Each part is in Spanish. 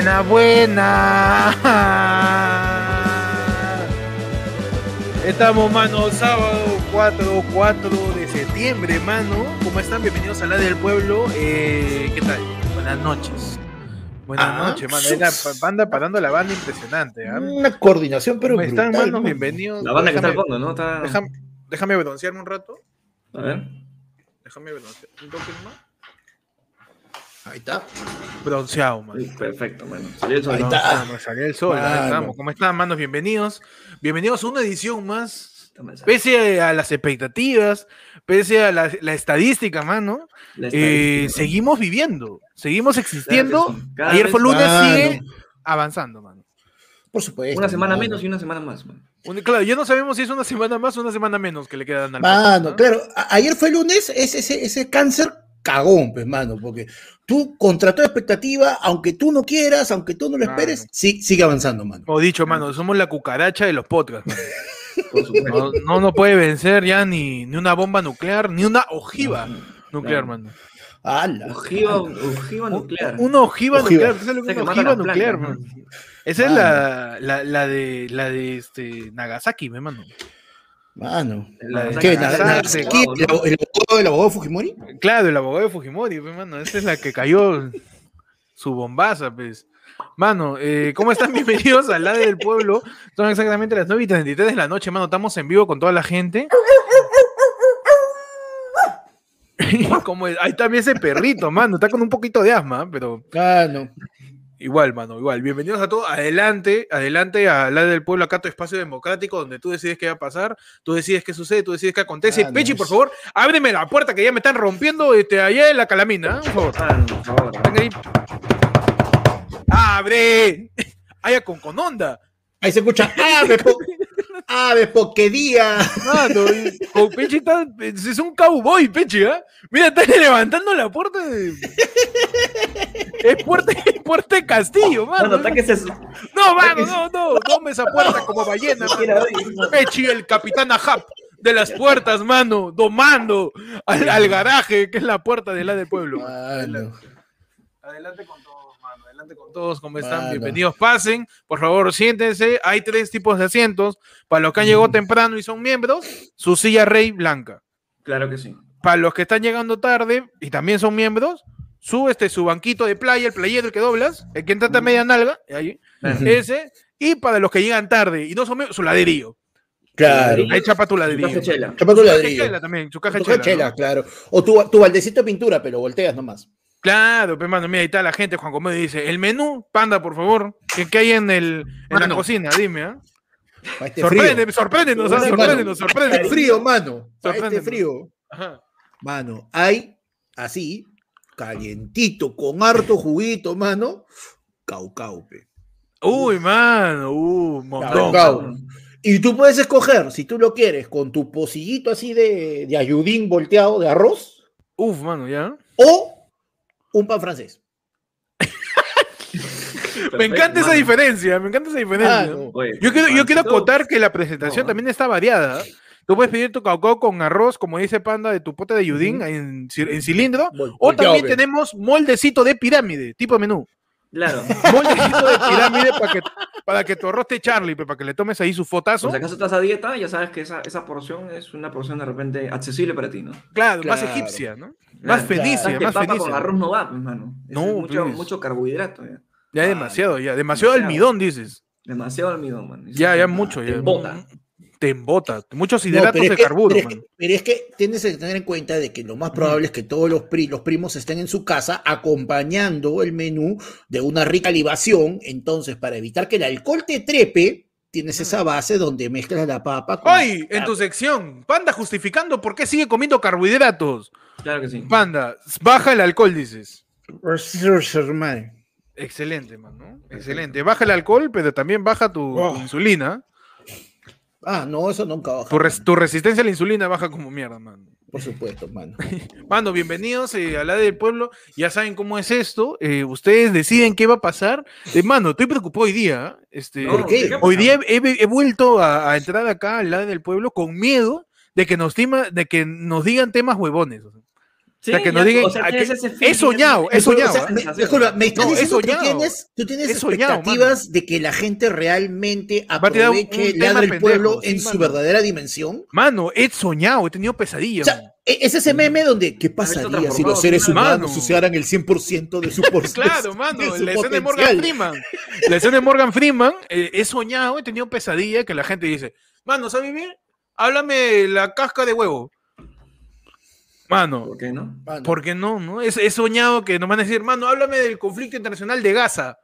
Buena, buena. Estamos, mano, sábado 4, 4 de septiembre, mano. ¿Cómo están? Bienvenidos a la del pueblo. Eh, ¿Qué tal? Buenas noches. Buenas Ah, noches, mano. Es la pa- banda parando la banda impresionante. ¿ah? Una coordinación, pero. ¿Cómo están, brutal, mano? ¿no? Bienvenidos. La banda que está al fondo, ¿no? Está... Déjame, déjame broncearme un rato. A ver. Déjame broncear un toque más. Ahí está. Bronceado, mano. Sí, Perfecto, bueno. Salió el sol. Ahí ¿no? está. Salió el sol. ahí Mano. estamos. ¿Cómo están, manos? Bienvenidos. Bienvenidos a una edición más. Pese a las expectativas, pese a la, la estadística, mano, La eh, seguimos viviendo, seguimos existiendo. Claro Ayer fue lunes, Mano. sigue avanzando, mano. Por supuesto. Una semana mano. menos y una semana más, man. Un- Claro, ya no sabemos si es una semana más o una semana menos que le quedan al Mano, ¿no? claro. a- Ayer fue lunes, ese, ese, ese cáncer cagón, pues, mano, porque tú, contra toda expectativa, aunque tú no quieras, aunque tú no lo esperes, sí, sigue avanzando, mano. Como dicho, mano, somos la cucaracha de los podcasts. mano. No, no nos puede vencer ya ni, ni una bomba nuclear, ni una ojiva nuclear, Claro. mano. Ojiva, ojiva nuclear. Una ojiva, Ojiva. nuclear. ¿tú sabes lo que Esa es que una ojiva nuclear. Esa es la, la de la de este Nagasaki, me mano. Mano. ¿El abo- el abogado del abogado de Fujimori? Claro, el abogado de Fujimori, pues, mano. Esa es la que cayó su bombaza, pues. Mano, eh, ¿cómo están? Bienvenidos al lado del pueblo. Son exactamente las 9 y 33 de la noche, mano. Estamos en vivo con toda la gente. Como ahí también ese perrito, mano. Está con un poquito de asma, pero Mano. Igual, mano, igual. Bienvenidos a todos. Adelante, adelante al lado del pueblo, acá tu espacio democrático, donde tú decides qué va a pasar, tú decides qué sucede, tú decides qué acontece. Ah, no, Pechi, por favor, ábreme la puerta que ya me están rompiendo este, allá en la calamina, ¿eh? por favor. Ah, por favor. Ahí. ¡Abre! ¡Haya con, con onda! Ahí se escucha, ¡ave, po ave poquedía! Mano, con Pechi está, es un cowboy, Pechi, ¿ah? Mira, está levantando la puerta de... Es puerta, es puerta de castillo, mano. Ataques eso. No, mano, no, no, tome esa puerta como ballena, mano. Pechi, el capitán Ahab de las puertas, mano, domando al, al garaje, que es la puerta de la del pueblo. Mano. Adelante con todos, con todos. ¿Cómo están? Bienvenidos. Pasen. Por favor, siéntense. Hay tres tipos de asientos. Para los que han llegado temprano y son miembros, su silla rey blanca. Claro que sí. Para los que están llegando tarde y también son miembros, su, este, su banquito de playa, el playero el que doblas, el que entra a media nalga, ahí, ese. Y para los que llegan tarde y no son miembros, su ladrillo. Claro. Ahí chapa tu ladrillo. Chela. Chapa tu Su caja ladrillo. chela también, su caja de Tu caja chela, de ¿no? chela, claro. O tu, tu baldecito de pintura, pero volteas nomás. Claro, pero mano, mira, ahí está la gente, Juan Comedio dice, el menú, panda, por favor, ¿qué, qué hay en, el, en la cocina? Dime, ¿ah? Pa' este Sorprende, frío. sorpréndenos, ¿ah? Sí, sorpréndenos, Pa' sorpréndenos. este frío, mano. Este frío. Ajá. Mano, hay así, calientito, con harto juguito, mano. Caucaupe. Uy, mano, uh, montón. Caucau. Y tú puedes escoger, si tú lo quieres, con tu pocillito así de, de ayudín volteado de arroz Uf, mano, ya. o un pan francés. Me encanta esa diferencia, me encanta esa diferencia. Oye, Yo quiero, yo quiero acotar que la presentación No, también está variada. Tú puedes pedir tu caucao con arroz, como dice Panda, de tu pote de yudín en, ci- en cilindro. O también tenemos moldecito de pirámide, tipo menú. Claro. Moldecito de pirámide para que, para que tu arroz te Charlie, para que le tomes ahí su fotazo. Por si acaso estás a dieta, ya sabes que esa, esa porción es una porción de repente accesible para ti, ¿no? Claro, más egipcia, ¿no? Claro. Más fenicia, más papa fenicia. con arroz no va, pues, mano. Eso No, es mucho, please. mucho carbohidrato, ya. Ya demasiado, ya. Demasiado Demasiado. almidón, dices. Demasiado almidón, man. Eso Ya, te- ya mucho, te ya. embota. Te embota. Muchos hidratos de que- carburo, pero es que- man. pero es que tienes que tener en cuenta de que lo más probable es que todos los, pri- los primos estén en su casa acompañando el menú de una rica libación. Entonces, para evitar que el alcohol te trepe, tienes esa base donde mezclas la papa con... Hoy, en tu sección, Panda justificando por qué sigue comiendo carbohidratos. Claro que sí. Panda, baja el alcohol, dices. Excelente, man, ¿no? Excelente. Baja el alcohol, pero también baja tu, tu Oh. insulina. Ah, no, eso nunca baja. Tu, res- tu resistencia a la insulina baja como mierda, man. Por supuesto, mano. Mano, bienvenidos eh, a la del pueblo. Ya saben cómo es esto. eh, ustedes deciden qué va a pasar. Eh, mano, estoy preocupado hoy día. Este, ¿Por qué? Hoy día he, he vuelto a, a entrar acá al lado del pueblo con miedo de que nos, tima- de que nos digan temas huevones. o sea. Sí, sea, que no digan- o sea, he soñado, he soñado, O sea, ¿ah? me, disculpa, estás No, diciendo que tienes, tú tienes soñado, expectativas de que la gente realmente aproveche un tema Ladra el pendejo, Pueblo sí, en su verdadera dimensión. Mano, he soñado, he tenido O pesadillas. sea, e- es ese meme donde ¿qué pasaría si los seres humanos mano. usaran el 100% de su por- Claro, de mano, su la escena de Morgan potencial? Freeman. La escena de Morgan Freeman, eh, he soñado, he tenido pesadilla que la gente dice, mano, ¿sabes bien? Háblame la casca de huevo. Mano, ¿Por qué no? Mano, ¿por qué no? no? He, he soñado que nos van a decir, mano, háblame del conflicto internacional de Gaza.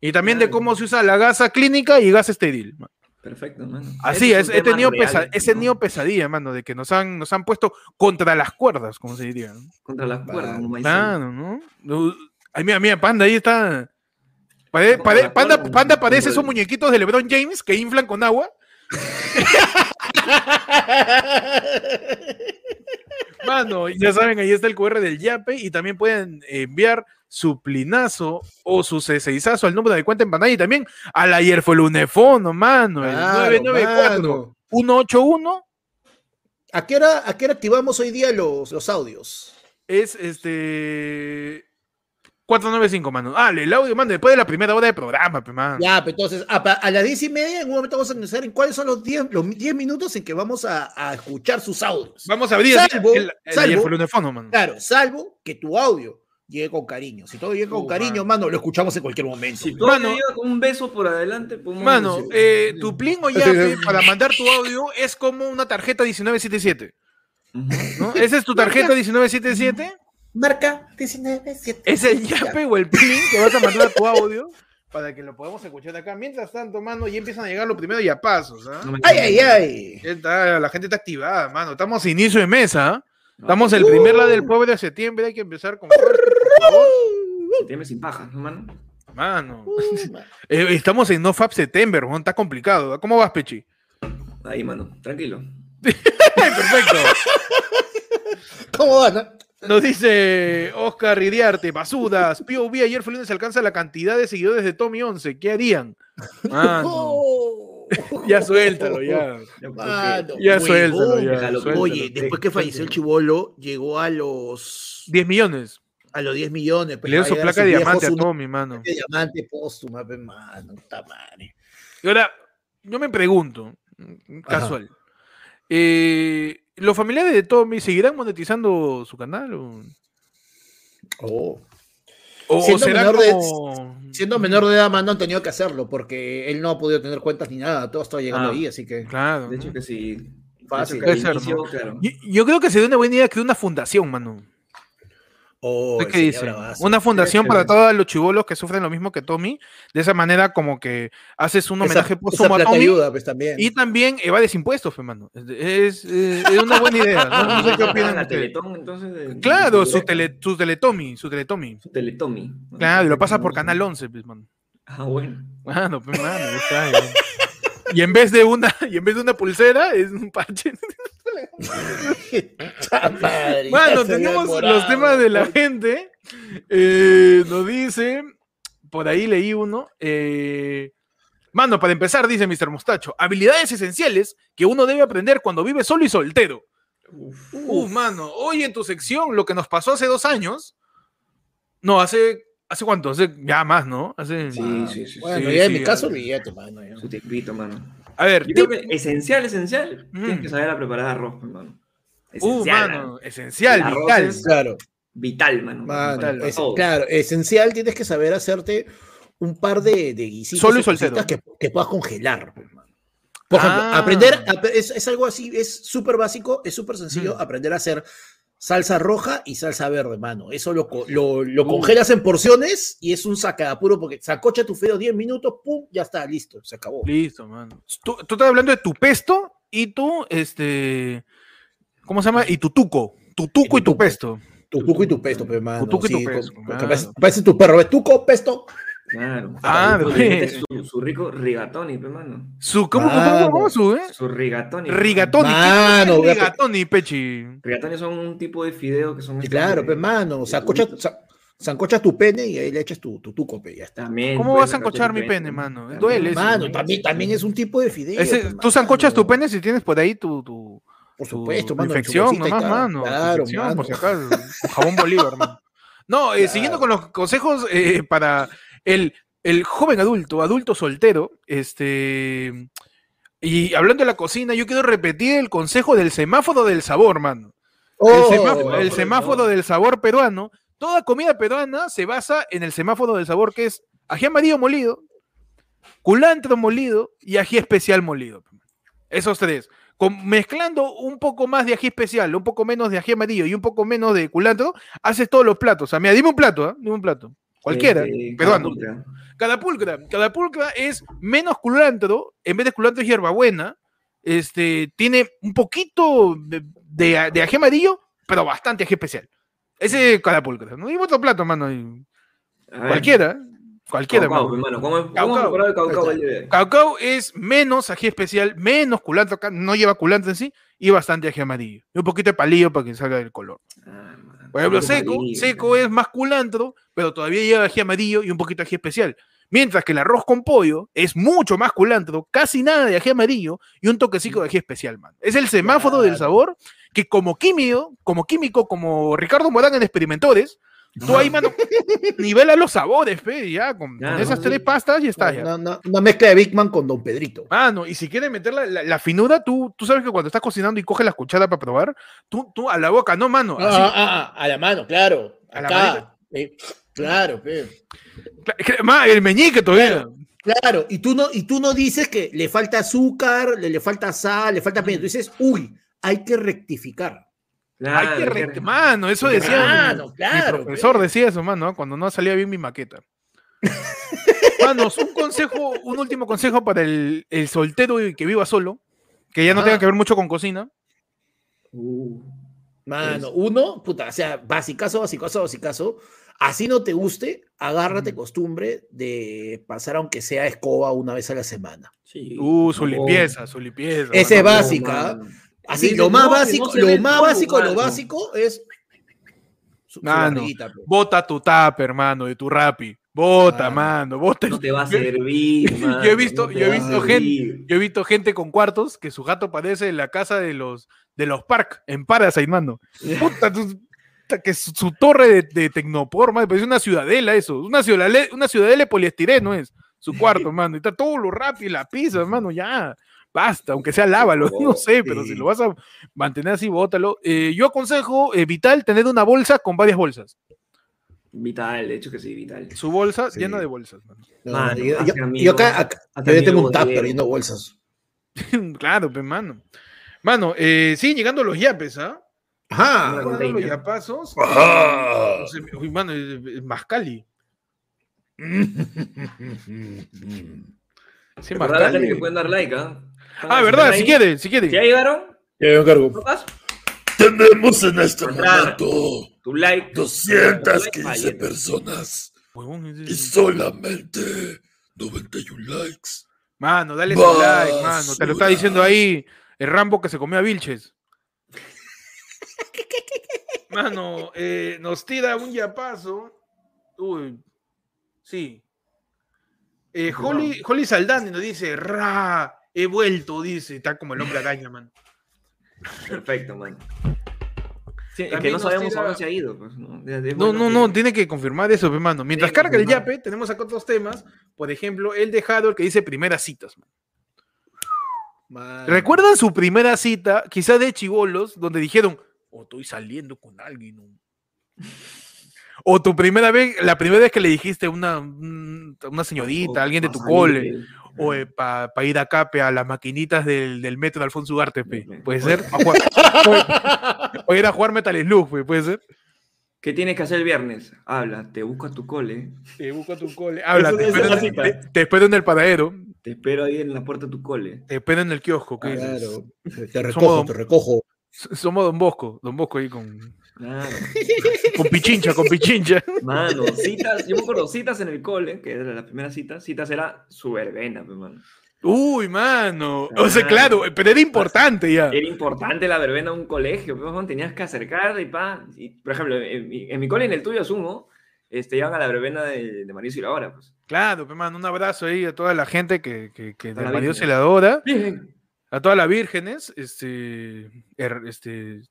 Y también de cómo se usa la gasa clínica y gas estéril. mano. Perfecto, mano. Así Esos es, he tenido, temas pesa- pesadilla, mano, de que nos han, nos han puesto contra las cuerdas, como se diría. ¿no? Contra las cuerdas, como. Claro, ¿no? No, Ay, mira, mira, Panda, ahí está. Panda, Panda parece esos muñequitos de LeBron James que inflan con agua. Mano, ya saben, ahí está el QR del Yape y también pueden enviar su plinazo o su C6azo al número de cuenta en pantalla y también al ayer fue el unefono, mano, el Claro, 994 mano. 181 ¿A qué, hora, ¿A qué hora activamos hoy día los, los audios? es este 495, mano. Ah, el audio, mano, después de la primera hora de programa, mano. Ya, pues entonces, a, las diez y media, en un momento vamos a anunciar en cuáles son los 10 los 10 minutos en que vamos a, a escuchar sus audios. Vamos a abrir Salvo- el, el salvo- el unefono, mano. Claro, salvo que tu audio llegue con cariño. Si todo llega con Uh, cariño, mano. mano, lo escuchamos en cualquier momento. Si pues. todo Mano. llega con un beso por adelante, podemos Mano, eh, tu plin o yape para mandar tu audio es como una tarjeta 1977, Ujú. ¿no? Esa es tu tarjeta 1977, Marca 197. es el yape o el plin que vas a mandar a tu audio para que lo podamos escuchar acá. Mientras tanto, mano, ya empiezan a llegar los primeros yapazos, ¿ah? No Ay, ay, ay. Está, la gente está activada, mano. Estamos a inicio de mesa, ¿ah? Estamos el primer la del pueblo de septiembre, hay que empezar con. Septiembre sin paja, ¿no, mano? Mano, Uh, man. eh, estamos en NoFap September, ¿no? está complicado. ¿ah? ¿Cómo vas, Pechi? Ahí, mano, tranquilo. Perfecto. ¿Cómo van? Nos dice Oscar Ridiarte, basudas. POV ayer fue lunes alcanza la cantidad de seguidores de Tommy 11. ¿Qué harían? Mano, Oh. ya suéltalo, ya. Ya, Mano, suéltalo, ya. déjalo, suéltalo. Oye, después que falleció el chivolo, llegó a los 10 millones. a los 10 millones. pues, Le dio su placa de diamante a Tommy, mano. de diamante póstuma, mano, puta madre. Y ahora, yo me pregunto, casual. Eh, ¿Los familiares de Tommy seguirán monetizando su canal? ¿O, Oh. o Siendo será menor de- como- Siendo menor de edad, más no han tenido que hacerlo porque él no ha podido tener cuentas ni nada, todo estaba llegando Ah. ahí, así que. Claro. De ¿no? hecho que sí. Fácil. hecho que ser, inicio, ¿no? claro. Yo, yo creo que sería una buena idea crear una fundación, mano. Oh, ¿Usted qué dice? Una fundación para todos los chivolos que sufren lo mismo que Tommy. De esa manera, como que haces un homenaje esa póstumo a Tommy. ayuda, pues también. Y también evades impuestos, fe, mano. Es, es, eh, es una buena idea. No, No sé qué opinan la. Teletón, entonces. de- Claro, de su, tele, su Teletomi, su Teletomi. Su Teletomi. Claro, y lo pasa por Canal 11, pues, mano. Ah, bueno. Mano, pues, mano, ya está. Y en vez de una, y en vez de una pulsera, es un parche. Bueno, tenemos los temas de la gente. Eh, nos dice, por ahí leí uno. eh, mano, para empezar, dice Mr. Mostacho, habilidades esenciales que uno debe aprender cuando vive solo y soltero. Uf. Uh, mano, hoy en tu sección, lo que nos pasó hace dos años. No, hace. ¿Hace cuánto? Hace ya más, ¿no? Hace. Sí, sí, sí. Bueno, Sí, ya en sí, mi caso, ya. olvídate, mano. ya. Su tiempito, mano. A ver, Yo creo tip- que esencial, esencial. Tienes Mm. que saber a preparar arroz, hermano. Uh, Esencial. mano, esencial, arroz vital. es- Claro, Vital, mano. mano, Para es- todos. claro, esencial, tienes que saber hacerte un par de, de guisitos Solo y que, que puedas congelar. pues. Por ejemplo, Ah. aprender, ap- es, es algo así, es súper básico, es súper sencillo Ujú. aprender a hacer salsa roja y salsa verde, mano. Eso lo, lo, lo congelas en porciones y es un sacadapuro porque sacocha tu feo 10 minutos, pum, ya está, listo, se acabó. Listo, mano. Tú, tú estás hablando de tu pesto y tu, este. ¿Cómo se llama? Y tu tuco. Tu tuco y tu pesto. Tu tuco y tu pesto, pues, mano. tuco y tu sí, pesto, parece tu perro, ¿ves? Tuco, pesto. Claro. Ah, Su- su, su rico rigatoni, pe, mano. Su, ¿Cómo, cómo, Mano. cómo, cómo su, eh? Su rigatoni. Rigatoni. ¿Qué Mano, es vea, rigatoni, Pechi? Rigatoni son un tipo de fideo que son. Claro, pues, mano. Sancocha, sancochas tu pene y ahí le echas tu, tu tuco, pe, ya está. También. ¿Cómo vas a sancochar mi sancochar pene, mano? También. Duele. Mano, también, también es un tipo de fideo. Ese- tú sancochas tu pene si tienes por ahí tu, tu, Por su- supuesto, su mano. infección nomás, mano. Claro, infección, mano. por si acaso. Jabón Bolívar, mano. No, eh, siguiendo con los consejos eh, para el, el joven adulto, adulto soltero, este. Y hablando de la cocina, yo quiero repetir el consejo del semáforo del sabor, mano. El, Oh, semáforo, el del semáforo sabor. del sabor peruano. Toda comida peruana se basa en el semáforo del sabor, que es ají amarillo molido, culantro molido y ají especial molido. Esos tres. Con- mezclando un poco más de ají especial, un poco menos de ají amarillo y un poco menos de culantro, haces todos los platos. O sea, mira, dime un plato, ¿ah? Dime un plato. Cualquiera, Este, peruano. Carapulcra. Cada pulcra, cada pulcra es menos culantro, en vez de culantro es hierbabuena, este, tiene un poquito de, de, de ají amarillo, pero bastante ají especial. Ese es cada pulcra. No dime otro plato, mano. y- A ver, Cualquiera, cualquiera, Caucao, mano. hermano. ¿Cómo, Caucao. cómo caucao? Caucao es menos ají especial, menos culantro, no lleva culantro en sí, y bastante ají amarillo. Y un poquito de palillo para que salga el color. Ah. Por ejemplo, seco, seco es más culantro, pero todavía lleva ají amarillo y un poquito de ají especial. Mientras que el arroz con pollo es mucho más culantro, casi nada de ají amarillo y un toquecito de ají especial, man. Es el semáforo del sabor que como químico, como químico, como Ricardo Morán en Experimentores, tú ahí, mano, nivela los sabores, fe, ya, con, Ya, con no, esas tres pastas ya está, ya. Una, mezcla de Big Man con Don Pedrito. Mano, y si quieres meter la, la- la finura, tú, tú sabes que cuando estás cocinando y coges la cuchara para probar, tú, tú a la boca, no, mano. así. Ah, ah, ah, a la mano, claro. A la Acá. manita. eh, claro, que- ma, el meñique todavía. Claro, y tú no, y tú no dices que le falta azúcar, le, le falta sal, le falta pimienta. Tú dices, uy, hay que rectificar. Hay que Claro, re- que- mano, eso decía. Claro, mi- claro, Mi profesor decía eso, mano, cuando no salía bien mi maqueta. Manos, un consejo, un último consejo para el, el soltero y que viva solo, que ya no Ah. tenga que ver mucho con cocina. Uh, Mano, Es- uno, puta, o sea, basicazo, basicazo, basicazo. Así no te guste, agárrate costumbre de pasar aunque sea escoba una vez a la semana. sí. Uh, su limpieza, su limpieza. Ese mano. es básica. Así, lo más no, que no básico, lo más polvo, básico, lo básico es su, su Mano, pe. Bota tu tupper, hermano, de tu rapi. Bota, Ah. mano, bota. No te va a servir, mano, Yo he visto- no yo he visto servir. Yo he visto gente con cuartos que su gato parece en la casa de los de los Park, en Parasite, mano. Puta, que su, su torre de, de tecnopor, mano, parece una ciudadela eso. Una ciudadela, una ciudadela de poliestireno es su cuarto, mano. Y está todo lo rápido, la pizza, mano, ya. Basta, aunque sea lávalo, no sé, pero si lo vas a mantener así, bótalo. Eh, yo aconsejo, eh, vital, tener una bolsa con varias bolsas. Vital, de hecho que sí, vital. Su bolsa Sí. llena de bolsas, mano. No, Mano, yo, hace yo- amigo, yo acá, acá- yo tengo un tupper lleno bolsas. claro, pues, mano. Mano, eh, sí, llegando los yapes, ¿ah? Ajá. Los yapazos. Ajá. Uy, mano, Mascali. Sí, Recordar a la gente Mascali. que pueden dar like, ¿ah? Ah, verdad, si quiere, si quiere. Ya llegaron, Ya encargo. ¿notas? Tenemos en este momento Tu like. 215 Vaya. personas y solamente 91 likes. Mano, dale su like, mano. Te lo está diciendo ahí el Rambo que se comió a Vilches. Mano, eh, nos tira un yapazo. Uy, sí. Eh, Holly, Holly Saldani nos dice, ra, he vuelto, dice, está como el hombre araña, man. Perfecto, man. Sí, es que no sabemos tira- a dónde se ha ido. Pues, ¿no? No, no, que- no, tiene que confirmar eso, pe, mano. Mientras Tiene que carga el confirmar. yape, tenemos acá otros temas. Por ejemplo, el de Harold que dice primeras citas. man. ¿Recuerdan su primera cita, quizá de chivolos, donde dijeron, o estoy saliendo con alguien? o- O tu primera vez, la primera vez que le dijiste a una, un- una señorita, o- a alguien de tu cole, o para ir acá pe, a las maquinitas del, del metro de Alfonso Ugarte, pe, puede ser. A jugar- o, o ir a jugar Metal Slug, pe, puede ser. ¿Qué tienes que hacer el viernes? Habla, te busco a tu cole, Te busco a tu cole, habla, te es espero, en- cita. te- te espero en el paradero, te espero ahí en la puerta de tu cole. te espero en el kiosco. ¿qué dices? Claro. Te recojo, te recojo. Somos Don Bosco, Don Bosco ahí con, Claro. con pichincha, con pichincha. Mano, citas, yo me acuerdo, citas en el cole, que era la primera cita, citas era su verbena, pues, mano. Uy, mano. O sea, Claro. pero era importante ya. Era importante la verbena de un colegio, pues, mano, tenías que acercarte y pa. y, por ejemplo, en mi, en mi cole y en el tuyo, asumo, este, iban a la verbena de, de hora, pues. Claro, mano, un abrazo ahí a toda la gente que, que, que Toda del la marido vida. se la adora. Bien. a todas las vírgenes, este, er- este,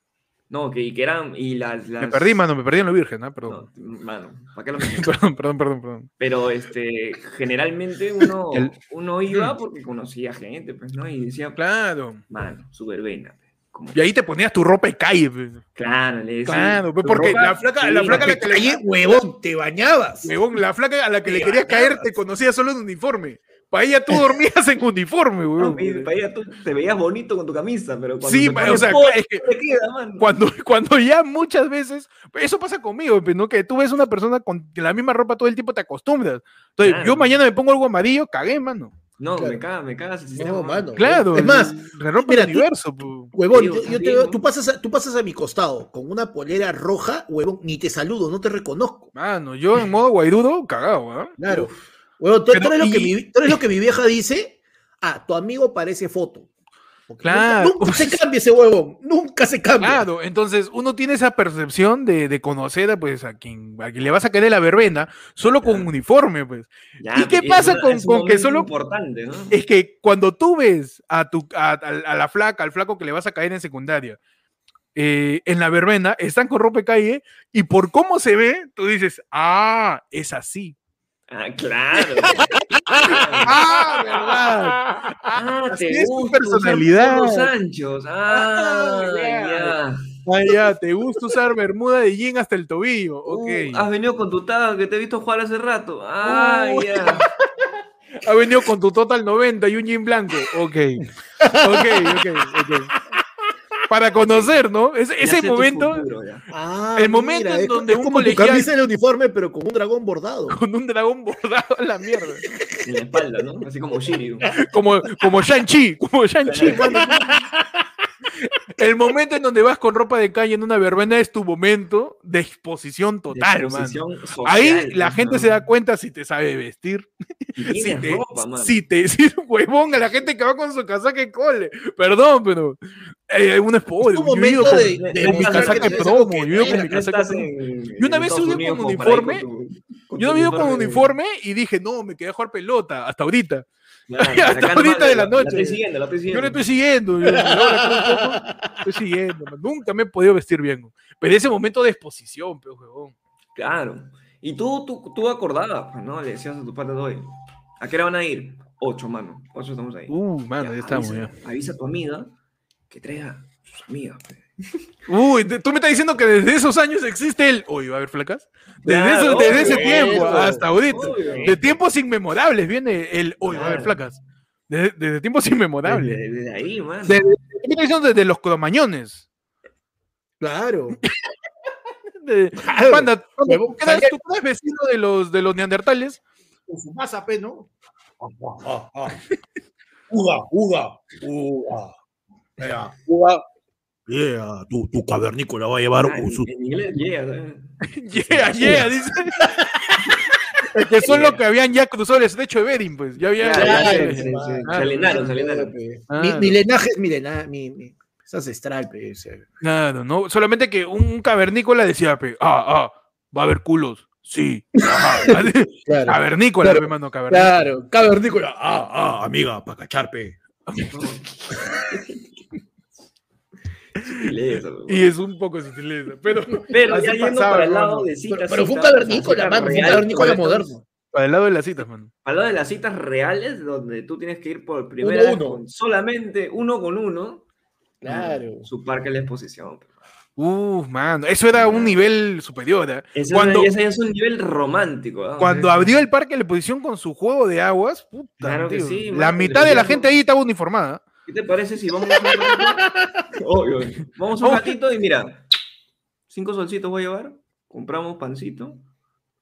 No, que, eran. Y las, me las- perdí, mano, me perdí en lo virgen, ¿ah? Perdón. No, mano, ¿para qué lo perdón, perdón, perdón, perdón. Pero este, generalmente uno, El- uno iba porque conocía gente, pues, ¿no? Y decía, Claro. mano, su verbena. pues, Como, Y ahí te ponías tu ropa de calle. pues. claro, le decía. Claro, pues, "Tu porque ropa la flaca, la fina". flaca a la que le Calle, huevón, te bañabas. Huevón, la flaca a la que le querías caer te conocía solo en uniforme. Para ella tú dormías en uniforme, No, huevón. y para ella tú te veías bonito con tu camisa, pero cuando Sí, te o sea, es que- te queda, mano. Cuando, cuando ya muchas veces, eso pasa conmigo, ¿no? Que tú ves una persona con la misma ropa todo el tiempo, te acostumbras. Entonces, Claro. yo mañana me pongo algo amarillo, cagué, mano. No, Claro. me cagas, me cagas el sistema. No, mano. Claro. Es más, rompe mira, el tú- universo, pu. Huevón, yo, yo te veo- ¿no? tú, pasas a, tú pasas a mi costado con una polera roja, huevón, ni te saludo, no te reconozco. Mano, yo en modo guairudo, cagado, ¿ah? Claro. Huevón, tú, tú Pero, eres lo que mi, tú eres lo que mi vieja dice. Ah, tu amigo parece foto. Porque Claro. Nunca, nunca se cambia ese huevón. Nunca se cambia. Claro, entonces uno tiene esa percepción de, de conocer a, pues, a, quien, a quien le vas a caer la verbena solo con Claro. uniforme, pues. Ya, ¿Y qué pasa con- con que solo- importante, ¿no? Es que cuando tú ves a, tu, a, a- a la flaca, al flaco que le vas a caer en secundaria, eh, en la verbena, están con ropa de calle y por cómo se ve, tú dices, ah, es así. Ah, claro. Ah, ¿verdad? Ah, Así te es tu gusta usar personalidad. porros anchos. Ah, Ah, ya. Ah, ya, te gusta usar bermuda de jean hasta el tobillo. Ok. Uh, has venido con tu taga que te he visto jugar hace rato. Ah, Uh. ya. Ha venido con tu total 90 y un jean blanco. Ok. Ok, ok, ok. Para conocer, ¿no? Ese, Ya ese momento, futuro. Ah, El momento en es, donde es un como colegial- camisa del uniforme, pero con un dragón bordado. con un dragón bordado en la mierda. En la espalda, ¿no? Así como Shiryu. Como, como Shang-Chi, como Shang-Chi, mano. El momento en donde vas con ropa de calle en una verbena es tu momento de exposición total, De mano. exposición social, Ahí la gente se da cuenta si te sabe vestir. Si te, ropa, mano. si te si, huevón a la gente que va con su casaca de cole. Perdón, pero eh, uno es pobre. Un Yo con, de- con de mi casaca de promo. Yo ido con mi casaca de estás promo. en- Y una vez subí con uniforme, tu- con Yo ido con de- uniforme y dije, no, me quedé a jugar pelota hasta ahorita. Claro, hasta ahorita de la La noche. estoy siguiendo, la estoy Yo siguiendo. le estoy siguiendo. yo, poco, estoy siguiendo. Nunca me he podido vestir bien. Pero ese momento de exposición, pero huevón. Claro. Y tú, tú, tú acordabas, pues, ¿no? Le decías a tu padre hoy. ¿A qué hora van a ir? Ocho, mano. Ocho estamos ahí. Uh, mano, ya estamos avisa, ya. Avisa a tu amiga que traiga sus amigas. Uy, tú me estás diciendo que desde esos años existe el. Uy, va a haber flacas. Desde, Claro, eso- desde ese tiempo hasta ahorita. obvio. De tiempos inmemorables viene el. Uy, va a haber Claro. flacas. Desde, desde tiempos inmemorables. Desde, desde ahí, mano. Desde, ¿qué me estás diciendo? Desde los cromañones. Claro. De, Claro. Panda, ¿tú eras vecino de los, de los neandertales? Con su masa, pe, ¿no? Uga, uga, uga. Yeah. Yeah, tu, tu cavernícola va a llevar Ah, en, su... en inglés, yeah. Yeah, yeah, dice. Es que son los que habían ya cruzado el estrecho de Bering, pues. Ya habían. Mi, linaje es mi linaje, mi, mi- es ancestral, pe, ese. Claro, no. Solamente que un cavernícola decía, pe, ah, ah, va a haber culos. Sí. Ajá. Claro, cavernícola, Claro. pe, mano, cavernícola. claro, cavernícola. Ah, ah, amiga, para cacharpe. Sutileza. Y es un poco de sutileza, pero Pero así ya yendo pasaba, para el lado de citas. Pero, pero fue un cavernícola, mano, fue un cavernícola moderno. para el lado de las citas, mano. Para el lado de las citas reales, donde tú tienes que ir por primera Uno, vez uno. con solamente uno con uno. Claro. Su parque la exposición. Uf, mano, eso era un nivel superior. ¿eh? Ese, Cuando, ese es un nivel romántico. cuando abrió el parque de la exposición con su juego de aguas, puta, Claro que sí, la mano, mitad de la gente ahí estaba uniformada. ¿Qué te parece si vamos un ratito? Obvio, vamos un ratito y mira, cinco solcitos voy a llevar, compramos pancito,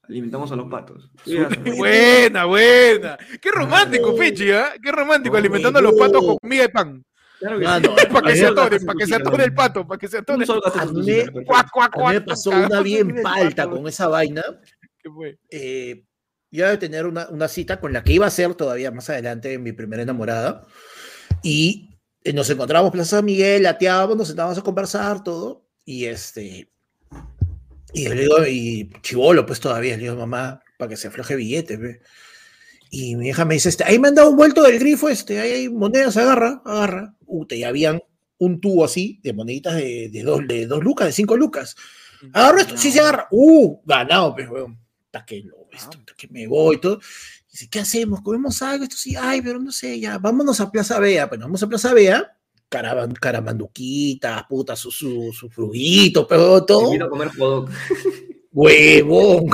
alimentamos a los patos. Y buena, buena. Qué romántico, Pichi, ¿ah? Qué romántico, alimentando a los patos con miga de pan. Claro que Mano, sí. Para que se atore, para que se atore el pato, para que se atore. A mí- A me pasó una bien palta con esa vaina. ¿Qué fue? eh, yo iba a tener una, una cita con la que iba a ser todavía más adelante mi primera enamorada. Y eh, nos encontramos en Plaza Miguel, lateábamos, nos sentábamos a conversar, todo. Y este. Y le digo, y chivolo, pues todavía, le digo, mamá, para que se afloje billete, ve. Y mi hija me dice, este, ahí me han dado un vuelto del grifo, este, ahí hay monedas, agarra, agarra. Puta, y habían un tubo así de moneditas de, de, dos, de dos lucas, de cinco lucas. Agarro esto, sí se agarra. Uh, ganado, pues, weón. Hasta que, lo, esto, hasta que me voy todo. Dice, ¿qué hacemos? ¿Comemos algo? Esto sí, ay, pero no sé, ya, vámonos a Plaza Vea. Pues nos vamos a Plaza Vea, caravan, caramanduquitas, puta, su, su, su fruguito, pero Te todo. invito a comer dog. Huevón,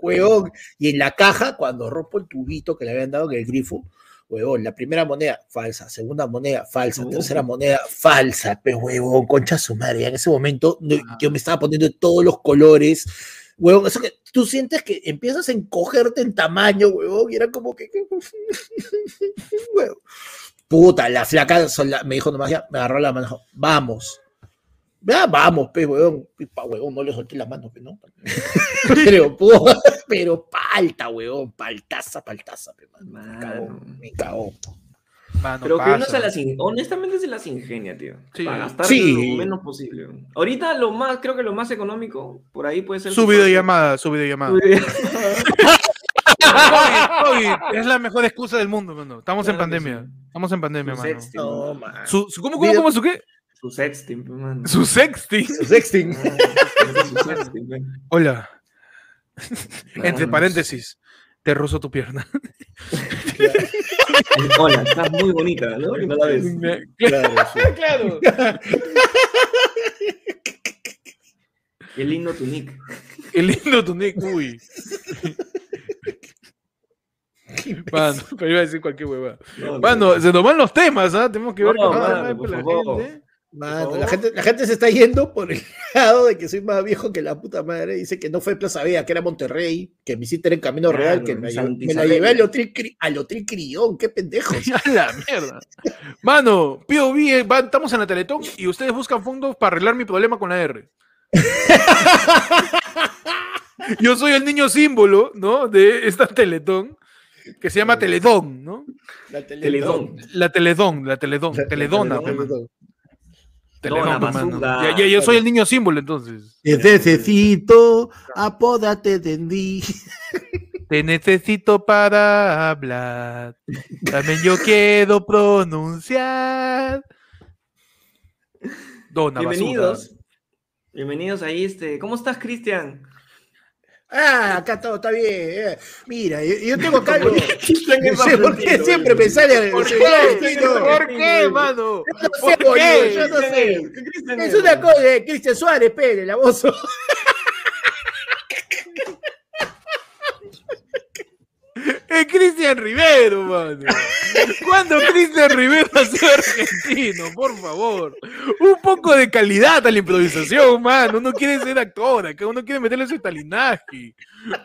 huevón. Y en la caja, cuando rompo el tubito que le habían dado en el grifo, huevón, la primera moneda, falsa, segunda moneda, falsa, No. tercera moneda, falsa, pero huevón, concha su madre. En ese momento Ajá. yo me estaba poniendo de todos los colores. Huevón, eso que tú sientes que empiezas a encogerte en tamaño, huevón, y era como que. huevón. Puta, la flaca sola- me dijo nomás, ya, me agarró la mano, vamos. Ya, vamos, pe, huevón. Y pa, huevón, no le solté la mano, pe, ¿no? pero, pu- pero palta, huevón, paltaza, paltaza, pe, mano. Me cagó, me cagó. Mano, Pero que uno se las in- honestamente se las ingenia, tío. Sí. Para gastar Sí. lo menos posible. Ahorita lo más, creo que lo más económico, por ahí puede ser. Su videollamada, su videollamada. Su video- COVID, COVID, es la mejor excusa del mundo, mano. Estamos en Claro pandemia. sí. Estamos en pandemia, Su mano. sexting, No, mano. man. Su, su- ¿Cómo, cómo, Video- cómo, su qué? Su sexting, mano. Su sexting. Sexting. Ah, su sexting. Hola. Entre paréntesis, te rozo tu pierna. Hola, estás muy bonita, ¿no? Que no la ves. Claro, sí. claro. Qué lindo tu nick. Qué lindo tu nick, uy. Mano, pero iba a decir cualquier hueva. No, no. Mano, se nos van los temas, ¿ah? Tenemos que ver No, qué pasa mano, con por la favor. gente. Mano, la gente, la gente se está yendo por el lado de que soy más viejo que la puta madre. Dice que no fue Plaza Vea, que era Monterrey, que mi cita era en Camino Claro, Real, que me, me la llevé al hotel, Cri- al hotel Crillón, qué pendejos. A la mierda. Mano, POV, eh, va- estamos en la Teletón y ustedes buscan fondos para arreglar mi problema con la R. Yo soy el niño símbolo, ¿no? De esta Teletón, que se llama Teledón, ¿no? La Teledón. La Teledón, la Teledón, La- Teledona, la pe, mano. Teledón. Teledón, Dona, basura. Ya, ya, yo soy el niño símbolo, entonces. Te necesito, apódate Tendí. Te necesito para hablar. También yo quiero pronunciar. Dona Bienvenidos. Bienvenidos ahí, este. ¿Cómo estás, Cristian? Ah, acá todo está bien. eh. Mira, yo, yo tengo acá algo. No sé por qué siempre me sale ¿Por no. ¿Por qué, mano? No sé, ¿Por boludo, yo no ¿Qué sé. es? una cosa de Cristian Suárez, Pérez, la voz. Es Cristian Rivero, mano. ¿Cuándo Cristian Rivero ha sido argentino? Por favor. Un poco de calidad a la improvisación, mano. Uno quiere ser actor, acá uno quiere meterle su talinaje.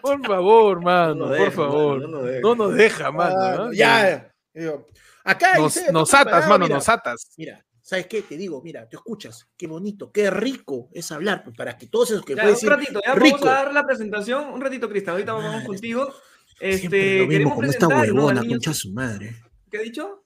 Por favor, mano, No por deja, favor. mano, no deja. No nos deja, mano. Ah, ¿no? ya. Digo, Acá Nos, dice, nos atas, mano, mira. nos atas. Mira, ¿sabes qué? Te digo, mira, te escuchas, qué bonito, qué rico es hablar, pues, para que todos esos que Ya, pueden un decir, ratito, ya rico. vamos a dar la presentación. Un ratito, Cristian. Ahorita vamos contigo. Este, lo mismo queremos con esta ¿no? huevona, niño- concha su madre. ¿Qué ha dicho?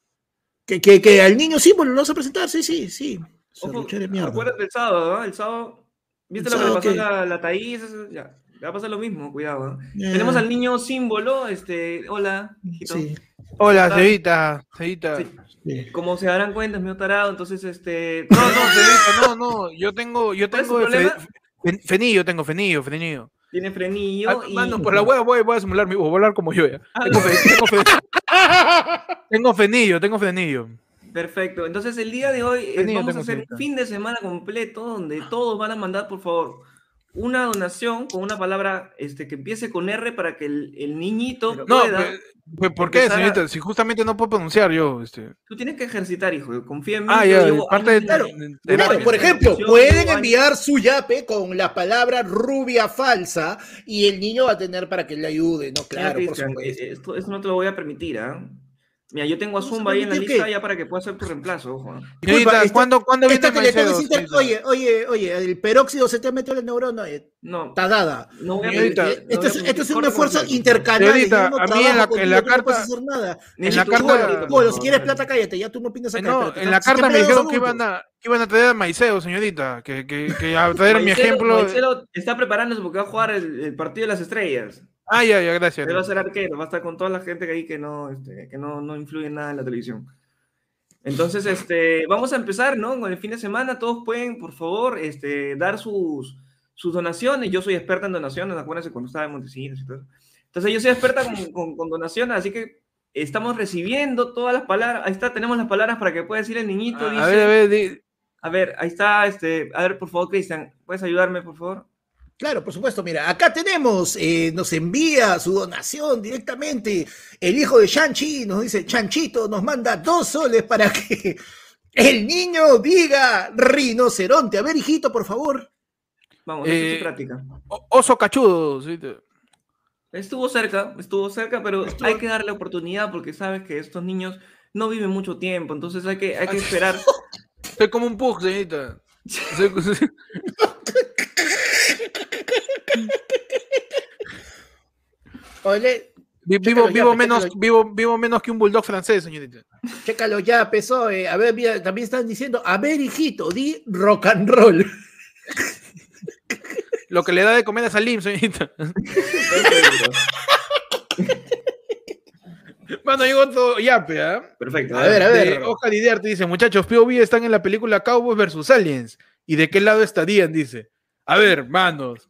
Que, que, que al niño símbolo lo vas a presentar, sí, sí, sí. Ojo, acuérdate del sábado, ¿no? El sábado. ¿Viste ¿El lo que le pasó a la, la Thaís? Ya, le va a pasar lo mismo, cuidado. ¿no? Tenemos al niño símbolo, este, hola, hijito. Sí, Hola. Cevita, Cevita. Sí. sí. Como se darán cuenta, es medio tarado, entonces, este... No, No, no, no, Cevita, no, no. Yo tengo, yo ¿Cuál es tengo fe- fenillo, tengo fenillo, fenillo. Tiene frenillo Ah, y... Mano, por la hueá voy, voy a simular mi voy a hablar como yo ya. Ah, Tengo, fe- tengo fe- tengo fenillo, tengo fenillo. Perfecto. Entonces el día de hoy eh, vamos a hacer cerca. fin de semana completo donde todos van a mandar, por favor, una donación con una palabra este, que empiece con R para que el, el niñito No, pueda... pe- pe- ¿por qué, a- señorita? Si justamente no puedo pronunciar yo. Este. Tú tienes que ejercitar, hijo. Confía en mí. Ah, ya, parte de, Claro, de- de- Claro, Terapia. por ejemplo, pueden enviar su yape con la palabra rubia falsa y el niño va a tener para que le ayude, ¿no? Mira, Claro, por Cristian, supuesto. eh, esto, esto no te lo voy a permitir, ¿ah? Mira, yo tengo a ¿No se Zumba ahí en la lista qué? ya para que pueda ser tu reemplazo, ojo. Disculpa, esta- ¿cuándo, ¿cuándo viene? Oye, oye, oye, el peróxido se te ha metido en el neurona, eh, No, está dada. no no Esto es, un esfuerzo no a mí en la- en contigo, la tú no puedes carta- hacer nada. en la carta- si quieres plata, cállate, ya tú no opinas Eh, acá. no, en la carta me dijeron que iban a, que iban a traer a Maiceo, señorita. Que, que, que a traer mi ejemplo. Maicelo está preparándose porque va a jugar el, el partido de las estrellas. Ah, ya, ya, gracias. Él va a ser arquero, va a estar con toda la gente que ahí que no, este, que no, no influye en nada en la televisión. Entonces, este, vamos a empezar, ¿no? Con el fin de semana, todos pueden, por favor, este, dar sus, sus donaciones. Yo soy experta en donaciones, acuérdense cuando estaba en Montesinos y todo. Entonces, yo soy experta con, con- con donaciones, así que estamos recibiendo todas las palabras. Ahí está, tenemos las palabras para que pueda decir el niñito. A dice, a ver, a ver, di- a ver, ahí está, este, a ver, por favor, Cristian, ¿puedes ayudarme, por favor? Claro, por supuesto. Mira, acá tenemos, eh, nos envía su donación directamente. El hijo de Chanchi nos dice, Chanchito nos manda dos soles para que el niño diga rinoceronte. A ver, hijito, por favor. Vamos, Eh, es práctica. Oso cachudo. sí, te- Estuvo cerca, estuvo cerca, pero Estuvo- hay que darle oportunidad porque sabes que estos niños no viven mucho tiempo, entonces hay que, hay que esperar. Soy como un pug, señorita. Soy- Chécalo vivo, ya, vivo, menos, vivo, vivo menos que un bulldog francés, señorita. chécalo ya, empezó. eh, a ver, mira, también están diciendo, a ver, hijito, di rock and roll. Lo que le da de comer a Salim, señorita. Mano, llegó otro yape, ¿ah? Perfecto. A ver, a ver. De Oscar Didiarte dice, muchachos, POV están en la película Cowboys versus Aliens. ¿Y de qué lado estarían? Dice. A ver, manos.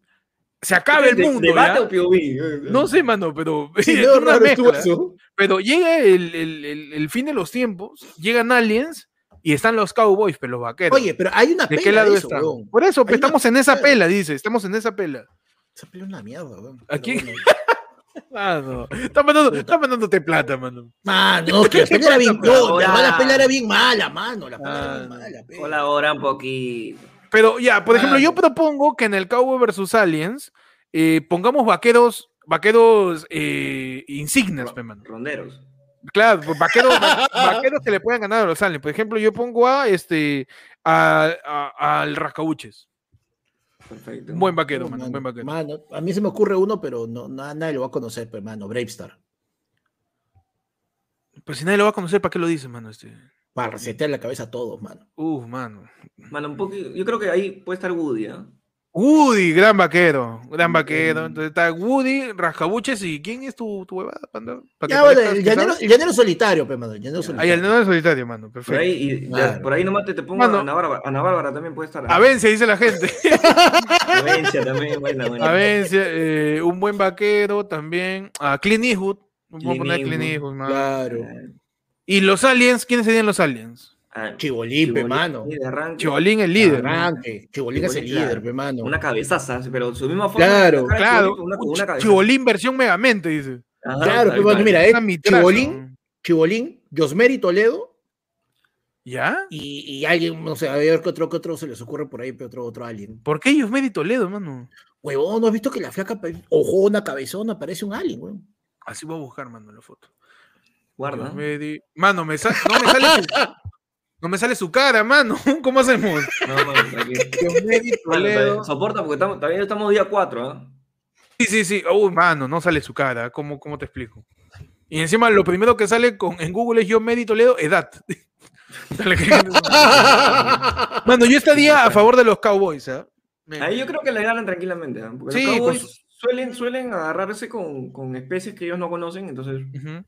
Se acaba el mundo, ¿Debate ¿ya? o POV? No sé, mano, pero Sí, es una mezcla. eso. Pero llega el, el- el- el fin de los tiempos, llegan aliens y están los cowboys, pero los vaqueros. Oye, pero hay una ¿de pela qué lado de eso, están? weón. Por eso, Hay pues, una estamos en esa pela. dice, estamos en esa pela. Esa pela es una mierda, weón. Aquí- bueno. Mano, está mandando, está mandándote plata, mano. Mano, que la pela era bien, no, la mala pela era bien mala, mano. La pela era bien mala, pe. Colabora un poquito. Pero ya, por ejemplo, yo propongo que en el Cowboy versus Aliens eh, pongamos vaqueros, vaqueros eh, insignes, pe, mano. Ronderos. Claro, pues, vaqueros, va- vaqueros que le puedan ganar a los aliens. Por ejemplo, yo pongo a este a- a- al rascabuches. Perfecto. Un buen vaquero, No, mano, un buen vaquero. mano, a mí se me ocurre uno, pero no, na- nadie lo va a conocer, pero mano, Bravestar. Pues si nadie lo va a conocer, ¿para qué lo dice, mano? Este. Para resetear la cabeza a todos, mano. Uf, mano. Mano, un poco, yo creo que ahí puede estar Woody, ¿ah? Woody, gran vaquero, gran vaquero. Mm. Entonces está Woody, Rascabuches y ¿quién es tu, tu huevada, panda? ¿Para que Ya, bueno, parezcas el llanero, el llanero solitario, pe, mano. El llanero solitario. el neno solitario, mano, Por perfecto. ahí, y ya- Claro. por ahí nomás te, te pongo Mano. a Ana Bárbara. Ana Bárbara también puede estar. ¿ah? Avencia, dice la gente. Avencia también, buena, buena. Avencia, eh, un buen vaquero también. A Clint Eastwood. Vamos a poner Clint Eastwood. Eastwood, mano. Claro. Y los aliens, ¿quiénes serían los aliens? Ah, Chibolín, pe, Chibolín, mano. Chibolín, el líder. Chibolín es el Chibolín, claro. líder, pe, mano. Una cabezaza, pero su misma forma. Claro, Claro, Chibolín, Una, un una chi- cabeza. Chibolín versión Megamente, dice. Ajá, Claro, pe, mano, mira, Una es Chibolín. Chibolín, Josmeri Toledo ¿Ya? y, y alguien, no sé, a ver qué otro, qué otro se les ocurre por ahí, pe, otro, otro alien. ¿Por qué ellos Medi Toledo, mano? Huevón, ¿no has visto que la flaca, ojona, cabezona, parece un alien, weón? Así voy a buscar, mano, la foto. Guarda. Medi- Mano, me no me sale su... No me sale su cara, mano. ¿Cómo hacemos? No, mano, tranquilo. Soporta porque estamos, todavía estamos día 4, ¿ah? Sí, sí, sí. Uy, mano, no sale su cara. ¿Cómo, cómo te explico? Y encima lo primero que sale con, en Google es yo Medi Toledo, edad. Dale, que- mano, yo estaría a favor de los Cowboys, ¿ah? Me- Ahí yo creo que le ganan tranquilamente, ¿ah? Porque Sí, los Cowboys pues- suelen, suelen agarrarse con, con especies que ellos no conocen, entonces Ujú.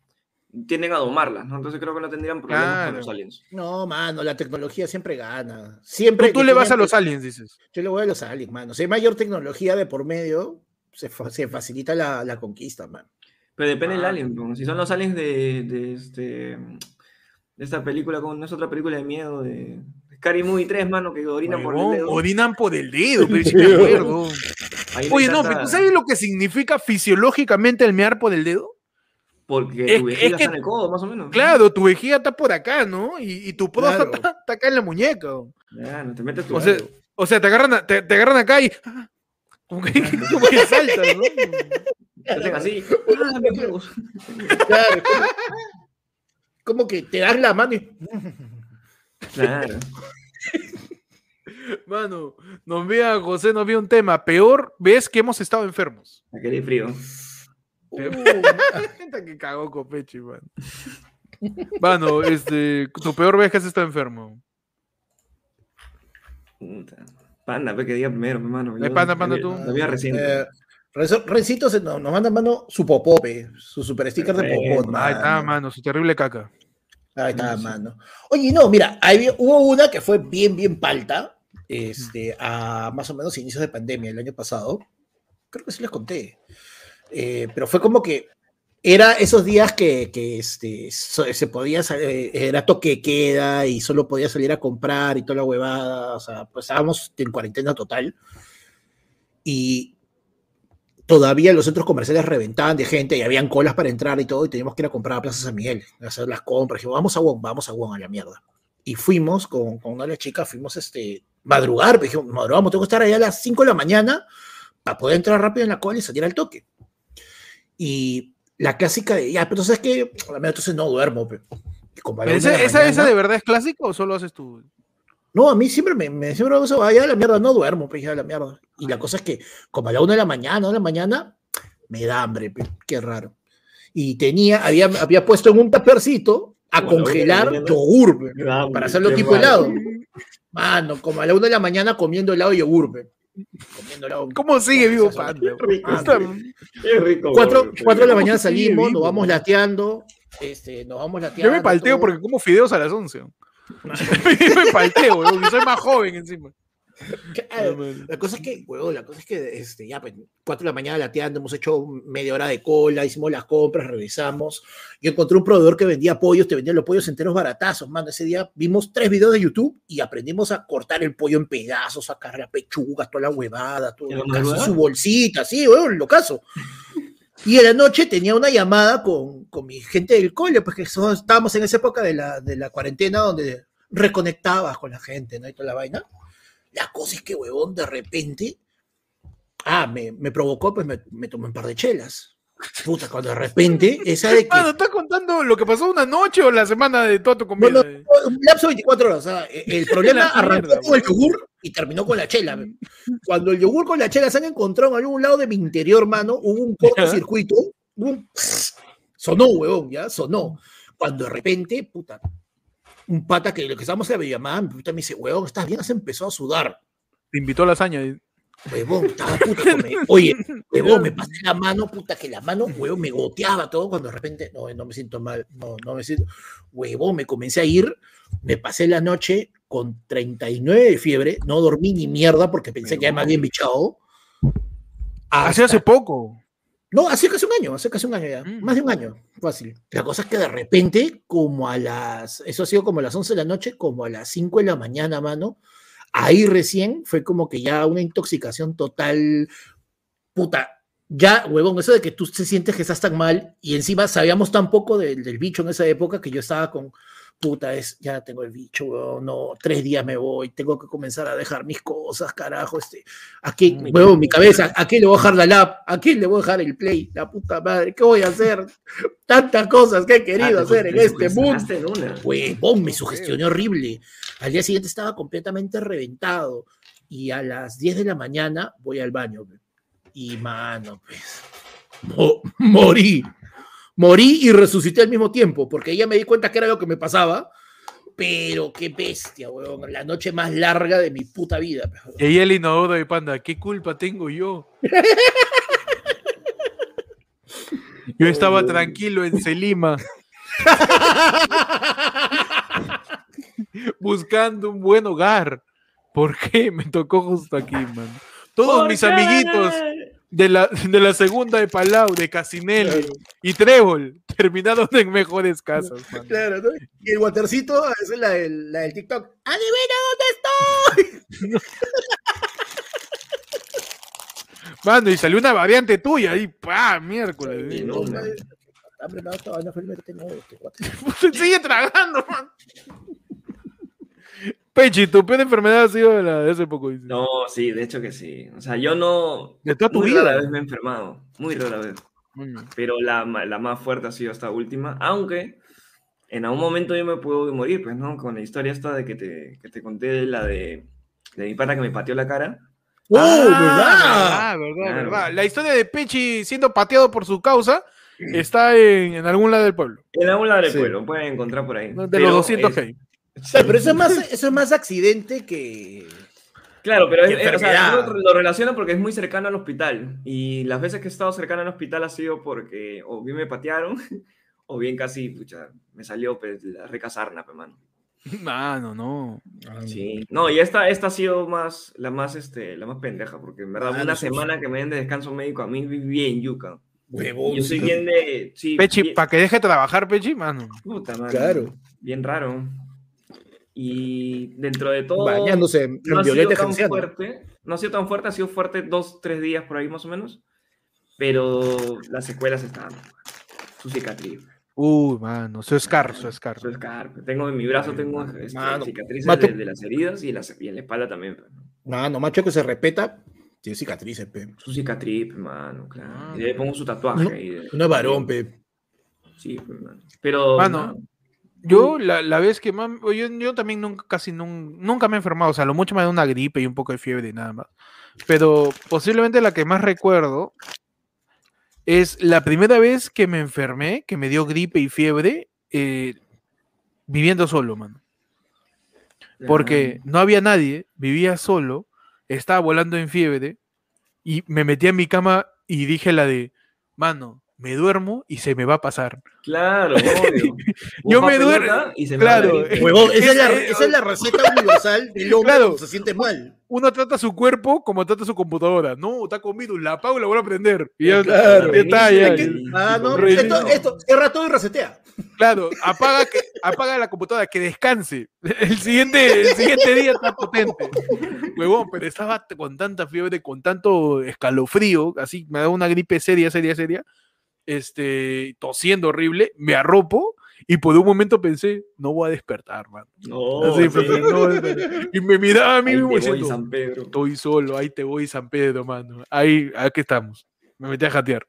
Tienden a domarlas, ¿no? Entonces creo que no tendrían problemas Claro. con los aliens. No, mano, la tecnología siempre gana. Siempre tú le vas a los aliens, dices. Yo le voy a los aliens, mano. Si hay mayor tecnología de por medio, se, fa- se facilita la, la conquista, man. Pero depende del alien, ¿no? si son los aliens de, de este de esta película, no es otra película de miedo de Scary Movie 3, mano, que orinan por el dedo. Orinan por el dedo, pero sí me acuerdo. Oye, no, encanta- pero ¿tú sabes lo que significa fisiológicamente el mear por el dedo? Porque es- tu es vejiga que- está en el codo, más o menos. Claro, tu vejiga está por acá, ¿no? Y, y tu próstata Claro. está acá en la muñeca. no te metes tu O sea, o sea, te agarran, te, te agarran acá y. Como que, como que saltas, ¿no? Hacen así. Claro. como, como que te das la mano y. Claro. Mano, nos vea José, nos vea un tema. Peor ves que hemos estado enfermos. Aquel frío. Uh, Gente que cagó Copechi, mano. Mano, este, tu peor vez que has estado enfermo. Panda, ve que diga primero, mi hermano. Eh, panda, panda, tú. La vida reciente. eh, Rencito se- nos, nos manda mano su popope, su super sticker de Perfecto. popó. Ahí está, mano, su terrible caca. Ahí está, mano. Oye, no, mira, ahí hubo una que fue bien, bien palta, este, a más o menos inicios de pandemia el año pasado. Creo que sí les conté. Eh, pero fue como que era esos días que, que, este, se podía, eh, era toque queda y solo podía salir a comprar y toda la huevada. O sea, pues estábamos en cuarentena total. Y todavía los centros comerciales reventaban de gente y habían colas para entrar y todo, y teníamos que ir a comprar a Plaza San Miguel, a hacer las compras. Dijimos, vamos a Wong, vamos a Wong, a la mierda. Y fuimos con, con una de las chicas, fuimos este, madrugar, dijimos, madrugamos, tengo que estar allá a las 5 de la mañana para poder entrar rápido en la cola y salir al toque. Y la clásica de, ya, pero entonces que, entonces no duermo. pe. Y como a la una ¿Esa, de la esa, esa mañana- de verdad es clásica o solo haces tú? no, a mí siempre me, me siempre me vaya a la mierda, no duermo, pues ya a la mierda. Y la cosa es que, como a la una de la mañana, una de la mañana, me da hambre, pe, qué raro. Y tenía, había, había puesto en un tapercito a la congelar mañana. yogur, hambre, para hacerlo tipo helado. Mano, como a la una de la mañana comiendo helado de yogur, ¿Cómo sigue vivo Qué Panda? rico, Está- Qué rico. Cuatro, cuatro de la mañana ¿Cómo sigue salimos, vivo? nos vamos lateando, este, nos vamos lateando. Yo me palteo todo. porque como fideos a las 11. Yo me palteo, weón, y soy más joven encima. Claro, La cosa es que, huevón, la cosa es que este, ya, pues, 4 de la mañana lateando, hemos hecho media hora de cola, hicimos las compras, revisamos. Yo encontré un proveedor que vendía pollos, te vendía los pollos enteros baratazos, mano. Ese día vimos tres videos de YouTube y aprendimos a cortar el pollo en pedazos, sacar la pechuga, toda la huevada, todo ¿En la lo caso, su bolsita, sí, huevón, lo caso. Y en la noche tenía una llamada con, con mi gente del cole, pues que estábamos en esa época de la, de la cuarentena donde reconectabas con la gente, ¿no? Y toda la vaina. La cosa es que, huevón, de repente, ah, me, me provocó, pues me, me tomé un par de chelas. Puta, cuando de repente, esa de que... Mano, ¿estás contando lo que pasó una noche o la semana de toda tu comida? No, no, un lapso de 24 horas. o sea, e- el problema arrancó mierda, con el yogur y terminó con la chela. Cuando el yogur con la chela se han encontrado en algún lado de mi interior, mano, hubo un cortocircuito. Sonó, huevón, ya, sonó. Cuando de repente, puta, un pata que lo que estábamos en puta me dice, huevón, ¿estás bien? Se empezó a sudar. Te invitó a lasaña. y- Huevón, estaba puta. me- Oye, huevón, me pasé la mano, puta, que la mano, huevón, me goteaba todo cuando de repente, no, no me siento mal, no, no me siento. Huevón, me comencé a ir, me pasé la noche con 39 de fiebre, no dormí ni mierda porque pensé que ya me había bichado. Hace hace poco. No, hace casi un año, hace casi un año ya, Mm. más de un año, fácil. La cosa es que de repente, como a las, eso ha sido como a las 11 de la noche, como a las 5 de la mañana, mano, ahí recién fue como que ya una intoxicación total, puta, ya, huevón, eso de que tú te sientes que estás tan mal y encima sabíamos tan poco del, del bicho en esa época que yo estaba con, puta, es, ya tengo el bicho, huevón, no, tres días me voy, tengo que comenzar a dejar mis cosas, carajo, este, aquí, Mm. huevón, mi cabeza, ¿a quién le voy a dejar la lap? ¿A quién le voy a dejar el play? La puta madre, ¿qué voy a hacer? Tantas cosas que he Ah, querido te hacer en te este mundo. Huevón, me sugestioné horrible. Al día siguiente estaba completamente reventado. Y a las 10 de la mañana voy al baño. Y mano, pues. mo- morí. Morí y resucité al mismo tiempo, porque ya me di cuenta que era lo que me pasaba. Pero qué bestia, huevón. La noche más larga de mi puta vida. pe. Y ahí el inodoro de Panda. ¿Qué culpa tengo yo? Yo estaba tranquilo en Selima. buscando un buen hogar. ¿Por qué me tocó justo aquí, man? Todos ¿Por mis qué? amiguitos de la, de la segunda de Palau, de Casinelli y Trébol terminaron en mejores casas, man. Claro, ¿no? Y el watercito, esa es la del, la del TikTok. ¡Adivina dónde estoy! Mano, y salió una variante tuya y ¡pa! miércoles. Sí, ¿eh? no, man. cuate. Sigue tragando, man. Pechi, tu peor enfermedad ha sido de, la, de hace poco. dice. No, sí, de hecho que sí. O sea, yo no. De toda tu muy vida. rara vez me he enfermado. Muy rara vez. Mm. Pero la, la más fuerte ha sido esta última. Aunque en algún momento yo me puedo morir, pues, ¿no? Con la historia esta de que te, que te conté, la de, de mi pata que me pateó la cara. ¡Oh, verdad! verdad, verdad, Claro. verdad. La historia de Pechi siendo pateado por su causa está en, en algún lado del pueblo. En algún lado del Sí. pueblo, pueden encontrar por ahí. De Pero los 200 es- que hay. Sí, pero eso es más, eso es más accidente que. Claro, pero es- o sea, lo relaciona porque es muy cercano al hospital. Y las veces que he estado cercano al hospital ha sido porque o bien me patearon o bien casi, pucha, me salió pues, la rica sarna, pe, mano. Mano, no. Sí. No, y esta, esta ha sido más, la más, este, la más pendeja, porque en verdad Ah, una no, semana que me den de descanso médico a mí bien yuca. Huevón. Yo soy bien de, sí, Pechi, bien- para que deje trabajar, Pechi, mano. puta madre, Claro. bien raro. Y dentro de todo, Bañándose en no ha sido tan fuerte, no ha sido tan fuerte, ha sido fuerte dos, tres días por ahí más o menos, pero las secuelas están, su cicatriz, Uy, mano, su escar, su escar. su. Tengo en mi brazo, tengo este, Mano, cicatrices de, de las heridas y en la, y en la espalda también. ¿no? Mano, macho que se respeta, tiene cicatrices, pe. Su cicatriz, mano, claro. Ah. Y le pongo su tatuaje No, ahí. de- No es varón, pe. Sí, pues, mano. Pero. Mano, mano, Yo, la, la vez que más. Yo, yo también nunca, casi nun- nunca me he enfermado. O sea, lo mucho me da una gripe y un poco de fiebre y nada más. Pero posiblemente la que más recuerdo es la primera vez que me enfermé, que me dio gripe y fiebre, eh, viviendo solo, mano. Porque no había nadie, vivía solo, estaba volando en fiebre y me metí en mi cama y dije la de, mano, me duermo y se me va a pasar. Claro, obvio. Yo me duermo- y se me claro. Huevón, esa es, la, esa es la receta universal del hombre Claro. se siente mal. Uno trata su cuerpo como trata su computadora. No, está con virus, la apago y la vuelvo a prender. Y ya, Claro. ya está, ya, Ah, no, esto, esto, cierra todo y resetea. Claro, apaga, que, apaga la computadora, que descanse. El siguiente, el siguiente día está potente. Huevón, pero estaba con tanta fiebre, con tanto escalofrío, así me da una gripe seria, seria, seria, este, tosiendo horrible, me arropo y por un momento pensé, no voy a despertar, man. No, Así, sí. pensé, "No voy a despertar". y me miraba a mí mismo voy, diciendo, San Pedro. estoy solo, ahí te voy, San Pedro, mano. Ahí, aquí estamos. Me metí a jatear.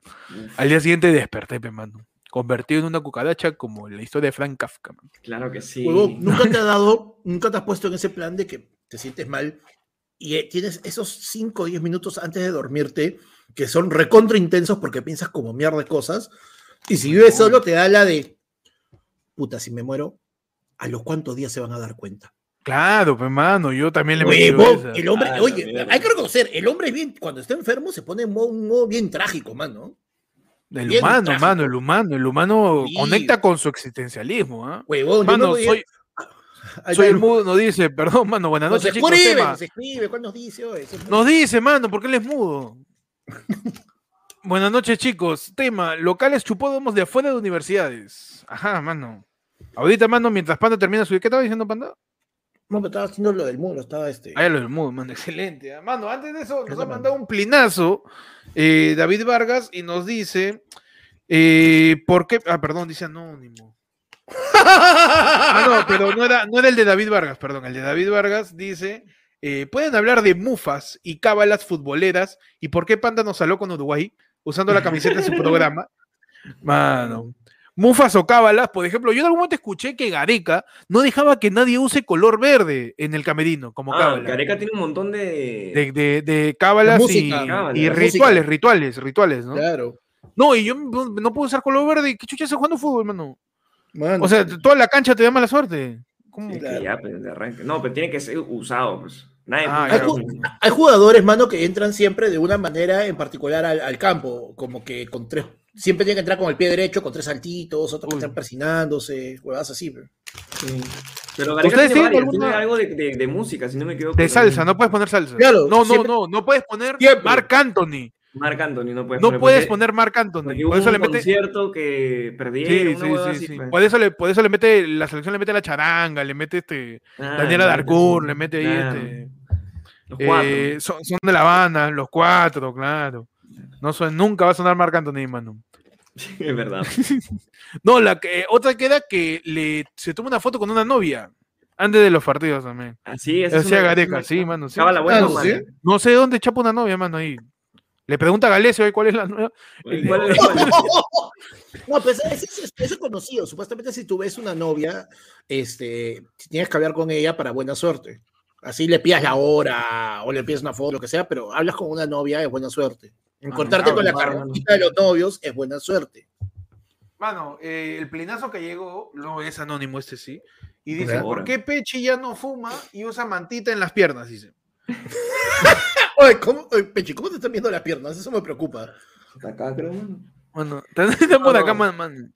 Al día siguiente desperté, pe, mano. Convertido en una cucaracha como la historia de Frank Kafka, man. Claro que sí. Nunca te ha dado, nunca te has puesto en ese plan de que te sientes mal y eh, tienes esos 5 o 10 minutos antes de dormirte que son recontra intensos porque piensas como mierda de cosas. Y si vives solo, te da la de puta, si me muero, ¿a los cuántos días se van a dar cuenta? Claro, pues, mano, yo también le Huevón, esa. el hombre, Ah, oye, hay que reconocer, el hombre es bien, cuando está enfermo se pone en modo, un modo bien trágico, mano. El bien humano, trágico. mano, el humano, el humano Sí. conecta con su existencialismo, ¿ah? Huevón, yo Mano, a- soy, Ahí soy el mudo, nos dice, perdón, mano, buenas Nos noches, chicos, escribe, nos escribe, ¿cuál nos dice? Oye, muy- Nos dice, mano, ¿por qué él es mudo? Buenas noches, chicos. Tema, locales chupódomos de afuera de universidades. Ajá, mano. Ahorita, mano, mientras Panda termina su... ¿Qué estaba diciendo, Panda? No, pero estaba haciendo lo del muro, estaba este. Ah, lo del mudo, mano, excelente. ah. Mano, antes de eso, nos ha mandado un plinazo eh, David Vargas y nos dice, eh, ¿por qué? Ah, perdón, dice anónimo. Ah, no, pero no era, no era el de David Vargas, perdón. El de David Vargas dice, eh, ¿pueden hablar de mufas y cábalas futboleras y por qué Panda nos saló con Uruguay usando la camiseta de su programa? Mano. Mufas o cábalas, por ejemplo, yo en algún momento escuché que Gareca no dejaba que nadie use color verde en el camerino, como Ah, cábala. Gareca tiene un montón de. De, de, de cábalas y, música, rituales, música. rituales, rituales, ¿no? Claro. No, y yo no, puedo usar color verde. ¿Qué chucha se jugando fútbol, mano? Mano, O sea, toda la cancha te da mala suerte. ¿Cómo? Sí, que claro. ya, pues, de arranque. No, pero tiene que ser usado, pues. Nadie Ah, hay, claro. jugadores, mano, que entran siempre de una manera en particular al, al campo, como que con tres, siempre tienen que entrar con el pie derecho, con tres saltitos, otros que están persinándose, huevadas así. pero- Sí. Pero ¿Ustedes tiene, tienen varios, alguna- tiene algo de, de- de música, si no me equivoco. De salsa, no puedes poner salsa. Claro, no, no, siempre- no, no puedes poner Siempre. Marc Anthony. Marc Anthony no puedes No poner, puedes porque- poner Marc Anthony. Por eso un le mete. concierto que perdieron, Sí, sí, sí, así, pues. Por eso, le, por eso le mete, la selección le mete la charanga, le mete este, Ah, Daniela Darcourt, le mete ahí Claro. este. Los cuatro. eh, son, son de La Habana, los cuatro, claro. No suena- nunca va a sonar Marc Anthony, mano. Sí, es verdad. No, la que, otra que era que le, se toma una foto con una novia antes de los partidos también. Así es. Decía Gareca, sí, mano. sí. Estaba la buena Ah, o ¿sí? mala. No sé dónde chapa una novia, mano, ahí. Le pregunta a Galesio hoy cuál es la nueva. No, pues eso, es conocido. Supuestamente si tú ves una novia, este, tienes que hablar con ella para buena suerte. Así le pidas la hora o le pides una foto, lo que sea, pero hablas con una novia es buena suerte. Encontrarte Ah, con la carnita de los novios es buena suerte. Mano, eh, el plinazo que llegó, no es anónimo este sí, y Por dice. ¿por qué Pechi ya no fuma y usa mantita en las piernas? Dice. Oye, ¿cómo, oye, Pechi, ¿cómo te están viendo las piernas? Eso me preocupa. Hasta acá, creo, mano. Bueno, está por No, acá, no. man, man.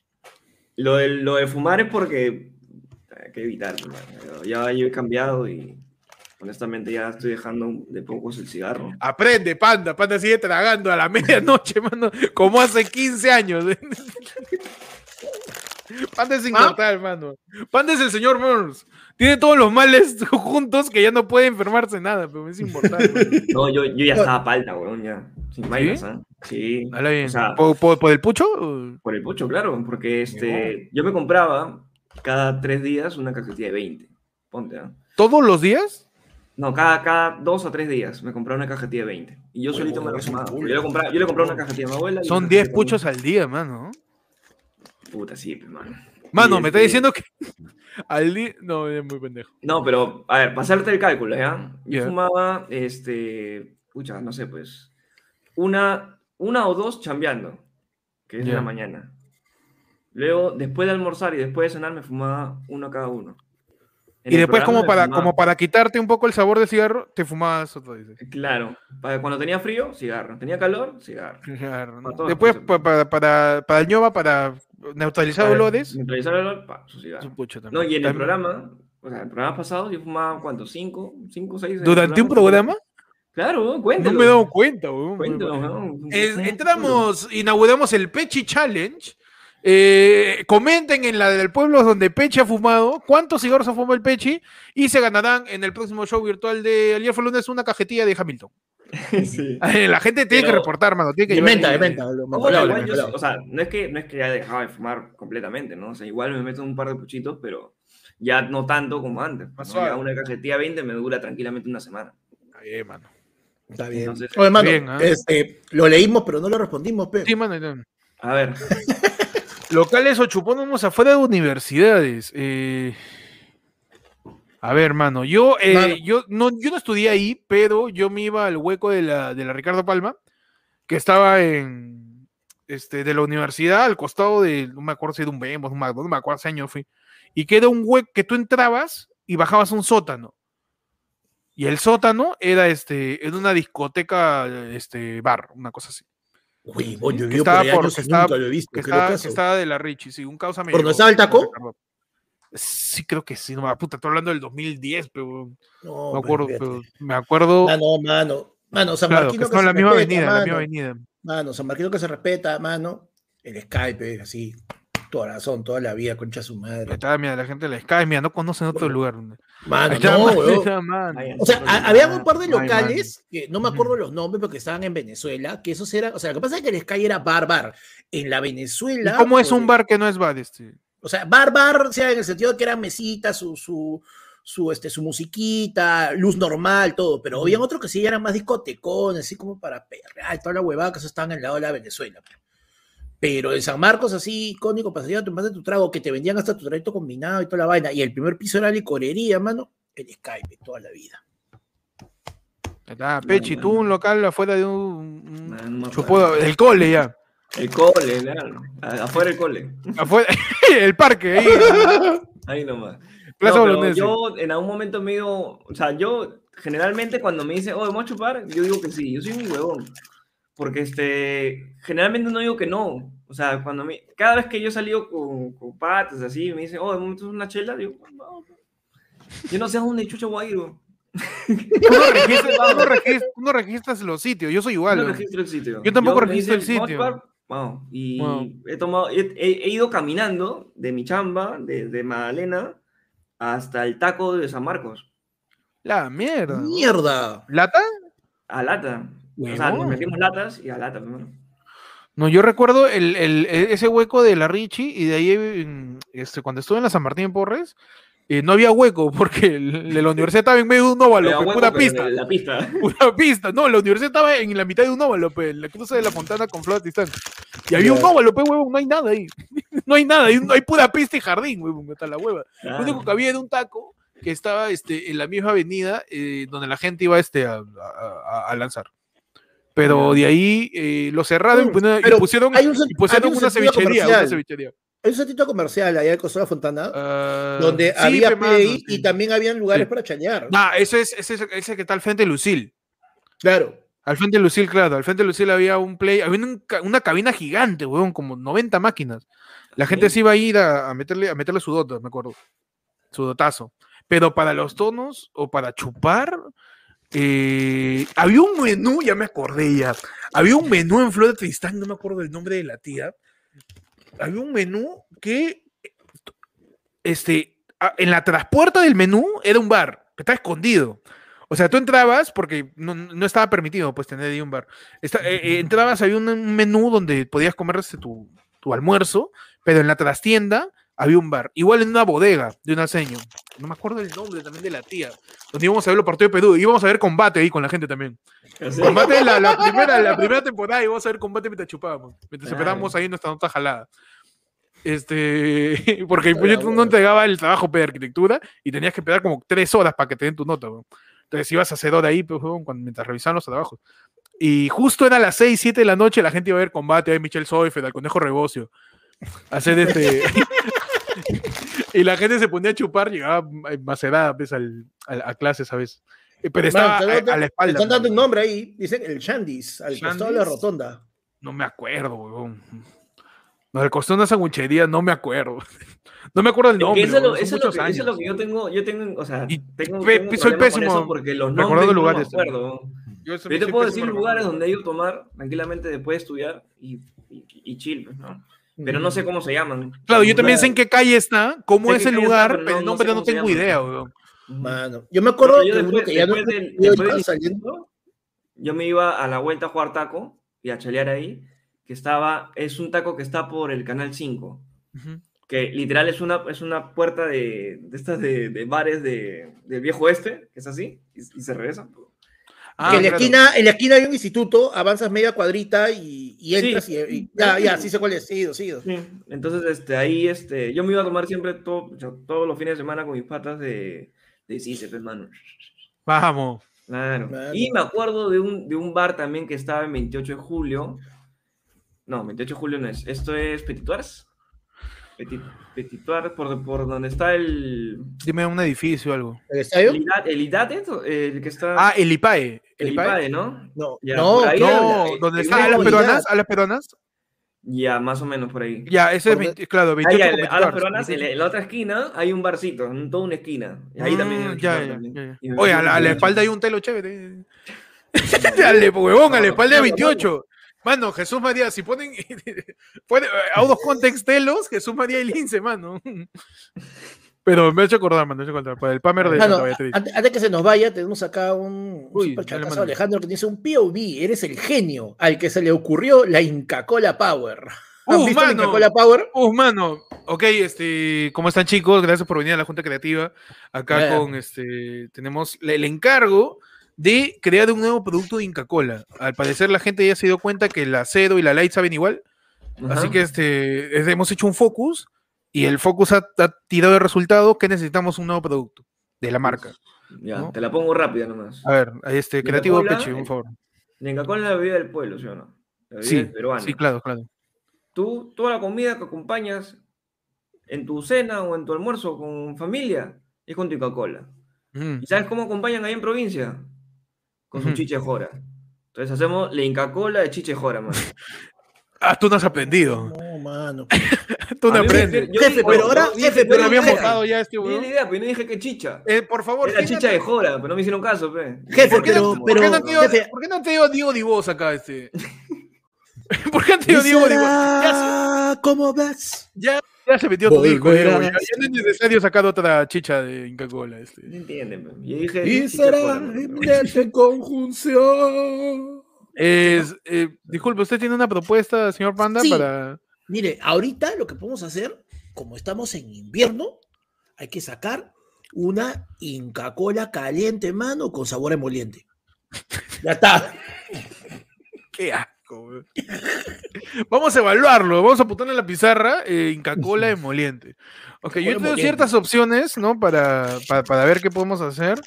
Lo de, lo de fumar es porque hay que evitar. mano. Ya yo he cambiado y honestamente ya estoy dejando de pocos el cigarro. Aprende, panda. Panda sigue tragando a la medianoche, mano, como hace 15 años. Panda es inmortal, mano. Panda es el señor Burns. Tiene todos los males juntos que ya no puede enfermarse nada, pero es inmortal. mano. No, yo, yo ya estaba palta, weón, ya. Sin vainas, ¿ah? Sí. Dale bien. O sea, ¿Por, por- por el pucho? por el pucho, claro, porque este, yo me compraba cada tres días una cajetilla de 20. Ponte, ¿ah? ¿Todos los días? No, cada, cada dos o tres días me compraba una cajetilla de 20. Y yo solito me la culo. Yo le compraba, yo le compraba una cajetilla a mi abuela. Son una 10 cajetilla puchos al día, mano. Puta, sí, pues, mano. Mano, me está este, diciendo que al día. No, es muy pendejo. No, pero, a ver, pasarte el cálculo, ¿ya? Yo fumaba, este, pucha, no sé, pues, una, una o dos chambeando, que es Ya. la mañana. Luego, después de almorzar y después de cenar, me fumaba uno cada uno. En Y después, como para, fumaba- como para quitarte un poco el sabor del cigarro, te fumabas otro, dice. Claro, para cuando tenía frío, cigarro. Tenía calor, cigarro. Todas Después, pa- para, para, para el ñoba, para neutralizar Para olores, Neutralizar el olor, pa, pucho No, y en el programa, o sea, en el programa pasado, yo fumaba, ¿cuánto? ¿Cinco? ¿Cinco, seis? el ¿Durante un programa? Claro, No cuéntalo. me he dado cuenta, weón. Entramos, inauguramos el Pechi Challenge. Eh, comenten en la del pueblo donde Pechi ha fumado cuántos cigarros ha fumado el Pechi y se ganarán en el próximo show virtual de ayer fue lunes una cajetilla de Hamilton. sí. La gente tiene que Pero- reportar, mano. Tiene que yo- mentolado. o sea, no es, que, no es que haya dejado de fumar completamente, ¿no? O sea, igual me meto un par de puchitos, pero ya no tanto como antes. ¿no? Ya una cajetilla 20 me dura tranquilamente una semana. Está bien, mano. Está bien. Entonces, Oye, mano, bien, ¿ah? este, lo leímos, pero no lo respondimos, pe. Sí, mano. no. A ver, Locales o chupónomos afuera de universidades. eh, A ver, mano, yo, eh, Mano. yo, no, yo no estudié ahí, pero yo me iba al hueco de la, de la Ricardo Palma, que estaba en este, de la universidad, al costado de, no me acuerdo si era un Bembo, no me, no me acuerdo hace años fui, y que era un hueco que tú entrabas y bajabas a un sótano. Y el sótano era este, en una discoteca, este, bar, una cosa así. Uy, yo he Que estaba por ahí por- años que y estaba- nunca lo he visto. que qué estaba, que locazo. estaba de la Richie, sí, un causa ¿Por llegó, estaba el taco? Sí, creo que sí, no me puta, estoy hablando del 2010, pero No, me pero acuerdo, pero me acuerdo, Mano, mano. Mano, San claro, que Marquino está en se la misma respeta, avenida, en la misma mano. avenida. Mano, San Marquino que se respeta, mano. El Skype, así. Toda razón, toda la vida, concha su madre. está, mira, la gente de la Sky, mira, no conocen otro Bueno, lugar. Mano, está, no, mano, está, mano. O sea, había un par de ay, locales que no me acuerdo los nombres porque estaban en Venezuela, que esos eran, o sea, lo que pasa es que el Sky era bar bar. En la ¿Y Venezuela. cómo es un bar que no es bar? Este? O sea, bar bar, o sea, en el sentido de que eran mesitas, su, su, su, este, su musiquita, luz normal, todo, pero habían otros que sí eran más discotecones, así como para perrear y toda la huevada que eso estaban en el lado de la Venezuela. Pero en San Marcos, así icónico, para salir a tomarte tu trago, que te vendían hasta tu traguito combinado y toda la vaina, y el primer piso era licorería, mano, el Skype toda la vida. Está, Pechi, tú un local afuera de un, un No, no del cole ya. El cole, claro. Afuera el cole. Afuera, el parque, ahí, Ahí nomás. Plaza No, yo en algún momento me digo, o sea, yo generalmente cuando me dicen, oh, ¿vamos a chupar? Yo digo que sí, yo soy un huevón. Porque este, generalmente no digo que no. O sea, cuando me, cada vez que yo he salido con, con patas así, me dicen, oh, ¿de momento es una chela? Digo, no. Yo no sé a dónde chucha weón. Tú no, registras, tú no registras- tú no registras los sitios, yo soy igual. no registro el sitio. Yo tampoco me registro el dicen, "¿Vamos a sitio". chupar?". Vamos. Y Wow. he tomado, he, he- he ido caminando de mi chamba, de, de Magdalena, hasta el taco de San Marcos, La mierda. ¡Mierda! ¿Lata? a lata. O sea, nos metimos latas y a lata, hermano. No, yo recuerdo el, el- e- ese hueco de la Richie y de ahí, en- este, cuando estuve en la San Martín Porres, eh, no había hueco porque la universidad estaba en medio de un óvalo, pe, hueco, pura pero pista, La pista. pura pista. No, la universidad estaba en la mitad de un óvalo, pe, en la cruza de la fontana con Flor Tistán. Y había un óvalo, pe, huevón, no hay nada ahí. no hay nada, hay, hay pura pista y jardín, huevón, hasta la hueva. Lo único que había era un taco que estaba este, en la misma avenida eh, donde la gente iba este, a, a- lanzar. Pero de ahí eh, lo cerraron y Mm, pusieron- y pusieron, hay un sen- y pusieron hay un una cevichería, una cevichería. Hay un centrito comercial allá de Costa de la Fontana, Ah, donde sí, había Play sí. y también habían lugares Sí. para chalear. Nah, ese es ese, es- ese que está al frente de Lucil. Claro. Al frente de Lucil, claro. Al frente de Lucil había un play, había un una cabina gigante, weón, como 90 máquinas. La gente Sí. se iba a ir a, a meterle, a meterle su dota, me acuerdo. Su dotazo. Pero para los tonos o para chupar, eh, había un menú, ya me acordé ya. Había un menú en Flor de Tristán, no me acuerdo el nombre de la tía. Había un menú que, este, en la traspuerta del menú era un bar que estaba escondido. O sea, tú entrabas porque no, no estaba permitido pues tener ahí un bar. Eh, eh, entrabas, había un, menú donde podías comer este, tu, tu almuerzo, pero en la trastienda había un bar. Igual en una bodega de un aseño. No me acuerdo el nombre también de la tía. Donde íbamos a ver los partidos de Perú. Íbamos a ver combate ahí con la gente también. Así. Combate la, la primera, la primera temporada íbamos a ver combate mientras chupábamos. Mientras Claro. esperábamos ahí nuestra nota jalada. Este, porque pues, yo no entregaba el trabajo de arquitectura y tenías que esperar como tres horas para que te den tu nota. weón. Entonces ibas a hacer hora ahí pues, mientras revisaban los trabajos. Y justo era las 6, 7 de la noche, la gente iba a ver combate, ahí Michelle Soifer, al conejo Rebocio. Hacer este. y la gente se ponía a chupar, llegaba eh, macerada pues, al, al- a clases a veces. Eh, Pero estaba Man, a, te- a la espalda. Están dando un nombre ahí. Dicen el Shandis, al costado de la rotonda. No me acuerdo, weón. No, le costó una sanguchería, no me acuerdo. No me acuerdo el nombre. eso, es lo, eso es lo que, eso es lo que yo tengo, yo tengo, o sea, Y tengo, pe- tengo soy pésimo porque los nombres lugares. no me acuerdo. Yo, Yo te puedo decir lugares donde he ido a tomar tranquilamente después de estudiar y, y, y chill, pues, ¿no? Pero no sé cómo se llaman. Claro, yo también sé en qué calle está, cómo Sé es el calle está, lugar, pero pero no- el no nombre sé no cómo se tengo idea, weón. Mano, yo me acuerdo yo después, que ya no después del- yo después saliendo. me iba a la vuelta a jugar taco y a chalear ahí, que estaba, es un taco que está por el canal 5, Ujú. que literal es una, es una puerta de, de estas de, de bares de, del viejo oeste, que es así, y, y se regresa. Ah, que en la, claro. esquina, en la esquina hay un instituto, avanzas media cuadrita y, y Sí. entras y, y- ya, ya, sí sé cuál es, sí, sí. Sí, entonces este, ahí este, yo me iba a tomar siempre todo, yo- todos los fines de semana con mis patas de, de Cícepe, hermano. Vamos. Claro. Claro. Y me acuerdo de un, de un bar también que estaba en 28 de julio. No, 28 de julio no es. Esto es Petituars. Petit, por, por donde está el. Dime un edificio o algo. ¿El estadio? El, Ida- el Idatet, el que está. Ah, el IPAE. el IPAE, ¿no? No, Ya, no, ahí No, donde está eh, a las peruanas, a las peruanas. Ya, más o menos por ahí. Ya, ese es, Por 20 claro, Ahí, 28 a, las 24, peruanas, en, 28. en la otra esquina, hay un barcito, en toda una esquina. Y ahí Mm, ya, ya, también. Oye, a la, a la espalda hay un telo chévere. Dale, huevón, a la espalda de 28. Mano, Jesús María, si ponen pone, a unos context telos, Jesús María y Lince, mano. Pero me ha hecho acordar, mano, me ha hecho acordar. Para el Pamer de Mano, antes, antes que se nos vaya, tenemos acá un, Uy. Alejandro que dice un POV, eres el genio al que se le ocurrió la Inca Cola Power. ¿Han Uh, visto la mano. Inca Cola Power? Uh, mano, ok, este, ¿cómo están chicos? Gracias por venir a la Junta Creativa. Acá Ya. con este, tenemos la- el encargo de crear un nuevo producto de Inca Cola. Al parecer la gente ya se dio cuenta que la Cero y la Light saben igual, Ajá. así que este, es- hemos hecho un focus y el focus ha, ha tirado el resultado que necesitamos un nuevo producto de la marca. Ya, ¿no? te la pongo rápida nomás. A ver, este, Inca creativo Peche, por eh, favor. La Inca Kola es la bebida del pueblo, ¿sí o no? La bebida Sí, del peruano. sí, claro, claro. Tú, toda la comida que acompañas en tu cena o en tu almuerzo con familia es con tu Inca Kola. Mm. ¿Y sabes cómo acompañan ahí en provincia? Con su Ujú. chiche jora. Entonces hacemos la Inca Kola de chiche jora, man. Ah, tú no has aprendido. No, mano. Tú no aprendes. yo Jefe, dije, pero ahora, dije, jefe, pero Pero jefe, votado ya este la weón. idea, pero no dije que chicha. Eh, por favor, Era ¿quién chicha ha- de jora, pero no me hicieron caso, pe. Jefe, ¿Por qué, pero, no, por qué pero, no han tenido, jefe, ¿por qué no Diego Divos acá? Este? ¿Por qué han tenido Diego Divos? Ya, será como ves? ya, ya se metió tu disco, Diego, ya, no es necesario sacar otra chicha de Inca Cola. No Este. entienden. Yo dije Y será esta conjunción. Es, eh, disculpe, ¿usted tiene una propuesta, señor Panda, Sí. para...? Mire, ahorita lo que podemos hacer, como estamos en invierno, hay que sacar una Inca Cola caliente, mano, con sabor emoliente. Ya está. ¡Qué asco! Vamos a evaluarlo, vamos a apuntarle en la pizarra eh, Inca Cola emoliente. Ok, yo tengo emoliente. ciertas opciones, ¿no? Para, para, para ver qué podemos hacer.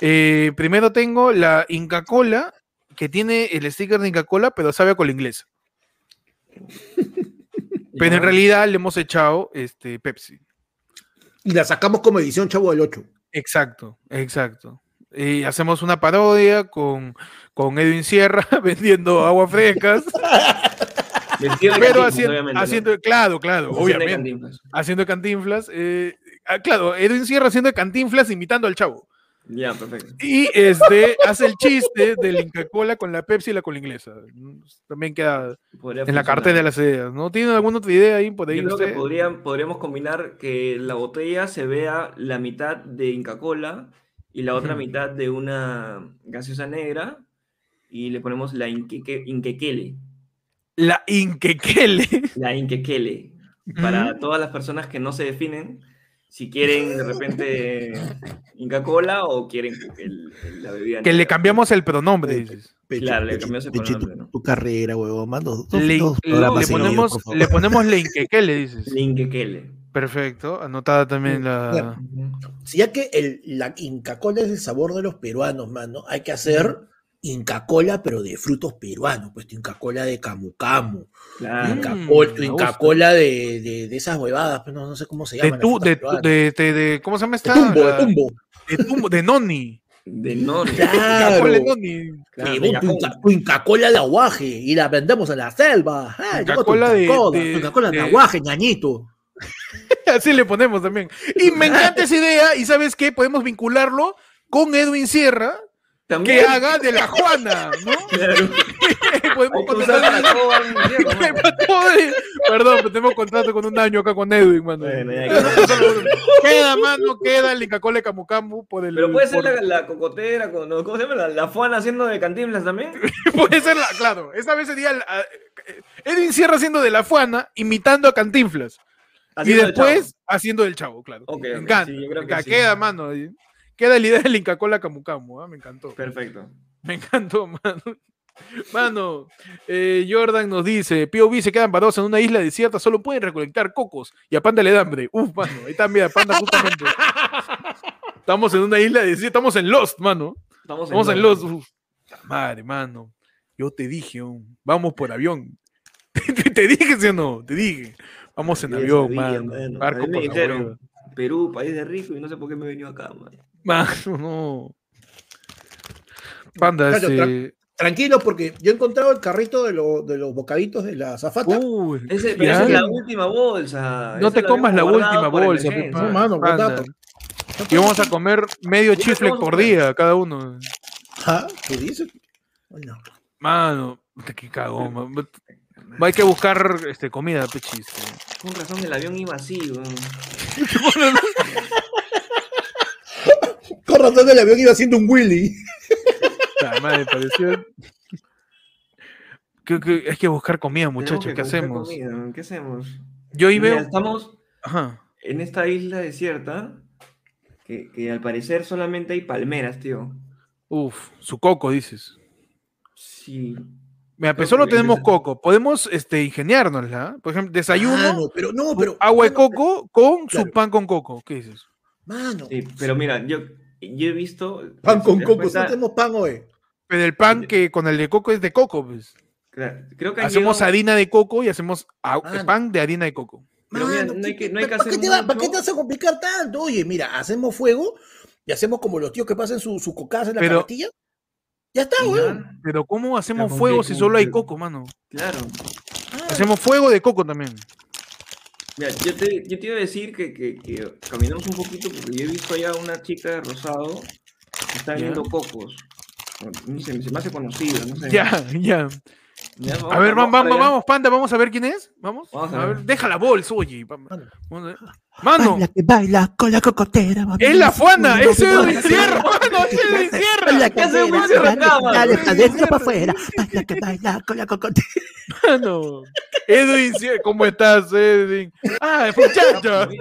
Eh, primero tengo la Inca Cola, que tiene el sticker de Inca Cola, pero sabe a cola inglesa. Pero en realidad le hemos echado este, Pepsi. Y la sacamos como edición Chavo del 8. Exacto, exacto. Y hacemos una parodia con, con Edwin Sierra vendiendo aguas frescas, pero haciendo, obviamente, ¿no? haciendo claro, claro, de obviamente, Cantinflas. haciendo cantinflas. eh, ah, claro, Edwin Sierra haciendo cantinflas imitando al chavo. Ya, perfecto. Y este hace el chiste del Inca Cola con la Pepsi y la cola inglesa. También queda Podría en la funcionar. cartera de las ideas. ¿No tienen alguna otra idea ahí por ahí? Yo creo que ustedes? podrían, podríamos combinar que la botella se vea la mitad de Inca Cola y la otra mitad de una gaseosa negra y le ponemos la inqueque- inquequele, La Inquequele. la inquequele, para todas las personas que no se definen si quieren de repente Inca Cola o quieren el- el- la bebida Que le cambiamos el pronombre, dices. Peche, Claro, le Peche, Peche, tu, pronombre, ¿no? tu carrera, huevón. Dos, Le, dos le- le ponemos, le ponemos la Inquequele, dices. La inquequele. Perfecto. Anotada también la. Claro. Si ya que el, la Inca Cola es el sabor de los peruanos, mano, hay que hacer Inca Cola, pero de frutos peruanos, pues tu Inca Cola de camu camu, Claro. Inca, Mm, Col- tu me Inca gusta. Cola de, de, de esas huevadas, pues no, no sé cómo se De, las de, tu- de, de, de- ¿Cómo se llama De esta? tumbo, de tumbo. de tumbo, de Noni. De. Claro. Noni. Claro, Sí, de tu, Yacón. Inca, tu Inca Cola de aguaje y la vendemos en la selva. Ah, Inca llegó tu Cola Inca de- Cola, de- Inca Cola de, de- aguaje, ñañito. Así le ponemos también. Y me encanta esa idea. ¿Y sabes qué? Podemos vincularlo con Edwin Sierra, que haga de la Juana, ¿no? Claro. Podemos contratar. Perdón, pero tenemos contrato con un año acá con Edwin, mano. Bueno, queda, mano, queda el Inca Cola de Camu Camu por el. Pero puede ser la, la cocotera, con, no, ¿cómo se llama? La, la Fuana haciendo de cantinflas también. Puede ser la, claro, esa vez sería la- eh, Edwin Sierra haciendo de la Fuana, imitando a Cantinflas. Y después haciendo del chavo, claro. Me encanta. sí, yo creo me que encanta. sí. Queda, mano. Queda la idea del Inca Cola Camu Camu, ¿ah? me encantó. Perfecto. Me encantó, mano. Mano, eh, Jordan nos dice, POV se quedan parados en una isla desierta, solo pueden recolectar cocos y a Panda le da hambre. Uf, mano, ahí está, mira, Panda justamente. Estamos en una isla desierta, estamos en Lost, mano. Estamos Estamos en Lost. Lost. Uf, puta madre, mano. Yo te dije, vamos por avión. te, te dije, ¿sí o no? Te dije. Vamos en avión, mano. mano. Barco A mí me por la dijeron, hueva. Perú, país de rico, y no sé por qué me he venido acá, man. Mano, no. Panda, Claro, este... Tranquilo, porque yo he encontrado el carrito de, lo- de los bocaditos de la zafata. Uy, Ese, pero esa es la última bolsa. No te comas la última bolsa, No, mano, Panda. Y vamos a comer medio ¿Qué chifle por día, cada uno. Ah, ¿Tú dices? Bueno, Mano, puta, qué cagón. man. Hay que buscar este, comida, pechis. Con razón, el avión iba así, weón. Con razón el avión iba haciendo un Willy. La madre, pareció. Que- que hay que buscar comida, muchachos. ¿Qué hacemos? comida. ¿Qué hacemos? Yo ahí Mira, veo. estamos Ajá. en esta isla desierta que, que al parecer solamente hay palmeras, tío. Uf, su coco, dices. Sí. Mira, Creo pues solo tenemos coco. Podemos este, ingeniárnosla. Por ejemplo, desayuno, Mano, pero no, pero. agua de coco con Claro. su pan con coco. ¿Qué dices? Mano, Sí, pero mira, yo, yo he visto. pan con coco. cuenta, No tenemos pan hoy. Pero el pan que con el de coco es de coco, pues. claro, creo que Hacemos llegado- harina de coco y hacemos Mano. pan de harina de coco. Pero mira, Mano, no hay ¿qué- que- no hay que ¿para qué te va- ¿Para mucho. qué te vas a complicar tanto? Oye, mira, hacemos fuego y hacemos como los tíos que pasan su, su cocaza en la Pero- carretilla. Ya está, weón. Pero ¿cómo hacemos fuego si solo hay coco, mano? Claro. Ah, Hacemos fuego de coco también. Mira, yo te, yo te iba a decir que, que, que caminamos un poquito porque yo he visto allá una chica de rosado que está Ya. viendo cocos. Sé, se me hace conocida, no sé. Ya, ya. Ya, A ver, vamos, vamos, vamos, panda, vamos a ver quién es. Vamos. Vamos a a ver, ver. deja la bolsa, oye. vamos- Mano. vamos Baila que baila con la cocotera. es la fuana, es Edwin Sierra, mano, es Edwin Sierra. que hace Edwin de adentro Sierra. para afuera. Baila que baila con la cocotera. Mano. Edwin Sierra, ¿cómo estás, Edwin? Ah, muchacho.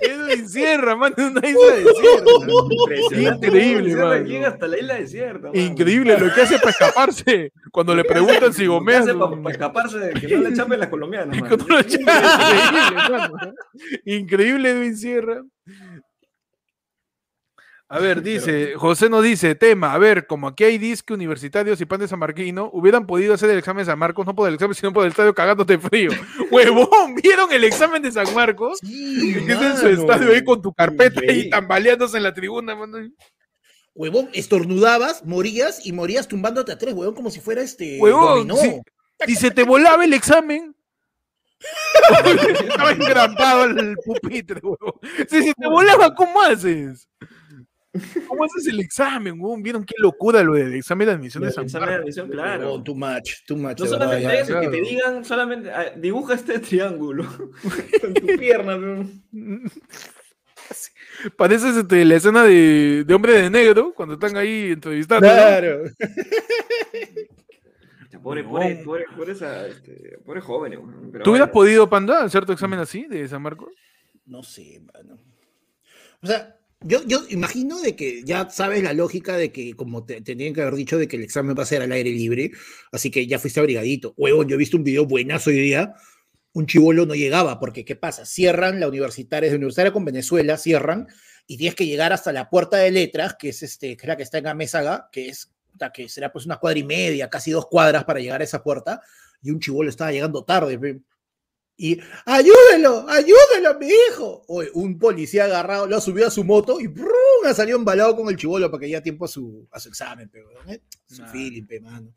Edwin Sierra, mano, en una isla desierta. Impresionante. Increíble, mano. Llega hasta la isla desierta. mano. Increíble lo que hace para escaparse. Cuando le preguntan si hace su- para escaparse de que no le chapen las colombianas. Increíble, mano. Increíble Edwin Sierra. A ver, dice, José nos dice, tema, a ver, como aquí hay disque universitarios y pan de San Marquino, hubieran podido hacer el examen de San Marcos, no por el examen, sino por el estadio cagándote frío. Huevón, ¿vieron el examen de San Marcos? Sí, Que es en su estadio ahí con tu carpeta y tambaleándose en la tribuna, mano. Huevón, estornudabas, morías y morías tumbándote a tres, huevón, como si fuera este. Huevón, sí. Si se te volaba el examen, estaba engrampado el pupitre, huevón. Si se te volaba, ¿cómo haces? ¿Cómo haces el examen, huevón? ¿Vieron qué locura lo del examen de admisión de El San examen de admisión, claro. too much, too much. No solamente verdad, eso, que te digan solamente, ah, dibuja este triángulo con tu pierna. pero- Pareces este, la escena de, de Hombre de Negro, cuando están ahí entrevistando. ¿no? Claro. Pobre, No. pobre, pobre, pobre, esa, este, pobre jóvenes. weón, pero ¿Tú hubieras bueno. podido, Panda, hacer tu examen así de San Marcos? No sé, mano. O sea, yo, yo imagino de que ya sabes la lógica de que, como te tenían que haber dicho, de que el examen va a ser al aire libre, así que ya fuiste abrigadito. Huevón, yo he visto un video buenazo hoy día. Un chivolo no llegaba, porque ¿qué pasa? Cierran la universitaria, es universitaria con Venezuela, cierran, y tienes que llegar hasta la puerta de letras, que es este, que es la que está en Amézaga, que es que será pues una cuadra y media, casi dos cuadras para llegar a esa puerta, y un chivolo estaba llegando tarde. Y ayúdelo, ayúdelo, mi hijo. Oye, un policía agarrado lo ha subido a su moto y ¡brum! ha salido embalado con el chivolo para que ya tiempo a su, a su examen, pero ¿eh? su Nah. mano.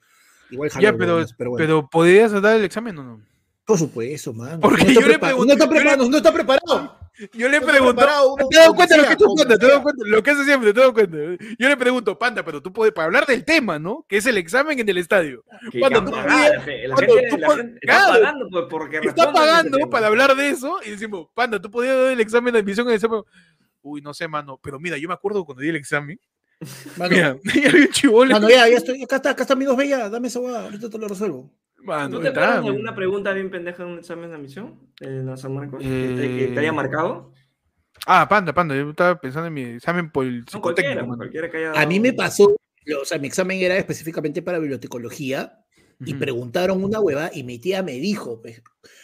Igual Ya, pero, huevones, pero bueno. pero ¿podrías dar el examen o no? Por supuesto, mano. Porque no yo le pregunté- no está yo le- preparado, no está preparado. Yo le pregunto, te das cuenta lo que tú cuentas, te das cuenta, lo que haces siempre, te das cuenta. Yo le pregunto, Panda, pero tú puedes, para hablar del tema, ¿no? Que es el examen en el estadio. Cuando ya tú la gente, tú la pon- gente claro, está pagando pues, porque Está pagando para hablar de eso y decimos, Panda, tú podías dar el examen de admisión en el examen. Uy, no sé, mano, pero mira, yo me acuerdo cuando di el examen. Mano, Mira, y había un chivolo. mano, ya, ya estoy. Acá está, acá está mi dos bellas. Dame esa hueá, ahorita te lo resuelvo. Mano, ¿No te acuerdas de alguna pregunta bien pendeja en un examen de admisión de la San Marcos? que, te, que te Eh, haya marcado? Ah, Panda, Panda, yo estaba pensando en mi examen por el No, cualquiera, psicotécnico, mano. cualquiera que haya A mí me pasó, o sea, mi examen era específicamente para bibliotecología y preguntaron una hueva y mi tía me dijo, pues,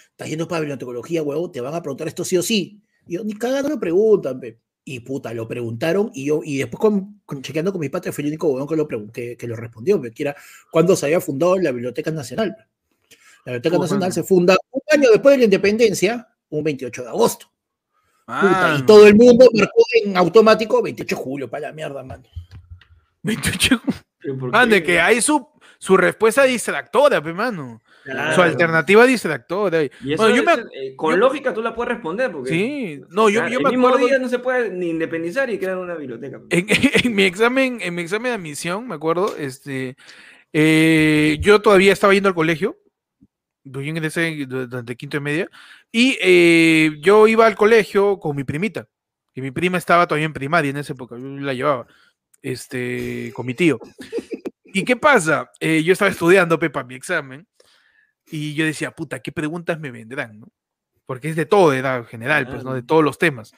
estás yendo para bibliotecología, huevo, te van a preguntar esto sí o sí. Y yo, ni cagando lo preguntan, pe. Y puta, lo preguntaron y yo, y después con, con- chequeando con mi padre fue el único huevón que lo, pregunté, que lo respondió, pe, que era cuando se había fundado la Biblioteca Nacional. La Biblioteca Nacional se funda un año después de la independencia, un 28 de agosto. Puta, Ah, y todo el mundo marcó en automático 28 de julio, para la mierda, mano. 28. ¿Pero por Ah, de que hay su, su respuesta distractora, pe, mano. Su Claro. alternativa distractora. Y eso Bueno, yo me es, eh, con yo- lógica tú la puedes responder. Porque, Sí, no, yo, claro, yo el me mismo acuerdo. día no se puede ni independizar y crear una biblioteca. En, en mi examen, en mi examen de admisión, me acuerdo, este, eh, yo todavía estaba yendo al colegio, yo ingresé durante quinto y media, y eh, yo iba al colegio con mi primita, y mi prima estaba todavía en primaria en esa época, yo la llevaba, este, con mi tío. ¿Y qué pasa? Eh, yo estaba estudiando, Pepa, mi examen, y yo decía, puta, ¿qué preguntas me vendrán? ¿no? Porque es de todo, era general, pues, ¿no? De todos los temas.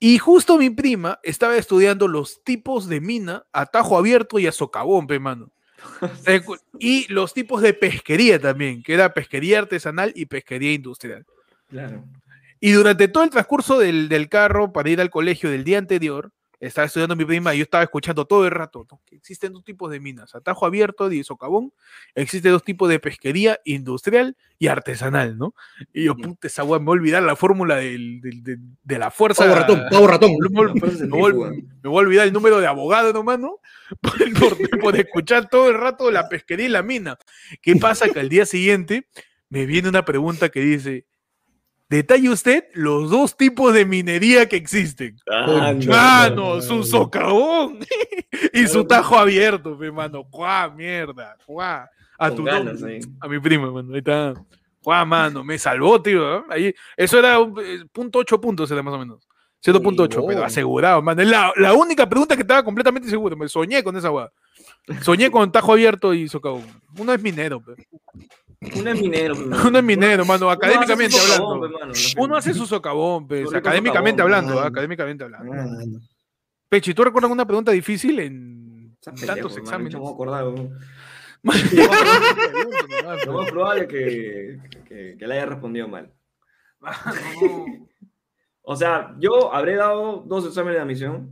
Y justo mi prima estaba estudiando los tipos de mina a tajo abierto y a socavón, pe, mano. Y los tipos de pesquería también, que era pesquería artesanal y pesquería industrial. Claro. Y durante todo el transcurso del, del carro para ir al colegio del día anterior, estaba estudiando mi prima y yo estaba escuchando todo el rato ¿no? que existen dos tipos de minas, atajo abierto y socavón, existen dos tipos de pesquería industrial y artesanal, ¿no? Y yo, puta, esa weá, me voy a olvidar la fórmula del- del- de, de la fuerza. Pavo ratón, pavo ratón. Me voy- La fuerza me voy- centrífuga. me voy a olvidar el número de abogado nomás, ¿no? Por, por- por escuchar todo el rato la pesquería y la mina. ¿Qué pasa? Que al día siguiente me viene una pregunta que dice, detalle usted los dos tipos de minería que existen. Ah, no, Mano, no, su no. socavón y su tajo abierto, mi mano. ¡Cuá, mierda! ¡Cuá! A Con tu ganas. A mi prima, mano. Ahí está. ¡Cuá, mano! Me salvó, tío. ¿eh? Ahí, eso era un, eh, punto ocho puntos, era más o menos. 0.8, pero Huevón. asegurado, mano. Es la, la única pregunta que estaba completamente seguro. Me soñé con esa weá. Soñé con tajo abierto y socavón. Uno es minero, pe. Uno es minero. mano. Uno es minero, mano. Uno Académicamente su hablando. socavón, pe, mano, Uno hace su socavón, pues. Académicamente socavón, hablando, mano. académicamente hablando. Mano. Pechi, ¿tú recuerdas una pregunta difícil en tantos mano, exámenes? yo me acordar, Lo más probable es que, que, que le haya respondido mal. O sea, yo habré dado dos exámenes de admisión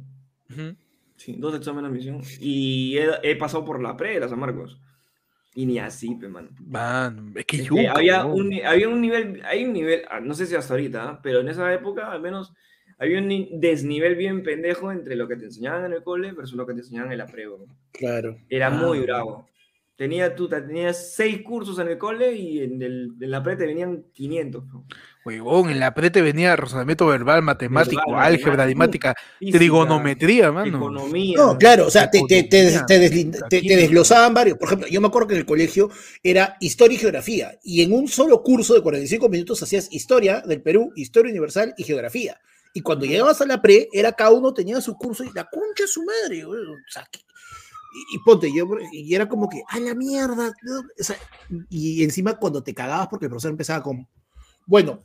Ujú. Sí, dos exámenes de admisión. Y he, he pasado por la pre de la San Marcos. Y ni así, pe, mano. Mano, es que Es que yuca, había, un, había un nivel, hay un nivel, ah, no sé si hasta ahorita, ¿ah? pero en esa época al menos había un ni- desnivel bien pendejo entre lo que te enseñaban en el cole versus lo que te enseñaban en la pre. weón. Claro. Era muy Ah. bravo. Tenía, tú te- tenías seis cursos en el cole y en, el, en la pre te venían 500. weón. Huevón, en la pre te venía razonamiento verbal, matemático, Verbal, álgebra, Física, trigonometría, mano. Economía. No, claro, o sea, te, te, te, te desglosaban varios. Por ejemplo, yo me acuerdo que en el colegio era historia y geografía. Y en un solo curso de 45 minutos hacías historia del Perú, historia universal y geografía. Y cuando llegabas a la pre, era cada uno tenía su curso y la concha de su madre. güey, O sea, que- y, y ponte, yo, y era como que, a la mierda. ¿no? O sea, y encima cuando te cagabas porque el profesor empezaba con, bueno,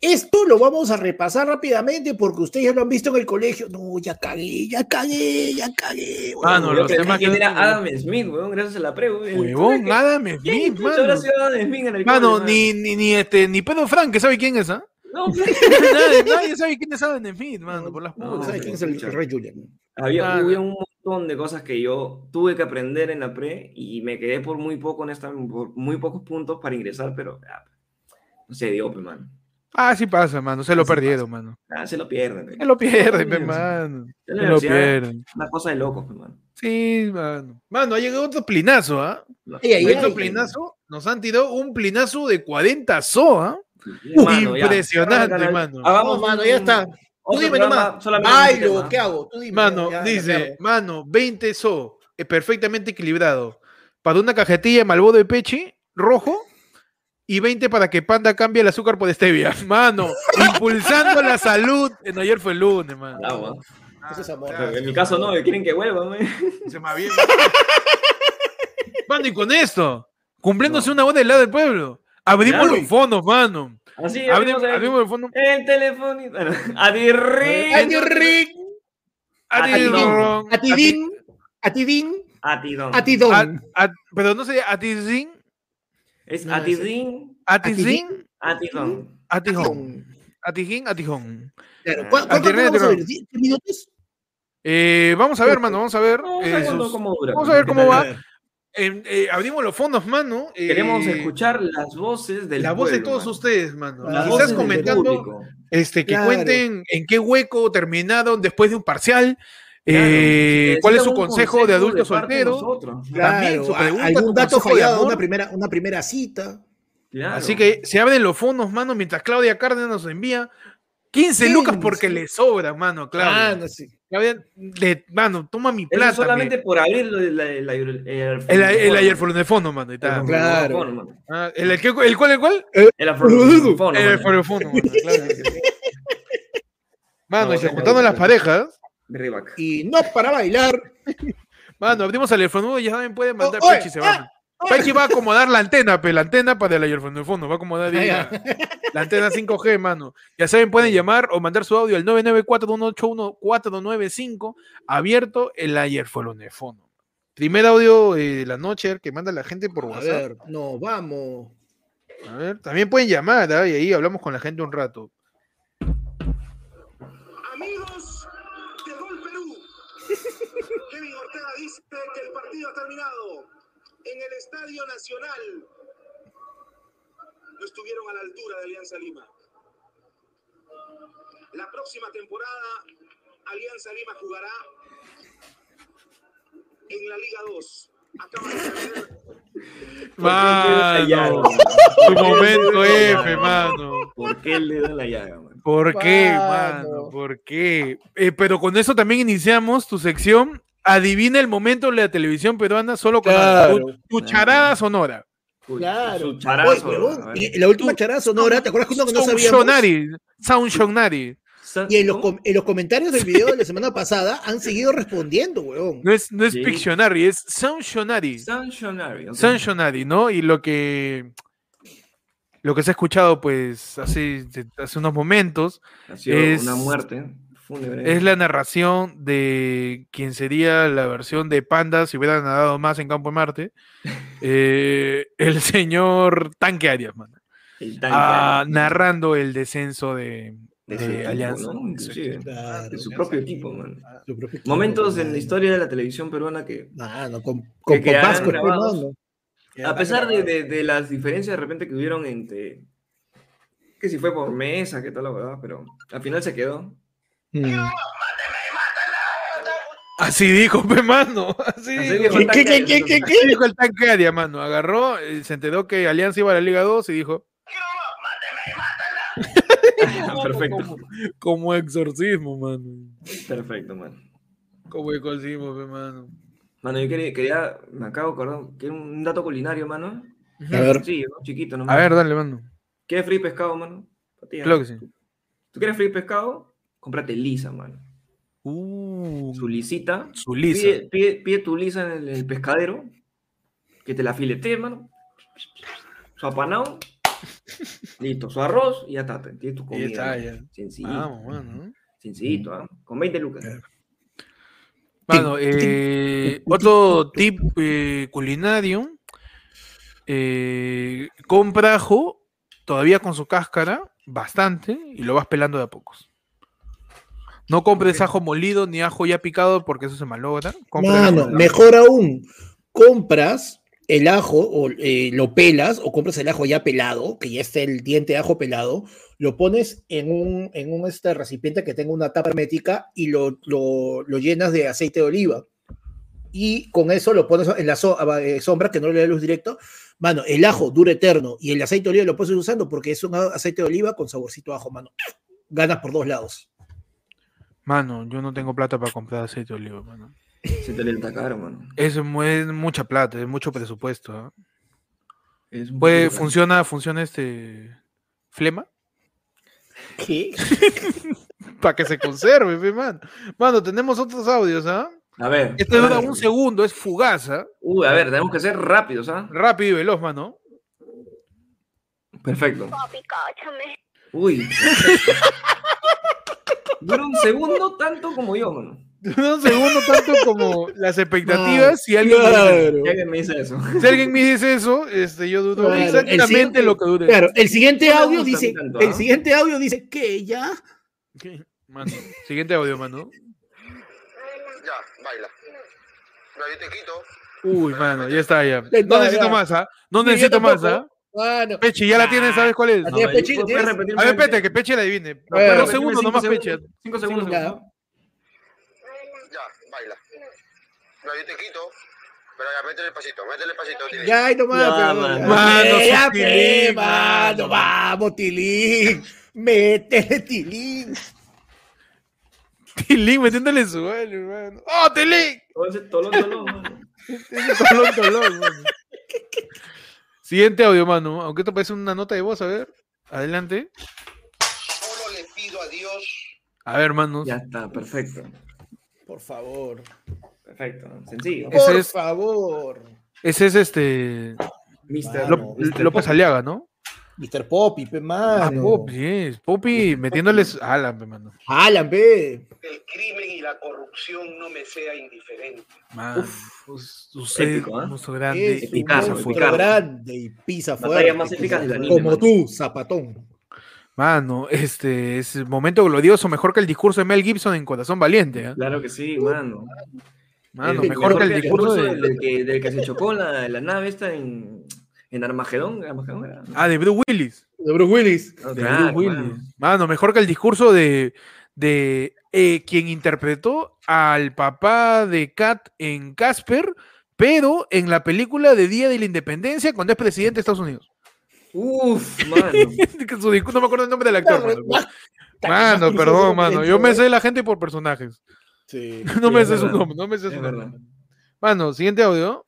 esto lo vamos a repasar rápidamente porque ustedes ya lo han visto en el colegio. No, ya cagué, ya cagué, ya cagué. Ah, no, los temas que- era Adam Smith, weón, gracias a la pre. weón. Huevón, Adam ¿Quién Smith, mano. Adam Smith en el Mano, cole, ni, ni, ni, este, ni Pedro Frank, que sabe quién es, ¿ah? No, pues. nadie, nadie sabe quién es Adam Smith, mano, por las No, No, putas. ¿Sabes quién es el, el Rey Julian? Había, Ah, había un montón de cosas que yo tuve que aprender en la pre y me quedé por muy poco en esta, por muy pocos puntos para ingresar, pero ah, no se dio, pe, mano. Ah, sí pasa, mano, se lo Así perdieron, mano. Ah, se lo pierden, pe. Se lo pierden, pe, Sí. mano. Se lo pierden. Una cosa de locos, pe, mano. Sí, mano. Mano, ha llegado otro plinazo, ¿ah? Ay, ay, Otro ay. plinazo, nos han tirado un plinazo de 40 so, ¿ah? Mano, ya. impresionante, Canal- mano. Hagamos No, mano, ya está. Tú dime nomás. Bailo, tema. ¿qué hago? Tú dime. Mano, ya, dice, ya. mano, 20 so, eh, perfectamente equilibrado. Para una cajetilla de Malbodo de Pechi, rojo, y 20 para que Panda cambie el azúcar por stevia. Mano, impulsando la salud. En ayer fue el lunes, mano. Agua. Eso es amor. Ah, En mi caso no, quieren que vuelva, me. Se me había- Mano, y con esto, cumpliéndose una hora del lado del pueblo. Abrimos Claro. los fondos, mano. Así, Abrimos, el, abrimos el fondo. el teléfono. Bueno, Adirri. Ay, Rick. Atirón. A ti, Din. A ti, Din. Atidón. A ti, Don. A- a- Pero no Atizin. Es Atidín. Atidón. Atijón. Atijín, Atijón. Claro. Ah, ¿Cu- ¿Cuánto vamos a ver? ¿10 minutos? Eh, vamos a ver, mano, vamos a ver. No, eh, vamos a ver sus- cómo dura. vamos a ver cómo va. Eh, eh, abrimos los fondos, mano. eh, Queremos escuchar las voces del la voz de todos mano. ustedes, mano. Las Quizás comentando este, que Claro. cuenten en qué hueco terminaron después de un parcial. Claro, eh, ¿Cuál es su consejo de adulto de soltero? También su pregunta, algún dato fallado, una primera, una primera cita. Claro. Así que se abren los fondos, mano, mientras Claudia Cárdenas nos envía 15 lucas 15. porque le sobra, mano, Claudia. Ah, no sé. Claudia, le- mano, toma mi Eso plata. solamente me- por abrir el, el, el, el, El, el de fondo, mano. y tal. Claro. Ah, ¿el, el, el cuál, el cuál? El afrofono, El mano. de fondo, mano, claro. Mano, No, y se no, las parejas. De. Y no para bailar. Mano, abrimos el ayer y ya saben, pueden mandar. Oh, oye, Pechi se va. Pechi va a acomodar la antena, pe, la antena para el ayer de fondo. Va a acomodar ahí la, la antena 5G, mano. Ya saben, pueden llamar o mandar su audio al 994-181-495. Abierto el ayer de fondo. Primer audio eh, de la noche que manda la gente por A WhatsApp. ver, no, vamos. A ver, también pueden llamar, ¿ah? y ahí hablamos con la gente un rato. Amigos de Gol Perú, Kevin Ortega dice que el partido ha terminado en el Estadio Nacional. No estuvieron a la altura de Alianza Lima. La próxima temporada, Alianza Lima jugará en la Liga 2. Acaba de Mano, tu momento F, mano. ¿Por qué le da la llaga, mano? ¿Por qué, Mano. mano? ¿Por qué? Eh, pero con eso también iniciamos tu sección. Adivina el momento de la televisión peruana solo con Claro. tu, tu charada sonora. Uy, Claro. su charazo, Oye, huevón, a ver. y la última charada sonora, ¿te acuerdas que uno que no Sound sabíamos? Shonari. Sound Shonari. Y en los, en los comentarios del video de la semana pasada han seguido respondiendo, weón. No es, no es Sí. Pictionary, es Sound Shonari. Sunshonary, ok. Sound Shonari, ¿no? Y lo que. Lo que se ha escuchado, pues, hace, hace unos momentos, Ha sido es- una muerte fúnebre. es la narración de quien sería la versión de Panda si hubiera nadado más en Campo de Marte. eh, el señor Tanque Arias, mano. El tanque. Ah, narrando el descenso de, de De su equipo, Alianza, ¿no? Inclusive, Claro, de su propio equipo, man. su propio equipo, Momentos en la historia de la televisión peruana que, con, con, con Vasco, a pesar de, de- de las diferencias de repente que hubieron entre, que si fue por mesa, que tal la verdad, pero al final se quedó. Mm. Así dijo, pe, mano. Así Así dijo. ¿Qué, qué, tanque, qué, qué, Así dijo el mano. Agarró, eh, se enteró que Alianza iba a la Liga 2 y dijo, Perfecto, como, como exorcismo, mano. perfecto, man. Como exorcismo, pe, mano. Mano, yo quería, quería- me acabo de acordar, que era un dato culinario, mano. A ver, Sí, ¿no? chiquito nomás. A ver, dale, mano. ¿Quieres freír pescado, mano? Claro que sí. ¿Tú quieres freír pescado? Cómprate lisa, mano. Uh, Su lisita. su lisa. Pide, pide- pide tu lisa en el, el pescadero. Que te la filetee, mano. Su apanado. Listo, su arroz y ya está. Tienes tu Y comida. está, ya. Sencillo. Vamos, mano. Sencillito, ¿ah? Con 20 lucas. Mano, eh, otro tip eh, culinario. eh, compra ajo, todavía con su cáscara, bastante, y lo vas pelando de a pocos. No compres ajo molido ni ajo ya picado porque eso se malogra. Mano, mejor aún, compras el ajo o eh, lo pelas o compras el ajo ya pelado, que ya está el diente de ajo pelado, lo pones en un, en un este, recipiente que tenga una tapa hermética y lo, lo, lo llenas de aceite de oliva. Y con eso lo pones en la so- eh, sombra, que no le dé luz directo. Mano, el ajo dura eterno y el aceite de oliva lo puedes ir usando porque es un aceite de oliva con saborcito a ajo, mano. Ganas por dos lados. Mano, yo no tengo plata para comprar aceite de oliva, mano. Se te le está caro, mano. Es, es mucha plata, es mucho presupuesto. ¿ah? Es Puede, caro. funciona, funciona este flema ¿Qué? para que se conserve, pe, mano. Mano, tenemos otros audios, ¿ah? A ver. Este dura un segundo, es fugaz, ¿ah? Uy, a ver, tenemos que ser rápidos, ¿ah? Rápido y veloz, mano. Perfecto. Papi, cáchame. Uy. Dura un segundo tanto como yo, mano. Dura un segundo tanto como las expectativas. Si alguien, me dice, Claro. Si alguien me dice eso. si alguien me dice eso, este, yo dudo Claro, exactamente lo que dure. Claro, el siguiente audio dice, tanto, el ¿ah? siguiente audio dice que ya. Mano, siguiente audio, mano. Ya, baila. No, yo te quito. Uy, mano, ya está, ya. No necesito más, ¿ah? No necesito más. ¿ah? Bueno, Peche, ya la tienes, ¿sabes cuál es? La A tienes, A ver, Pete, que Peche la adivine. Dos segundos nomás, segundos. Peche. Cinco segundos. Ya. baila. No, yo te quito. Pero ya, métele el pasito, métele el pasito. Tilín. ya, ahí nomás. Ya, pero- mano. Mano, ya, su pe, Tilín, mano, mano. vamos, Tilín. Métele, Tilín. Tilín metiéndole su hermano. ¡Oh, Tilín! Todo ese tolón, tolón, mano. Ese tolón, tolón, mano. Siguiente audio, mano. Aunque esto parece una nota de voz, a ver. Adelante. Solo le pido a Dios A ver, hermanos. Ya está, perfecto. Por favor. Perfecto. Sencillo. Ese Por es- favor. Ese es este. Mister, Ló- Mister López. Aliaga, ¿no? Mr. Poppy, pe, Ah, mano. Poppy, es. Poppy metiéndoles. Alan, pe, mano. Alan, pe. el crimen y la corrupción no me sea indiferente. Man, us- usted, Épico, ¿ah? un monstruo grande. Es y monstruo grande y pisa fuerte. más épica del anime, Como tú, zapatón. Mano, este es el momento glorioso, mejor que el discurso de Mel Gibson en Corazón Valiente. ¿ah? Claro que sí, mano. Mano, El- mejor que el discurso del, de. del que, del que se chocó la, la nave esta en, en Armagedón. ¿Armagedón era? Ah, de Bruce Willis. De Bruce Willis. Ah, De claro, Bruce Willis. mano. Mano, mejor que el discurso de, de eh, quien interpretó al papá de Kat en Casper, pero en la película de Día de la Independencia cuando es presidente de Estados Unidos. Uf, mano. Que su discurso- no me acuerdo el nombre del actor. Mano, Mano, perdón, mano. Yo me sé la gente por personajes. Sí. No me sé su nombre, no me sé su Es nombre. verdad. Mano, siguiente audio.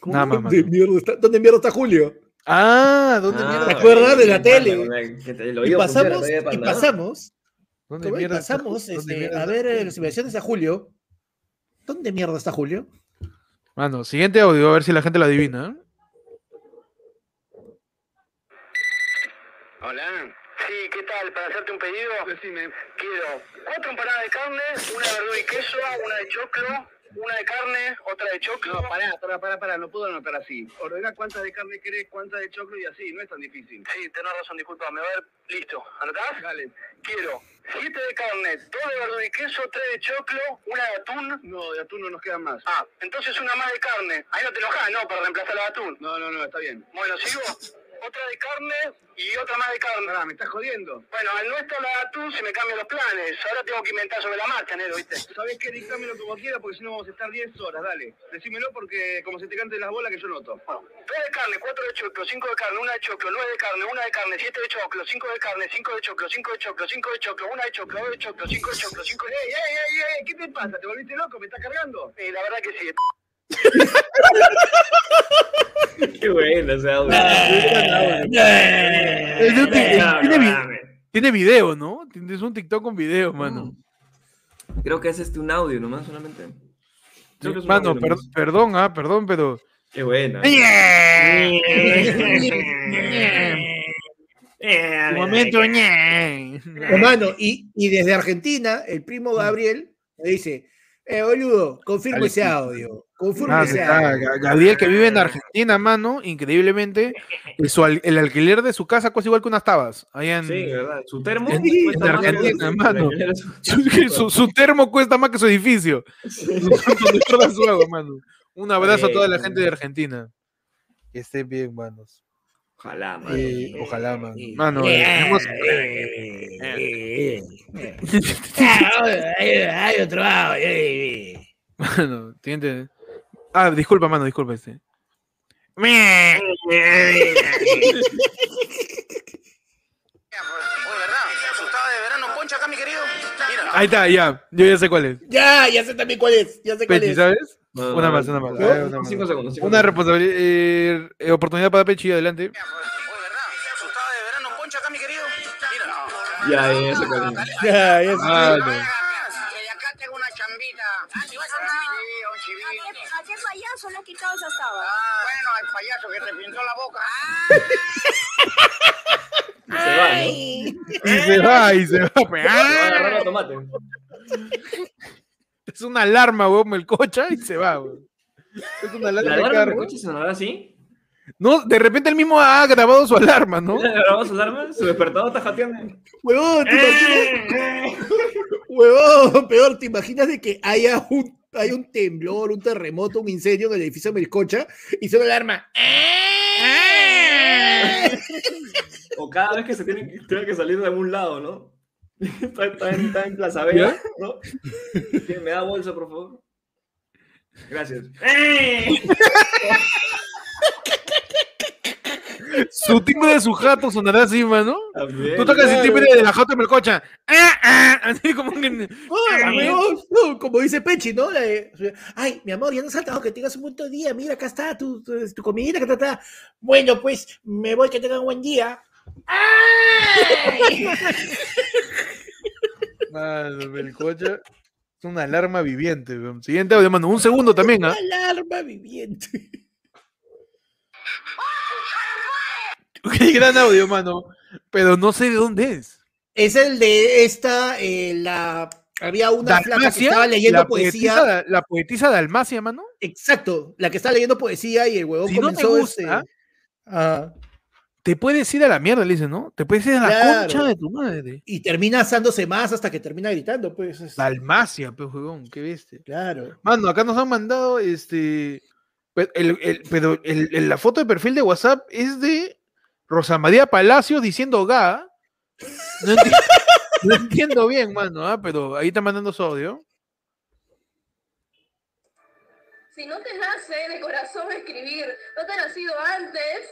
¿Cómo Nada más, ¿Dónde, mierda está, ¿Dónde mierda está Julio? Ah, ¿dónde Ah, mierda? ¿Te acuerdas de la tele? Y pasamos, y pasamos, ¿Dónde mierda está pasamos este, a ver eh, Julio? las inversiones a Julio. ¿Dónde mierda está Julio? Mano, siguiente audio, a ver si la gente lo adivina. Hola. Sí, ¿qué tal? Para hacerte un pedido, decime. Quiero cuatro empanadas de carne, una verdura y queso, una de choclo Una de carne, otra de choclo. No, pará, pará, pará, pará, no puedo anotar así. Ordena cuántas de carne querés, cuántas de choclo y así, no es tan difícil. Sí, tenés razón, disculpame. A ver, listo. ¿Anotás? Dale. Quiero siete de carne, dos de verdura y queso, tres de choclo, una de atún. No, de atún no nos quedan más. Ah, entonces una más de carne. Ahí no te enojás, ¿no? Para reemplazar la de atún. No, no, no, está bien. Bueno, ¿sigo? Otra de carne y otra más de carne. Pará, me estás jodiendo. Bueno, al no estar la de atún se me cambian los planes. Ahora tengo que inventar sobre la marcha, Nero, ¿viste? ¿Sabés qué? Dictámelo como quiera porque si no vamos a estar 10 horas, dale. Decímelo porque como se te canten las bolas que yo noto. Bueno, tres de carne, cuatro de choclo, cinco de carne, una de choclo, nueve de carne, una de carne, siete de choclo, cinco de carne, cinco de choclo, cinco de choclo, cinco de choclo, una de choclo, dos de choclo, cinco de choclo, cinco de... ¡Ey, ey, ey, ey! ¿Qué te pasa? ¿Te volviste loco? ¿Me estás cargando? Eh, la verdad que sí. Qué bueno un tic- No, tiene, video, ¿no? Es un TikTok con video, mano. Creo que es este un audio nomás solamente. Creo que es un Mano, audio per- nomás. perdón, ah, perdón, pero. Qué buena. Momento, ñe. Hermano, y, y desde Argentina, el primo Gabriel me dice, eh, boludo, confirmo ese audio. Confirmo Ah, ese está, audio. Ga- Gabriel que vive en Argentina, mano, increíblemente, su al- el alquiler de su casa cuesta igual que unas tabas. Allá en, Sí, verdad. Su termo En- Argentina, mano. su- su, su- su termo cuesta más que su edificio. Mano. Un abrazo a toda la gente de Argentina. Que estén bien, manos. Ojalá, mano. Eh, ojalá, mano. Mano, eh, tenemos- Hay otro. Mano, tiene- Ah, disculpa, mano, disculpa este. Ahí está, ya. Yo ya sé cuál es. Ya, ya sé también cuál es. Ya sé cuál Pechi, es. ¿sabes? No, Una no, más, una más. Una más. Cinco segundos. cinco Una responsabilidad, eh, eh, oportunidad para Pechi, adelante. Oye, ¿verdad? Asustado de verano, poncha acá, mi querido. Mira. Ya, ya, ya. Ya, ya sé. Ah, no. Y acá tengo una chambita. Ah, ¿sí vas a recibir un chivito? ¿A qué payaso le has quitado esa estaba? Ah, bueno, al payaso que te pintó la boca. Se va, ¿no? Y se va, y se va. pues. Va a agarrar la tomate. Es una alarma, weón, el cocha y se va, weón. Es una ¿La alarma de alarma del coche sonará así? No, de repente él mismo ha grabado su alarma, ¿no? ¿Le grabó su alarma? Su despertador está jateando. Huevón, ¿te imaginas? Huevón, peor, ¿te imaginas de que haya un, hay un temblor, un terremoto, un incendio en el edificio Melcocha y suena la alarma? O cada vez que se tiene, tiene que salir de algún lado, ¿no? Está, está en, está en Plaza Vega, ¿no? ¿Me da bolsa, por favor? Gracias. Su timbre de su jato sonará así, mano. También. Tú tocas el timbre de la jato Melcocha. ¡Ah, ah! Así como que. Como dice Pechi, ¿no? Ay, mi amor, ya no has saltado, que tengas un buen día. Mira, acá está tu, tu, tu comidita, está. Bueno, pues me voy, que tengan un buen día. ¡Ay! Mano, Melcocha. Es una alarma viviente. Siguiente audio, mano. Un segundo también, ¿ah? Alarma viviente. Qué gran audio, mano. Pero no sé de dónde es. Es el de esta, eh, la. Había una flaca que estaba leyendo la poesía. Poetisa, la poetisa Dalmacia, mano. Exacto, la que está leyendo poesía y el huevón Si no te comenzó gusta, este, ah, Te puedes ir a la mierda, le dice, ¿no? Te puedes ir a la Claro. concha de tu madre. y termina asándose más hasta que termina gritando, pues. es- Dalmacia, pues, huevón, qué bestia. Claro. Mano, acá nos han mandado este. el- el- pero el- el- la foto de perfil de WhatsApp es de Rosa María Palacio diciendo ga. No, enti- no entiendo bien, mano, ah, pero ahí está mandando su audio. Si no te nace de corazón escribir, no te ha nacido antes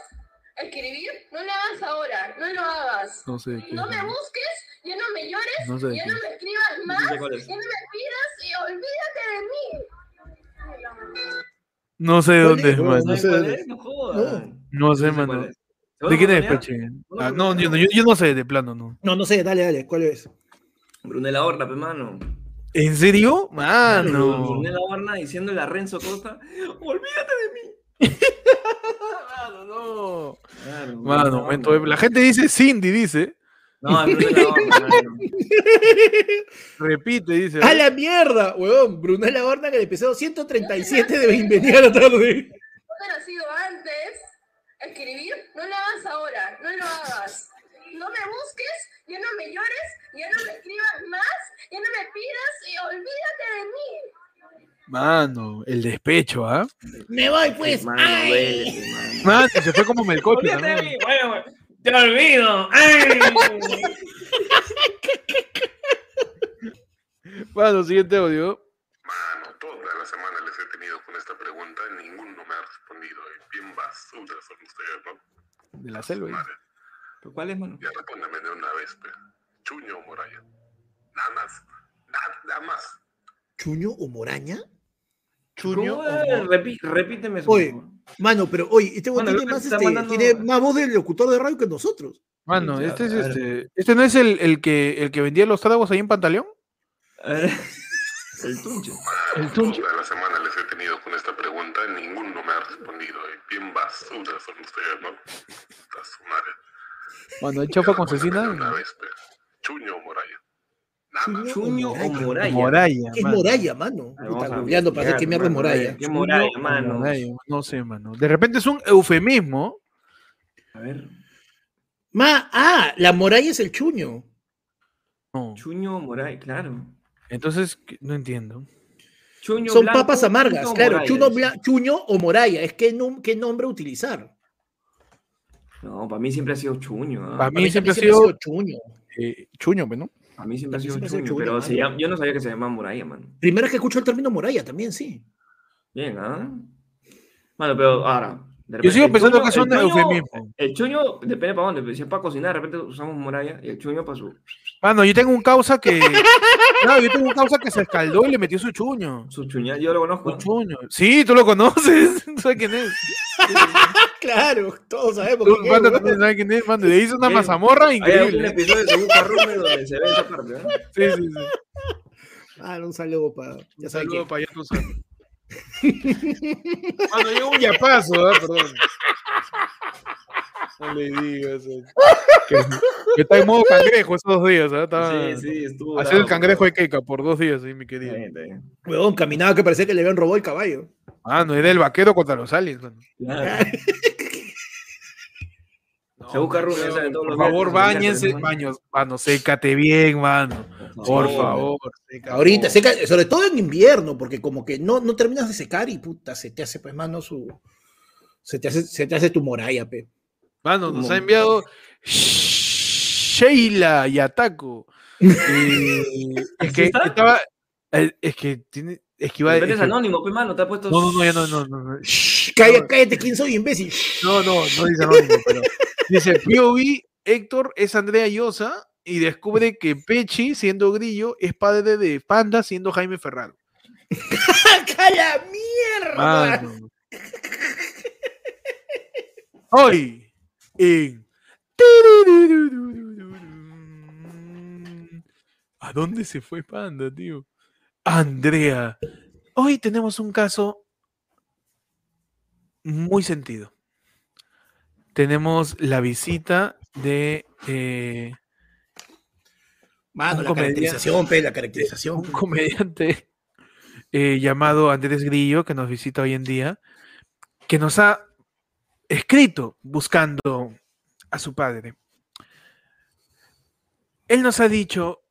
escribir, no lo hagas ahora, no lo hagas. No sé de qué. No me busques, ya no me llores, No sé ya qué. no me escribas No más, sé cuál es. ya no me pidas y olvídate de mí. No sé de ¿Cuál dónde es? es, No, sé? No sé, mano. ¿De quién es, ¿Segunda Peche? Ah, no, yo, no- yo- yo no sé de plano, no. No, no sé, dale, dale, ¿cuál es? Brunella Horna, pe mano. ¿En serio? Mano. Brunella Horna diciéndole a Renzo Costa, olvídate de mí. Mano, no. Claro, Mano, momento. Horna. La gente dice Cindy, dice. No, horna, mano. Repite, dice. ¡A la mierda! Huevón, Brunella Horna en el episodio 137 de Bienvenida a la tarde. No te nacido antes, escribir, no lo hagas ahora, no lo hagas. No me busques, ya no me llores, ya no me escribas más, ya no me pidas y olvídate de mí. Mano, el despecho, ¿ah? Me voy pues. Mano, ¡Ay! duele, mano. Mano, se fue como Melcocho Olvídate de también. mí, bueno, bueno, te olvido. ¡Ay! Mano, siguiente audio. Mano, toda la semana les he tenido con esta pregunta y ninguno me ha respondido. Y bien basura son ustedes, ¿no? De la selva. Madre, ¿Pero ¿Cuál es, mano? ya respóndeme de una vez, pe. Chuño o Moraya. Nada más. Nada, nada más. ¿Chuño o Moraña? Chuño. Repi- repíteme eso. Oye. Mano, pero oye, este Mano, tiene, más, este, mandando- tiene más voz del locutor de radio que nosotros. Mano, Sí, este es este. Este no es el, el que el que vendía los tragos ahí en Pantaleón. El tunche. El tunche. Toda la semana les he tenido con esta pregunta y ninguno me ha respondido. Y bien basura son ustedes, ¿no? Está su madre. Mano, el Ya chaufa con cecina. Chuño más. Chuño o Moraya. Moraya. ¿Qué es mano. Moraya, mano? Googleando para qué mierda es Moraya. ver, ¿Qué Moraya, mano? Moraya, No sé, mano. De repente es un eufemismo. A ver. Ma, ah, la Moraya es el chuño. No. Chuño Moraya, claro. Entonces, no entiendo. Chuño Son blanco, papas amargas, chuño claro. Chuño, dice. bla- chuño o Moraya, es qué, nom- qué nombre utilizar. No, para mí siempre ha sido Chuño. Para Para mí siempre ha sido chuño. eh, chuño, pues, ¿no? Para mí siempre ha sido siempre ha sido Chuño, Chuño, pero mano. se llama- yo no sabía que se llamaba Moraya, mano. Primera vez que escucho el término Moraya también, sí. Bien, ¿ah? Bueno, pero ahora. de Yo sigo pensando que el chuño- eufemismo. El chuño depende para dónde. Si es para cocinar, de repente usamos Moraya y el chuño para su, Mano, yo tengo un causa que. Claro, yo tengo un causa que se escaldó y le metió su chuño. su chuña. Yo lo conozco. Su chuño. Sí, tú lo conoces. ¿Sabes quién es? Claro, todos sabemos. Tú, también quién es. Le hizo una mazamorra Hay increíble. episodio de Según Carrume donde se ve esa parte, ¿no? Sí, sí, sí. Ah, un saludo para. Ya Un saludo quién. para allá, tú Mano, llegó un yapazo, ¿eh? perdón. No le digas. eh. Que, que está en modo cangrejo esos dos días, ¿eh? Está Sí, sí, estuvo. Haciendo el cangrejo de Keika por dos días, sí, mi querido. Huevón, caminaba que parecía que le habían robado el caballo. Ah, no, era el vaquero contra los aliens. mano. Claro. Se busca Rubén, sabe, todos Por los días favor, que bañense, ¿no? baños, mano, sécate bien, mano. Por favor. sécate. Ahorita, seca- sobre todo en invierno, porque como que no, no terminas de secar y puta, se te hace, pues, mano, su. Se te hace, se te hace tu moralla, pe. Mano, nos ha enviado Sheila Yataco. Eh, es que estaba. Es que tiene. Es que iba es que- anónimo, pe mano, te ha puesto. No, no, no, ya no, no, no. no. Shh, cállate, cállate, ¿quién soy, imbécil? No, no, no dice anónimo, pero dice POV, Héctor es Andrea Llosa y descubre que Pechi, siendo grillo, es padre de Panda, siendo Jaime Ferraro. ¡Saca la mierda! Mano. Hoy, en... ¿A dónde se fue Panda, tío? Andrea. Hoy tenemos un caso muy sentido. Tenemos la visita de eh, Mano, la caracterización, pe, la caracterización. un comediante eh, llamado Andrés Grillo, que nos visita hoy en día, que nos ha escrito buscando a su padre. Él nos ha dicho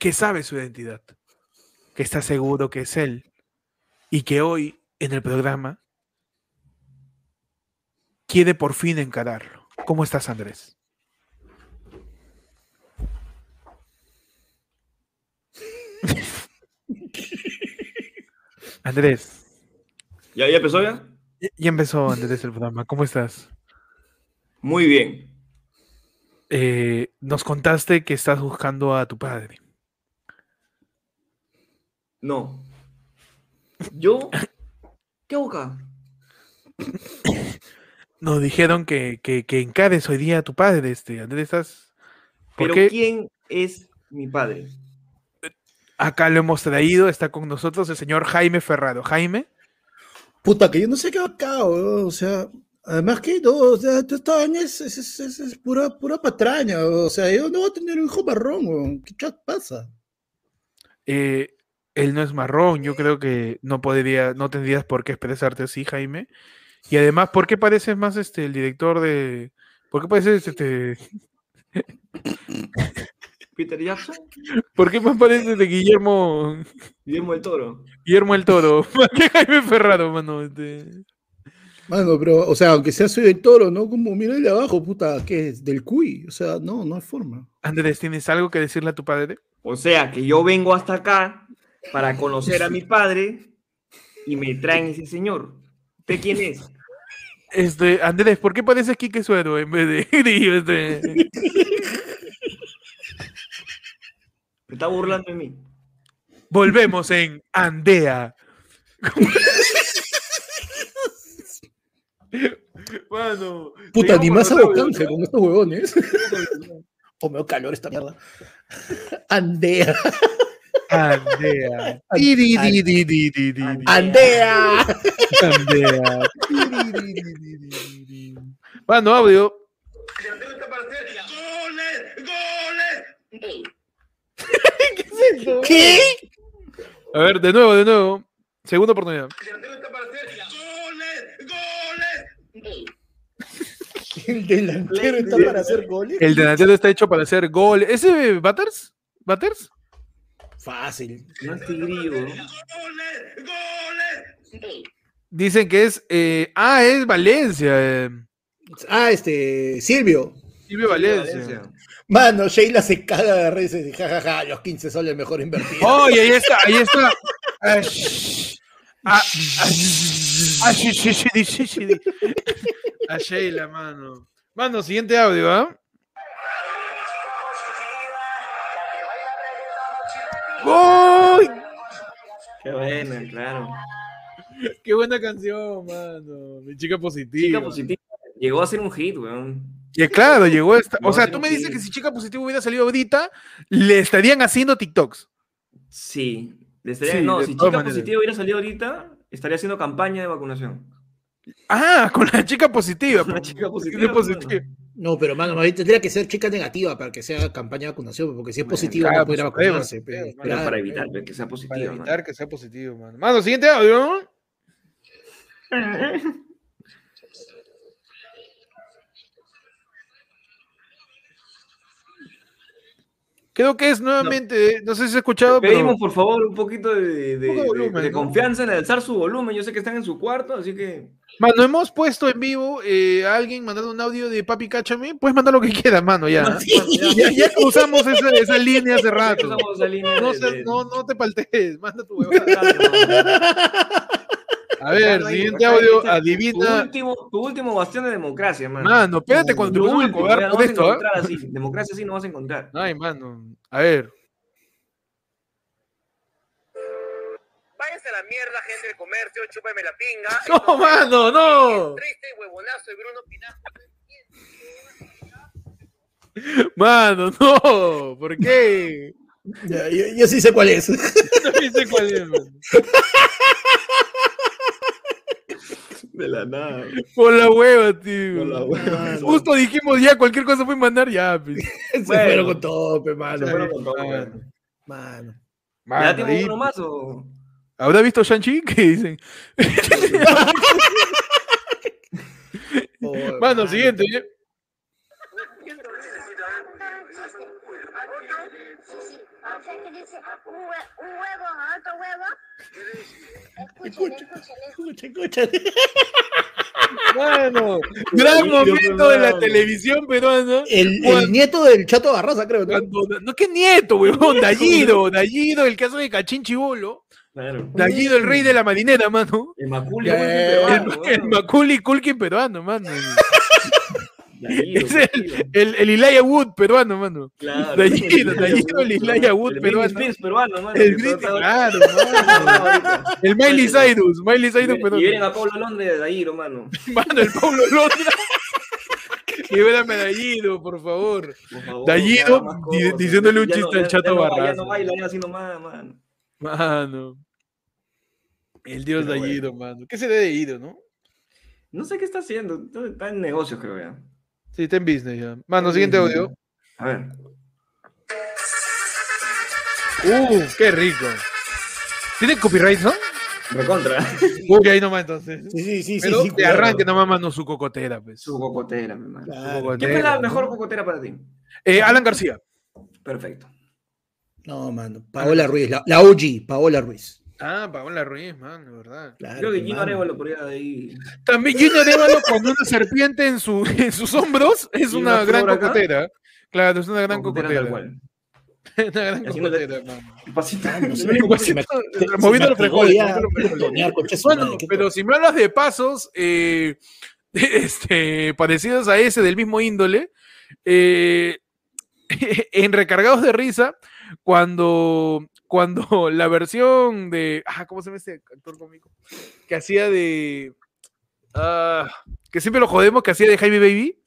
que sabe su identidad, que está seguro que es él y que hoy en el programa quiere por fin encararlo. ¿Cómo estás, Andrés? Andrés, ¿Ya, ya empezó ya? ya ya empezó Andrés el programa. ¿Cómo estás? Muy bien. Eh, nos contaste que estás buscando a tu padre. No. ¿Yo? ¿Qué acá? Nos dijeron que, que, que encares hoy día a tu padre, este. Andrés, estás. ¿Por Pero qué? ¿quién es mi padre? Acá lo hemos traído, está con nosotros el señor Jaime Ferraro. Jaime, Puta, que yo no sé qué va acá. O sea, Además que no, o sea, esta es, es, es- es- pura, pura patraña, o sea, yo no voy a tener un hijo marrón. ¿qué chat pasa? Eh, él no es marrón, yo creo que no podría, no tendrías por qué expresarte así, Jaime. Y además, ¿por qué pareces más este el director de. ¿Por qué pareces este. Peter Jackson, ¿Por qué más pareces de Guillermo. Guillermo del Toro. Guillermo el Toro? ¿Por qué Jaime Ferraro, mano? Este, Mano, pero, o sea, aunque sea soy del toro, ¿no? Como mira de abajo, puta, ¿qué es? Del cuy, o sea, no, no hay forma. Andrés, ¿tienes algo que decirle a tu padre? O sea, que yo vengo hasta acá para conocer a mi padre y me traen ese señor. ¿Usted quién es? Este, Andrés, ¿por qué pareces Quique Suero en vez de Grillo? Este? Me está burlando de mí. Volvemos en Andea. Mano, Puta, ni más audios, canje con estos huevones. o me da calor esta mierda. Andea. Andea. An- Di, di, an- di, di, di, di, di, di. Andea. Andea. Di, di, di, di, ¿Qué? A ver, de nuevo, de nuevo. Segunda oportunidad. El delantero está para hacer goles. El delantero está hecho para hacer gol. ¿Ese Butters? ¿Butters? Fácil. No es tigrillo. Dicen que es. eh, ah, es Valencia. eh. Ah, este, Silvio. Silvio Valencia. Valencia. Mano, Sheila se caga de risa y dice, jajaja, los 15 soles mejor invertidos. ¡Oye, ahí está! Ahí está. Ah. Ah, ah, ah, sí. A Sheila, mano. Mano, siguiente audio, ¿ah? ¡Uy! Qué buena, claro. ¡Qué buena canción, mano! Mi chica positiva. Chica positiva. Llegó a ser un hit, weón. Y claro, llegó esta. O No, sea, tú me dices que si chica positiva hubiera salido ahorita, le estarían haciendo TikToks. Sí. Le estaría- Sí, no, si chica maneras. positiva hubiera salido ahorita, estaría haciendo campaña de vacunación. Ah, con la chica positiva. Con la pues. chica positiva, positiva. No, pero mano, tendría que ser chica negativa para que sea campaña de vacunación, porque si es positiva claro, no pues, prueba, vacunarse. Pero Claro, para pe. evitar pues, que sea Para positiva. man. evitar que sea positivo, mano. Mano, siguiente audio. Creo que es nuevamente, no, sé si se ha escuchado, pero Pedimos, por favor, un poquito de, de- Un poco de volumen, de ¿no? confianza en alzar su volumen. Yo sé que están en su cuarto, así que. Mano, hemos puesto en vivo eh, a alguien mandando un audio de Papi Cáchame. Puedes mandar lo que quieras, mano, ya. Ya, ya usamos esa, esa línea hace rato. Usamos esa línea No, de- no, no te paltees, manda tu huevada. A ver, siguiente audio, dice, Tu adivina. último, tu último bastión de democracia, mano. Mano, espérate cuando te Tu pongas a último, cobrar por esto, encontrar así. Democracia sí no vas a encontrar. Ay, mano. A ver. Váyase a la mierda, gente del comercio, chúpame la pinga. No, mano, no. Triste huevonazo de Bruno Pinasco. Mano, no. ¿Por qué? Ya, yo, yo sí sé cuál es. No sé cuál es, mano. De la nada. Por la hueva, tío. Por la hueva. Justo dijimos ya, cualquier cosa puede mandar ya. pues. Se Bueno. fueron con todo, pe, mano. Se fueron con todo, Mano. weón. Mano. ¿Ya Mano, tiene uno más o.? ¿Habrá visto Shang-Chi? ¿Qué dicen? Oh, Mano, siguiente. ¿eh? O sea, que dice un, hue- un huevo a otro huevo. Escuchen, escuchen. Escucha, escucha. Mano, gran momento de la televisión peruana. El, el nieto del Chato Barraza, creo. ¿no? Cuando- no, qué nieto, huevón, Dallido, Dallido, el caso de Cachín Chibolo, Claro. Dallido, el rey de la marinera, mano. El Maculi, ya, El, el weón. Macaulay Culkin peruano, mano. Es el, el, el Elijah Wood peruano, mano. Claro. Dallido, el Elijah Wood El peruano. Spears peruano, mano. El claro, mano. El Miley Cyrus, Miley Cyrus Y vienen peruano. a Pablo Londres de Dairo, mano. Mano, el Pablo Londra. Libérame a Dallido, por favor. Por favor, di- cosas. diciéndole un Ya chiste no- al ya- Chato ya no- Ya Barraza. no baila, ya así nomás, mano. Mano. El dios Pero Dallido, mano. ¿Qué se debe de Ido, no? No sé qué está haciendo. Está en negocios, creo ya. Sí, está en business ya. Mano, siguiente audio. A ver. Uh, qué rico. ¿Tiene copyright, no? Recontra. Uy, ahí nomás entonces. Sí, sí, sí, Pero sí. sí, de cuidado. arranque nomás mano su cocotera, pues. Su cocotera, mi hermano. Claro. ¿Quién fue la mejor cocotera para ti? Eh, Alan García. Perfecto. No, mano. Paola Ruiz, la, la OG, Paola Ruiz. Ah, Paola Ruiz, mano, verdad. Claro, Creo que Gino. Arevalo por ahí. También Gino Arevalo con una serpiente en, su, en sus hombros es ¿Y una, una gran acá? cocotera. Claro, es una gran Cocotera una gran cocotera, Moviendo los frijoles, Bueno, madre, ¿qué pero si me hablas de pasos eh, este, parecidos a ese del mismo índole, eh, en Recargados de Risa, cuando, cuando la versión de. Ah, ¿Cómo se llama ese actor cómico? Que hacía de. ah, que siempre lo jodemos, que hacía de Jaime Baby.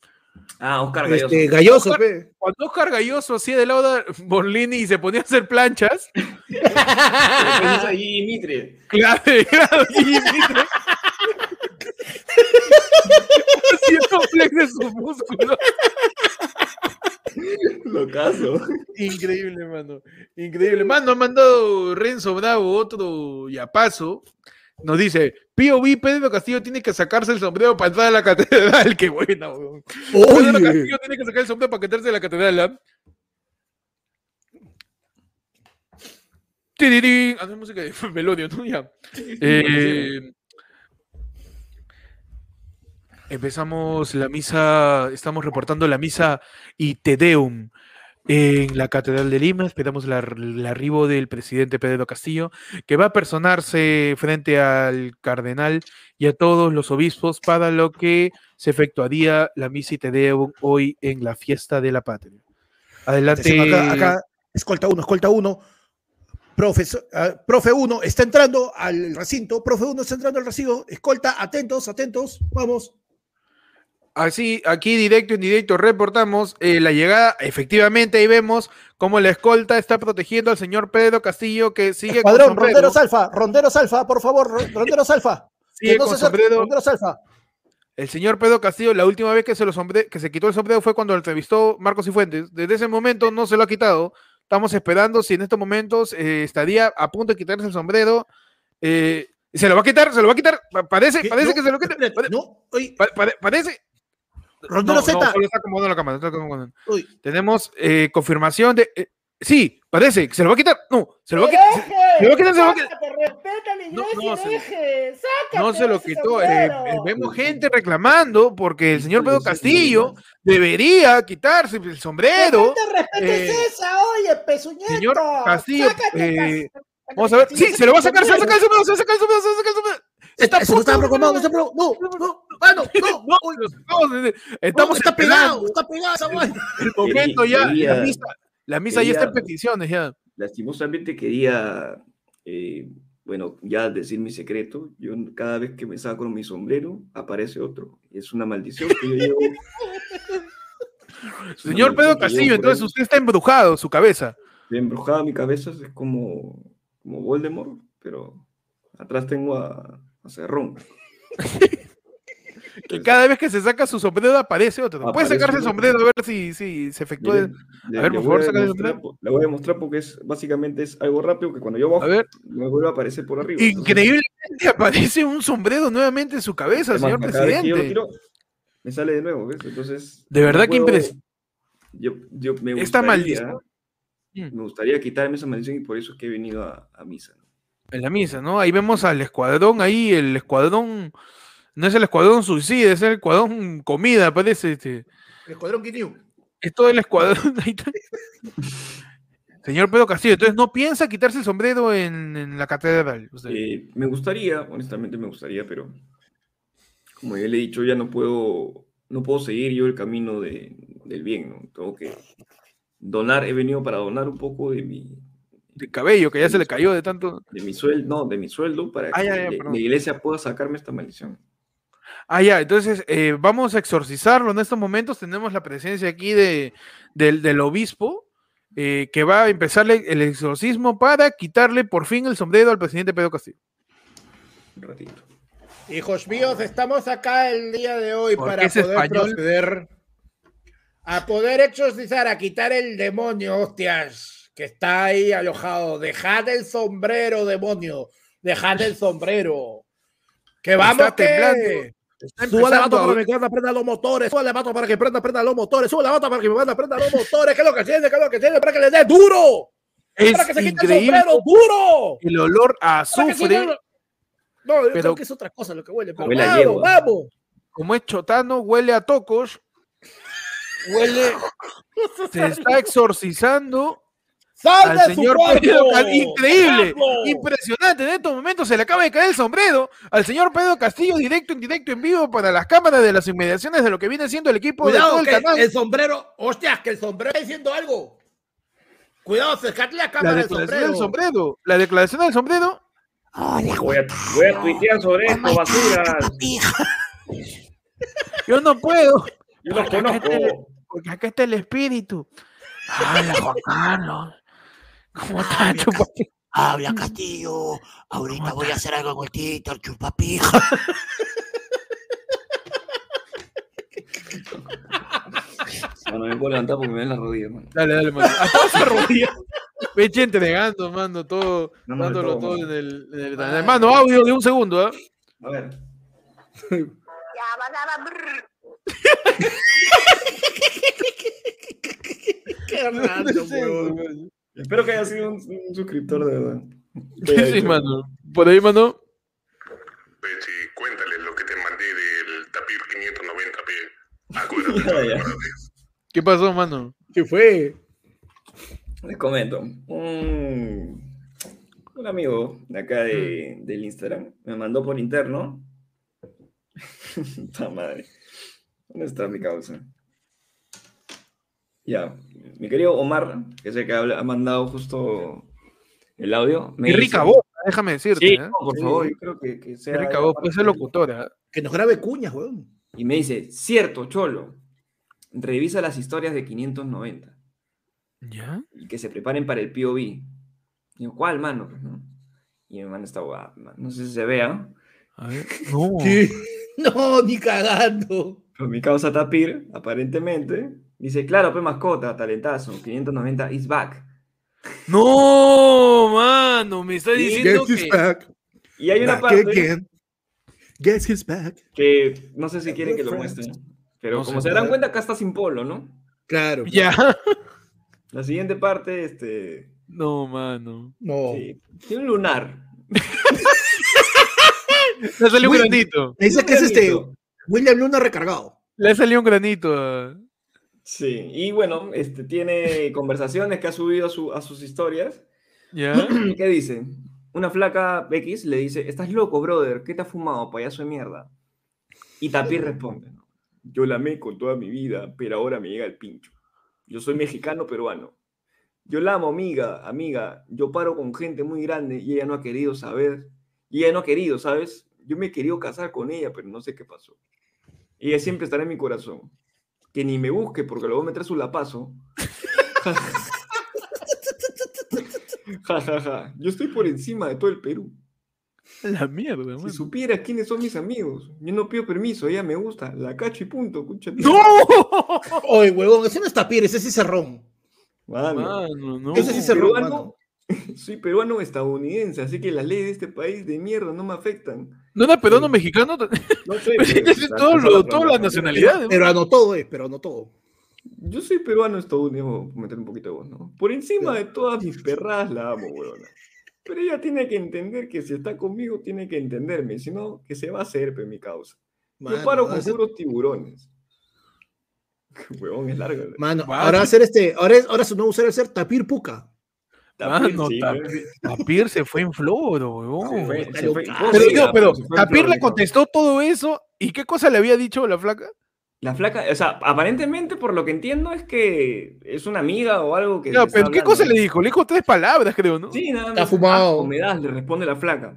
Ah, Oscar Galloso. Este, Galloso, Oscar- pe. Cuando Oscar Galloso hacía de Lauda Borlini y se ponía a hacer planchas, Después ahí Mitre. Claro, claro, y Mitre. Haciendo flex de sus músculos. Locazo. Increíble, mano. Increíble. Mano, ha mandado Renzo Bravo otro yapazo. Nos dice, POV Pedro Castillo tiene que sacarse el sombrero para entrar a la catedral. Qué buena, weón. Pedro Castillo tiene que sacar el sombrero para entrarse a la catedral. ¿ah? No, es música de Melodio, ¿no? Ya. Eh, empezamos la misa, estamos reportando la misa y Te Deum en la Catedral de Lima. Esperamos el arribo del presidente Pedro Castillo, que va a personarse frente al cardenal y a todos los obispos para lo que se efectuaría la misa y Te Deum hoy en la fiesta de la patria. Adelante. Acá, acá, escolta uno, escolta uno. Profesor, ah, profe 1 está entrando al recinto. Profe 1 está entrando al recinto. Escolta, atentos, atentos. Vamos. Así, aquí directo en directo reportamos eh, la llegada, efectivamente ahí vemos cómo la escolta está protegiendo al señor Pedro Castillo que sigue Escuadrón, con sombrero, ronderos alfa, ronderos alfa, por favor, ro- ronderos alfa. sigue Que no con se sombrero. ronderos alfa. El señor Pedro Castillo, la última vez que se, lo sombre- que se quitó el sombrero fue cuando lo entrevistó Marcos y Fuentes. Desde ese momento no se lo ha quitado. Estamos esperando si en estos momentos eh, estaría a punto de quitarse el sombrero. Eh, se lo va a quitar, se lo va a quitar. Pa- Parece, parece No, que se lo quita. No, oye, pa- pare- parece. Rondero No, Z. no, solo está acomodando la cámara. está acomodando. Uy, Tenemos eh, confirmación de. eh, sí, parece que se lo va a quitar. No, se lo va a quitar. se- se lo va a quitar, se lo va a quitar. respeta la No, iglesia, no, se- deje, No se lo quitó. eh, eh, vemos gente reclamando porque el señor Pedro Castillo debería quitarse el sombrero. ¿Qué respete eh, es esa, oye, pezuñento? Señor Castillo, Sácate, eh, vamos a ver. Sí, se lo va a sacar, se va a sacar el sombrero. se va a sacar el sombrero, se va a sacar el sombrero. está, está está. No, no, ah, no, no. No, no, no, estamos está pegado, está pegado esa vaina. el momento ya. Quería- La misa, la misa ya está en quería- peticiones ya. Lastimosamente quería, eh, bueno, ya decir mi secreto. Yo cada vez que me saco mi sombrero, aparece otro. Es una maldición que yo llevo. Señor Pedro Castillo, entonces ahí. usted está embrujado, su cabeza. Embrujada mi cabeza es como, como Voldemort, pero atrás tengo a, a Cerrón. Que cada vez que se saca su sombrero aparece otro. ¿Puede Aparece sacarse el otro. sombrero a ver si, si se efectúa? Miren, a ver, por favor, a sácale el sombrero. le voy a demostrar porque es básicamente es algo rápido que cuando yo bajo A ver. me vuelve a aparecer por arriba. Entonces, Increíblemente aparece un sombrero nuevamente en su cabeza, además, señor que yo presidente. tiro, me sale de nuevo, ¿ves? Entonces. De verdad que puedo- impres- Yo, yo me Esta gustaría- maldición. Mm. Me gustaría quitarme esa maldición y por eso es que he venido a, a misa. ¿no? En la misa, ¿no? Ahí vemos al escuadrón, ahí el escuadrón, no es el escuadrón suicida, es el escuadrón comida, parece. Este. El escuadrón Guineo. Es todo el escuadrón. Señor Pedro Castillo, entonces no piensa quitarse el sombrero en, en la catedral. usted? Eh, me gustaría, honestamente me gustaría, pero como ya le he dicho, ya no puedo, no puedo seguir yo el camino de- del bien, ¿no? Tengo que donar, he venido para donar un poco de mi, de cabello, que ya se le cayó de tanto. de mi sueldo, no, de mi sueldo para Ah, que ya, ya, la- perdón. la iglesia pueda sacarme esta maldición. Ah, ya, entonces eh, vamos a exorcizarlo en estos momentos. Tenemos la presencia aquí de, del, del obispo eh, que va a empezarle el exorcismo para quitarle por fin el sombrero al presidente Pedro Castillo. Un ratito. Hijos míos, estamos acá el día de hoy ¿Por para poder español? proceder a poder exorcizar, a quitar el demonio, hostias, que está ahí alojado. Dejad el sombrero, demonio. Dejad el sombrero. Que vamos Está que... Sube la empezando moto a- para que prenda, prenda los motores. Sube la moto para que prenda, prenda los motores. Sube la moto para que prenda, prenda los motores. ¿Qué es lo que tiene? ¿Qué es lo que tiene? Para que le dé duro. Es para que se quite el increíble sombrero duro. el olor a azufre. No, yo pero- creo que es otra cosa lo que huele. Pero Huele vamos, vamos. Como es chotano, huele a tocos. Huele. Se está exorcizando ¡Sal al de su señor cuerpo! Pedro Increíble, impresionante. En estos momentos se le acaba de caer el sombrero al señor Pedro Castillo, directo, en directo, en vivo para las cámaras de las inmediaciones de lo que viene siendo el equipo de todo Cuidado, el canal. el sombrero, hostias, que el sombrero está diciendo algo. Cuidado, acercadle la La cámara del sombrero. del sombrero. La declaración del sombrero. Hola, Voy a, voy a tuitear sobre esto, basuras. hija. Yo no puedo. Yo los conozco. Porque acá está el espíritu. Hola, Juan Carlos. ¿Cómo estás, chupapi? Habla Castillo. Ahorita voy a hacer algo con el Twitter, chupapija. Bueno, me puedo levantar porque me ven las rodillas, mano. Dale, dale, mano. A todas esas rodillas. Peche entregando, mando todo, No, dándolo todo, todo mano. en el, en el- en el- Mano, audio de un segundo, ¿ah? A ver. Ya, va, brr. Qué random, weón. Espero que haya sido un, un suscriptor de verdad. Sí, sí, mano. Por ahí, mano. Pechi, cuéntale lo que te mandé del tapir 590p. Acuérdate, acuérdate. ¿Qué pasó, mano? ¿Qué fue? Les comento. Un, un amigo de acá de, del Instagram me mandó por interno. Puta madre. ¿Dónde está mi causa? Ya. Mi querido Omar, que es el que ha mandado justo el audio. Me Qué rica dice- voz, déjame decirte. Sí, ¿eh? no, por Sí. favor, yo creo que, que Qué sea. rica voz, puede ser locutora. Que nos grabe cuñas, weón. Y me dice, cierto, Cholo, revisa las historias de 590 ¿Ya? y que se preparen para el POV. Y yo, ¿cuál, mano? Pues, ¿no? Y mi mano está guapa, man. no sé si se vea, A ver. No. No, ni cagando. pero mi causa Tapir, aparentemente, dice, claro, pues mascota, talentazo, 590 is back. No, mano, me está diciendo Guess que. back. Y hay una Back parte again. Guess he's back. que no sé si quieren que lo Good muestre, friends. pero No como sé. se darán cuenta, acá está sin polo, ¿no? Claro. Ya. La siguiente parte, este, No, mano. No. sí, tiene un lunar. Le salió un granito. Me dice que es este. William Luna recargado. Le salió un granito. a- Sí, y bueno, este, tiene conversaciones que ha subido a, su- a sus historias. ¿Ya? ¿Qué dice? Una flaca X le dice, estás loco, brother, ¿qué te has fumado, payaso de mierda? Y Tapir responde, yo la amé con toda mi vida, pero ahora me llega el pincho. Yo soy mexicano peruano. Yo la amo, amiga, amiga. Yo paro con gente muy grande y ella no ha querido saber. Y ella no ha querido, ¿sabes? Yo me he querido casar con ella, pero no sé qué pasó. Ella siempre estará en mi corazón. Que ni me busque porque lo voy a meter su lapazo. Ja, ja, ja. Yo estoy por encima de todo el Perú. La mierda, Si mano. supieras quiénes son mis amigos, yo no pido permiso, ella me gusta, la cacho y punto, escúchate. ¡No! Oye, huevón, ese no es tapir, ese sí es cerrón. Mano, Mano, no. Ese sí se peruano, mano. Soy peruano estadounidense, así que las leyes de este país de mierda no me afectan. ¿No era peruano mexicano? No sé, Pero pero- tienes o sea, todo esa lo- es la todas las nacionalidades. Pero no todo es, pero no todo. Yo soy peruano estadounidense, voy a meter un poquito de voz, ¿no? Por encima de todas mis perradas la amo, weona. Pero ella tiene que entender que si está conmigo, tiene que entenderme, si no, que se va a hacer, pe, mi causa. Yo paro con puros tiburones. Huevón, es largo. Mano, Mano. ahora va a ser este, ahora, es, ahora su nuevo usuario va a ser tapir puca. Tapir, Mano, sí, Tapir, pe. Tapir se fue en floro, fue- fue-. ¿cómo Pero pero Tapir le contestó todo eso. ¿Y qué cosa le había dicho la flaca? La flaca, o sea, aparentemente por lo que entiendo es que es una amiga o algo que. Le pero ¿qué cosa le dijo? Le dijo tres palabras, creo, ¿no? Sí, nada más. Está fumado. asco me das, le responde la flaca.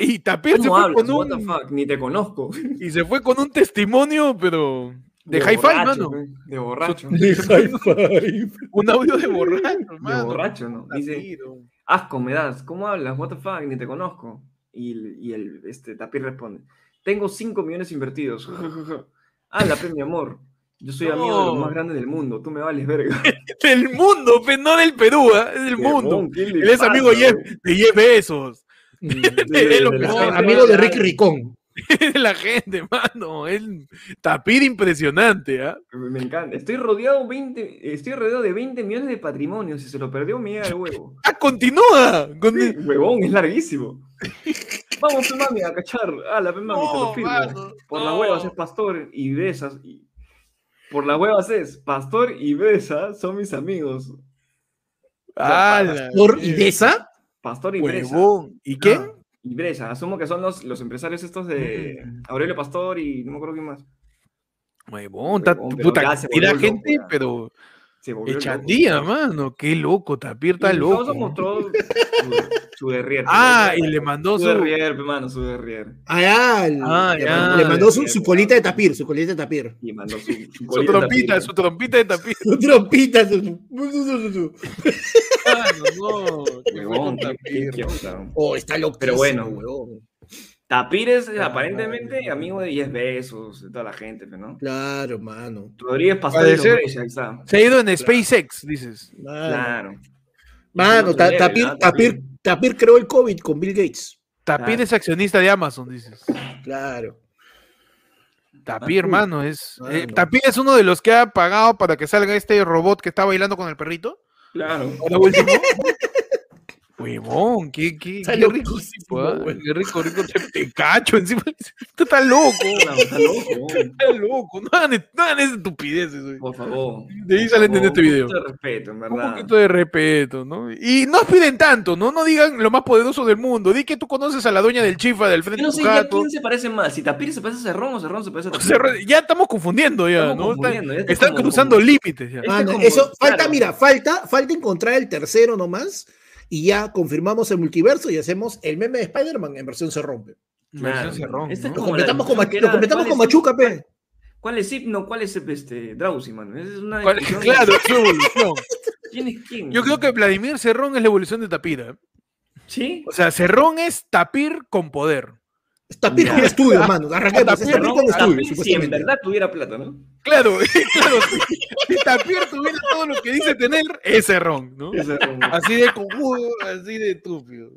Y Tapir se ¿Cómo fue hablas? con What the un. fuck? Ni te conozco. Y se fue con un testimonio, pero. De, hi-fi, borracho, mano. pe, De borracho. De high five. Un audio de borracho, De hermano. borracho, ¿no? Dice, asco me das. ¿Cómo hablas? What the fuck? Ni te conozco. Y, el- y el este, Tapir responde, Tengo 5 millones invertidos. ah, la mi amor. Yo soy amigo de los No. más grandes del mundo. Tú me vales verga. Del mundo, pe, no del Perú, ¿ah? es del mundo. Huevón, ¿qué le Él es amigo de pasa, Jeff, huevón? de Jeff Bezos. Mm, de Amigo de. Ricky Ricón. la gente, mano. Él, tapir impresionante, ¿ah? Me me encanta. Estoy rodeado, 20, estoy rodeado de 20 millones de patrimonio. Si se lo perdió, llega el huevo. ¡Ah, continúa! Con- Sí, huevón, es larguísimo. Vamos, pe, mami, a cachar. Ah, la pe, mami, te lo No, firmo. mano, Por no. las huevas es pastor y besas. y- Por las huevas es pastor y besa son mis amigos. ¡Hala! Por Idesa. Pastor y. Huevón. ¿Y qué? Y Bresa. Asumo que son los, los empresarios estos de Mm. Aurelio Pastor y no me acuerdo quién más. Huevón, puta, tira gente, loco, pero Se volvió echandía, loco. mano. Qué loco, Tapir está Y loco. Mostró su, su derrier. Ah, y le mandó su su. derrier, pe, mano, su derrier. Ah, Ah, le, ya. mandó- le mandó su, su colita de tapir, su colita de tapir. Y mandó su, su, trompita, tapir. su trompita de tapir. Su trompita. su- su- su- su- su- Mano, no. ¿qué fue Huevón, con qué- qué- Tapir? qué. Oh, está loco. Pero bueno. huevón. Tapir es eh, aparentemente amigo de 10 besos, de toda la gente, pe, ¿no? Claro, mano. Rodríguez está. Se ha ido en SpaceX, dices. Claro. Mano, Ta- tapir, ¿ah? tapir, tapir creó el COVID con Bill Gates. Tapir Claro. es accionista de Amazon, dices. Claro. Tapir, Tapir. hermano, es. Mano. eh, Tapir es uno de los que ha pagado para que salga este robot que está bailando con el perrito. Claro. Ahora último. Huevón, qué, qué, qué rico, ¿ah? güey. qué rico, rico, te, te cacho encima. Tú estás loco, No, está loco. estás loco, no hagan, no hagan esas estupideces. güey. Por favor. De ahí salen en este video. Un poquito de respeto, en Un verdad. poquito de respeto, ¿no? Y no piden tanto, ¿no? No digan lo más poderoso del mundo. Di que tú conoces a la dueña del chifa del Yo frente no de sé gato. quién se parece más. Si Tapir se parece a Cerrón o Cerrón se parece a Tapir. ya estamos confundiendo ya, Estamos ¿no? Están, confundiendo, ya está están como- cruzando como- límites ya. Este Mano, como- eso, falta, mira, falta, falta encontrar el tercero nomás y ya confirmamos el multiverso y hacemos el meme de Spider-Man en versión se rompe. Versión Claro. Cerrón, Este es. Lo completamos con, discusión Machu- que lo completamos ¿cuál con es Machuca, pe. ¿Cuál es Hipno? ¿Cuál es este, Drowsy, mano? Es una ¿Cuál- discusión. Claro, su evolución. ¿Quién es quién? Yo creo que Vladimir Cerrón es la evolución de Tapir. ¿eh? ¿Sí? O sea, Cerrón es Tapir con poder. Tapir con estudio, mano. Arranquemos. Tapir, Es Tapir Cerrón, con estudio, Tapir, si en verdad tuviera plata, ¿no? Claro, claro. Si, si Tapir tuviera todo lo que dice tener, es Cerrón, ¿no? Ese- Así de cojudo, así de estúpido.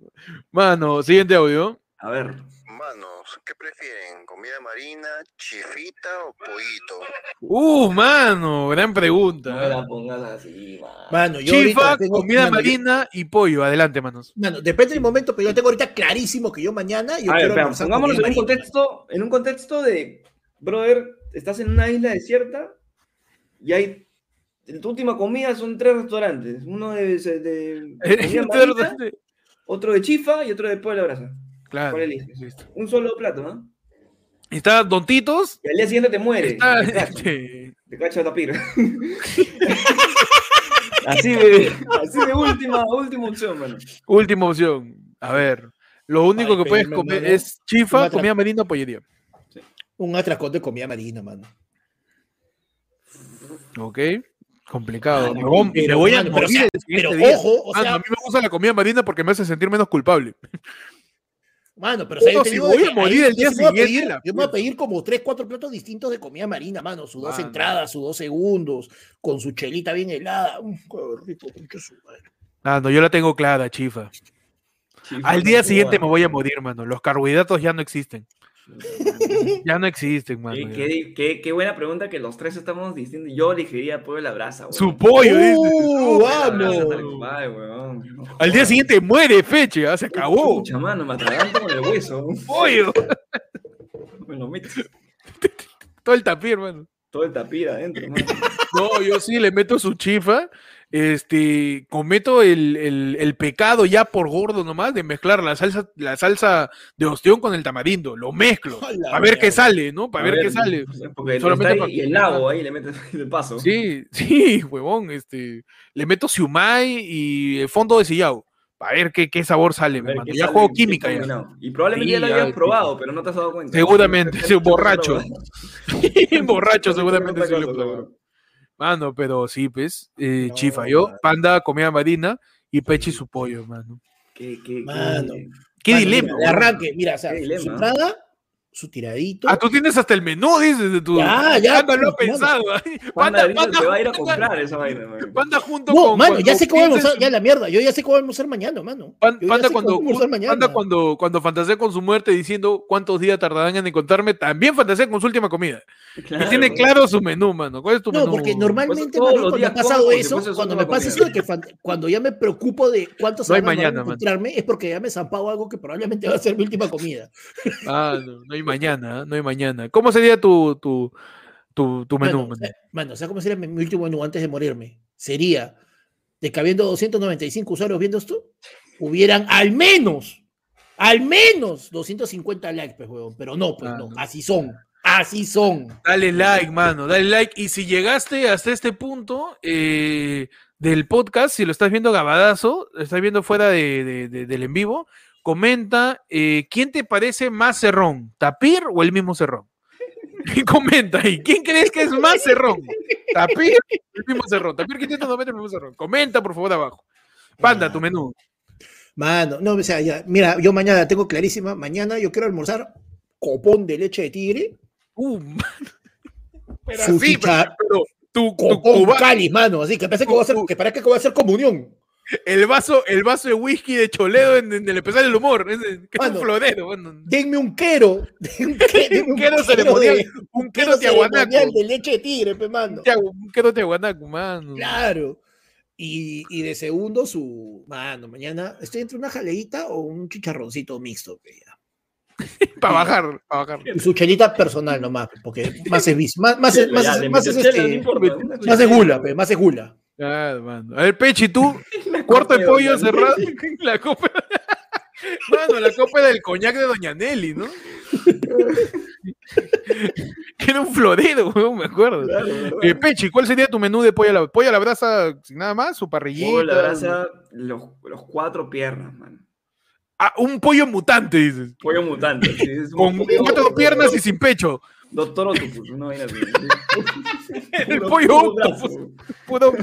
Mano, siguiente audio. A ver. Manos, ¿qué prefieren? ¿Comida marina, chifita o pollito? Uh, mano, gran pregunta. No me la pongas así, man. Mano, yo Chifa, tengo- comida mano, yo- marina y pollo. Adelante, manos. Mano, depende del momento, pero yo tengo ahorita clarísimo que yo mañana yo A ver, quiero pongámonos en un contexto, en un contexto de, brother, estás en una isla desierta y hay, en tu última comida son tres restaurantes, uno de, de comida marina, otro de chifa y otro de pollo a la brasa. Claro. ¿Cuál eliges? listo. Un solo plato, ¿no? Está Don Titos. Y al día siguiente te muere. Está, Te cacha, este, te cacha tapir. así de, así de última, última opción, mano. última opción. A ver. Lo único Ay, que puedes comer es chifa, comida marina o pollería. Un atracón de comida marina, mano. Ok. Complicado. Mano, Me voy- pero, me voy a mano, pero, morir o sea, pero ojo, o Mano, sea, a mí me gusta la comida marina porque me hace sentir menos culpable. Mano, pero o sea, yo Puto, te si digo voy a morir ahí el día yo sí me voy a siguiente, pedir- la Yo me voy a pedir como tres, cuatro platos distintos de comida marina, mano. Sus dos entradas, sus dos segundos, con su chelita bien helada. Qué rico, concha su madre. Ah, no, yo la tengo clara, chifa. Al día siguiente me voy a morir, mano. Los carbohidratos ya no existen. Ya no existen, mano. Qué, ya. qué- qué- qué buena pregunta que los tres estamos diciendo. Yo elegiría pollo a la brasa, weón. Su pollo, dice. ¡Uh, vamos! weón. Al día siguiente muere fecha, ya se acabó. Chucha, mano, me atraganto con el hueso. Pollo. Me lo meto Todo el tapir, hermano. todo el tapir adentro, mano. No, yo sí le meto su chifa. Este, cometo el, el- el pecado ya por gordo nomás de mezclar la salsa, la salsa de ostión con el tamarindo. Lo mezclo. A la Para ver qué sale, ¿no? Para A ver qué sale. Porque Solamente ahí, y el nabo ahí le metes de paso. Sí, sí, huevón. Este, le meto siumai y el fondo de sillao. Para ver qué, qué sabor sale, A Ya sale, juego química ya. Y probablemente Sí, ya lo habías sí. probado, pero no te has dado cuenta. Seguramente, borracho. Borracho, seguramente se lo probó. Mano, pero sí, pues, eh, No, chifa. Yo, panda, comida marina y pechi su pollo, mano. Qué, qué, Mano. qué- dilema. mira, de arranque, mira, o sea, su entrada, su tiradito. Ah, tú tienes hasta el menú, dices, de tu. Ya, ya, Panda lo ha pues, pensado. Panda va a ir a Panda- comprar esa vaina, man. Panda junto No, con. mano, cuando ya sé que voy a almorzar, ya la mierda. Yo ya sé que voy a almorzar mañana, mano. Panda cuando. Panda cuando, cuando fantasea con su muerte diciendo cuántos días tardarán en encontrarme, también fantasea con su última comida. Y Claro. tiene claro su menú, mano. ¿Cuál es tu No, menú? porque normalmente, todos mano, los cuando ha pasado eso, cuando me pasa eso de que cuando ya me preocupo de cuántos No van a mano. encontrarme, es porque ya me he zampado algo que probablemente va a ser mi última comida. Ah, no, no hay mañana, no hay mañana. ¿Cómo sería tu, tu, tu, tu menú? Mano, mano? o sea, ¿cómo sería mi, último menú antes de morirme? Sería de que habiendo 295 usuarios viendo esto, hubieran al menos, al menos 250 likes, pues, huevón. Pero no, pues Ah, no, así son, así son. Dale like, mano, dale like. Y si llegaste hasta este punto eh, del podcast, si lo estás viendo grabadazo, lo estás viendo fuera de, de- de- del en vivo, comenta eh, quién te parece más cerrón, Tapir o el mismo cerrón. comenta ahí, ¿quién crees que es más cerrón? Tapir o el mismo cerrón. Tapir 590 el mismo cerrón. Comenta por favor abajo. Panda, tu menú. Mano, no, o sea, ya, mira, yo mañana tengo clarísima, mañana yo quiero almorzar copón de leche de tigre, Uh, pero su así, chicha- pero tu, tu cuba- cáliz, mano, así que parece que, va a ser, que parece que va a ser comunión. El vaso, el vaso de whisky de Choledo en, en el especial del humor, es, que es un florero, bueno. Denme un quero, un que- denme Un quero ceremonial, de- un un quero tiahuanaco. de leche de tigre, pe, mano. Un quero tiahuanaco, mano. Claro. Y, y de segundo, su. Mano, mañana estoy entre una jaleita o un chicharroncito mixto. pe. Para bajar, para bajar. Y su chelita personal nomás, porque más es bis, más, más, es- más, es- más es este, más es gula, pe, más es gula. Ah, mano. A ver, Pechi, tú, cuarto de pollo cerrado. La copa. Mano, la copa del coñac de Doña Nelly, ¿no? era un florero, weón, me acuerdo. Eh, Pechi, ¿cuál sería tu menú de pollo a la, pollo a la brasa sin nada más? ¿Su parrillita? Pollo a la brasa, los, los cuatro piernas, man. Ah, un pollo mutante, dices. Pollo mutante. sí, es un Con pollo- cuatro piernas y sin pecho. Doctor Octopus, una vaina así. El pollo octopus. Puro,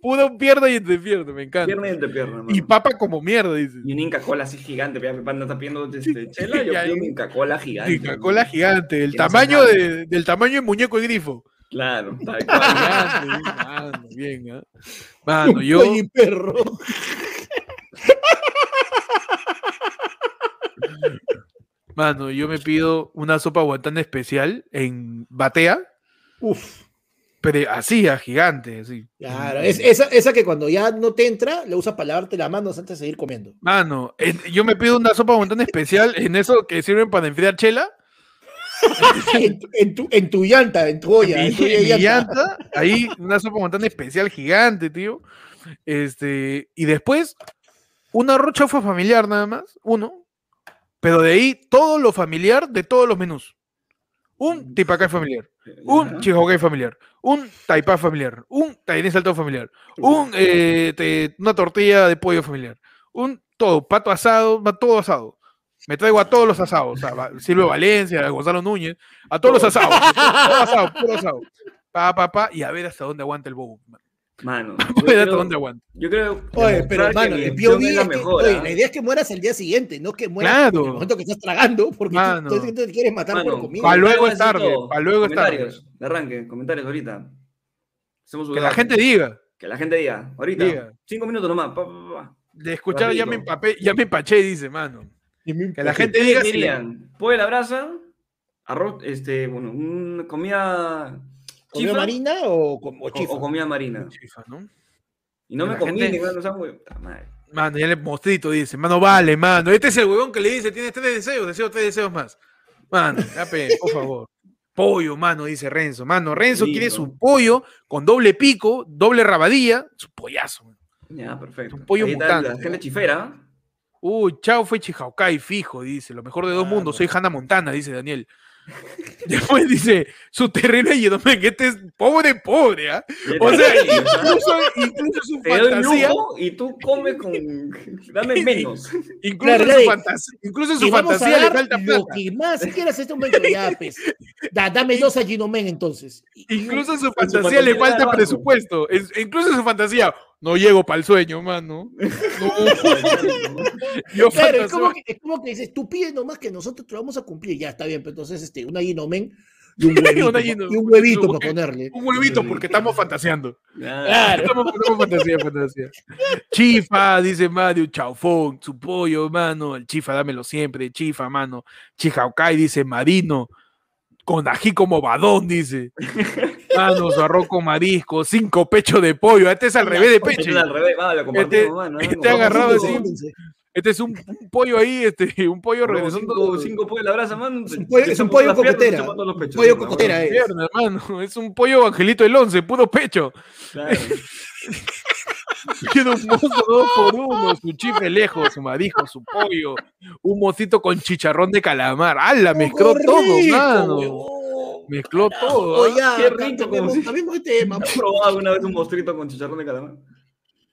puro pierna y entrepierna, me encanta. Pierna y entrepierna. Y papa como mierda, dices. Y un Inca Cola así gigante, mi panda está pidiendo este, chela, yo Ya, pido ya. un Inca Cola gigante. Y gigante, el no tamaño de, del tamaño de muñeco de grifo. Claro, tal cual. Gigante, mano, bien, ¿ah? Mano, yo, Pollo y perro. mano, yo me pido una sopa guantán especial en batea, Uf, pero así, a gigante, así. claro. Es, esa, esa que cuando ya no te entra, le usas para lavarte las manos antes de seguir comiendo. Mano, en- yo me pido una sopa guantán especial en eso que sirven para enfriar chela. en, tu, en, tu, en tu llanta, en tu olla. mi, en tu mi llanta. llanta, ahí una sopa guantán especial gigante, tío. Este, y después una rocha fue familiar nada más, uno. Pero de ahí todo lo familiar de todos los menús. Un tipacay familiar, un Ajá. chihokai familiar, un taipá familiar, un tainés saltado familiar, un, eh, te- una tortilla de pollo familiar, un todo, pato asado, todo asado. Me traigo a todos los asados, Silvio Valencia, a Gonzalo Núñez, a todos los asados, todo asado, puro asado. Pa, pa, pa, y a ver hasta dónde aguanta el bobo. man. Mano, yo creo, dónde aguanta. yo creo Oye, pero mano, el POV es la es que- mejor, oye, ¿ah? la idea es que mueras al día siguiente, no que mueras Claro. en el momento que estás tragando, porque tú- Mano. tú, te quieres matar por Mano, comida. Pa' luego es tarde, pa' luego es tarde. Comentarios, de arranque, comentarios ahorita. Hacemos Que la gente diga. Que la gente diga, ahorita. Diga. Cinco minutos nomás. pa, pa, pa, pa. De escuchar ya me empapé, ya me empaché, dice, mano. Que la gente ¿Qué diga si le- dirían? Pollo a la brasa, arroz, este, bueno, una comida ¿Comida marina o, com- o o, chifa? o comida marina. Chifa, ¿no? Y no me combinen, gente- o puta madre. Mano, ya le mostrito dice, mano, vale, mano. Este es el huevón que le dice, tienes tres deseos, deseo tres deseos más. Mano, ya pe, por favor. Pollo, mano, dice Renzo. Mano, Renzo Sí, quiere ¿no? su pollo con doble pico, doble rabadilla, su pollazo. mano. Ya, perfecto. Un pollo mutante, La ¿no? gente chifera. Uy, Chao fue Chihaukai, fijo, dice. Lo mejor de dos Ah, mundos, no. soy Hannah Montana, dice Daniel. Después dice, su terreno y este es pobre, pobre, ¿ah? O sea, incluso, incluso su te fantasía, y tú comes con. Dame menos. incluso Claro, su fantasía, incluso su fantasía le falta lo plata. que más quieras este momento. Ya, pues. Da- dame dos a Ginomen entonces. Incluso en su en su fantasía fantasía le falta presupuesto. Es- incluso en su fantasía, no llego para el sueño, mano. No. Yo Claro, es como, que, es como que dices, tú pides nomás que nosotros te lo vamos a cumplir. Ya está bien, pero entonces este, una Ginomen y un huevito, y un huevito para ponerle. un huevito porque estamos fantaseando. Claro. Estamos, estamos fantasía, fantasía. Chifa, dice Mario, chaufón, su pollo, mano. El chifa, dámelo siempre, chifa, mano. Chihaukai, dice Marino, con ají como badón, dice. Mano, su arroz con marisco, cinco pechos de pollo. Este es al revés de Este peche. es al revés, va, lo compartimos, Este- mano, este agarrado así. Este es un, un pollo ahí, este, un pollo Luego regresando. Cinco, cinco pollos la brasa, mano. Es un pollo- es un cocotera. pechos, Pollo cocotera, eh. Pierna, hermano. Es un pollo angelito del once, puro pecho. Claro. Quiero un mozo dos por uno, su chife lejos, su marisco, su pollo, un mocito con chicharrón de calamar. ¡Hala! Mezcló ¡Qué todo, mano. Mezcló todo. Oye, ¿ah? ya, Qué rico, como si- de tema. ¿Has probado alguna vez un mostrito con chicharrón de calamar?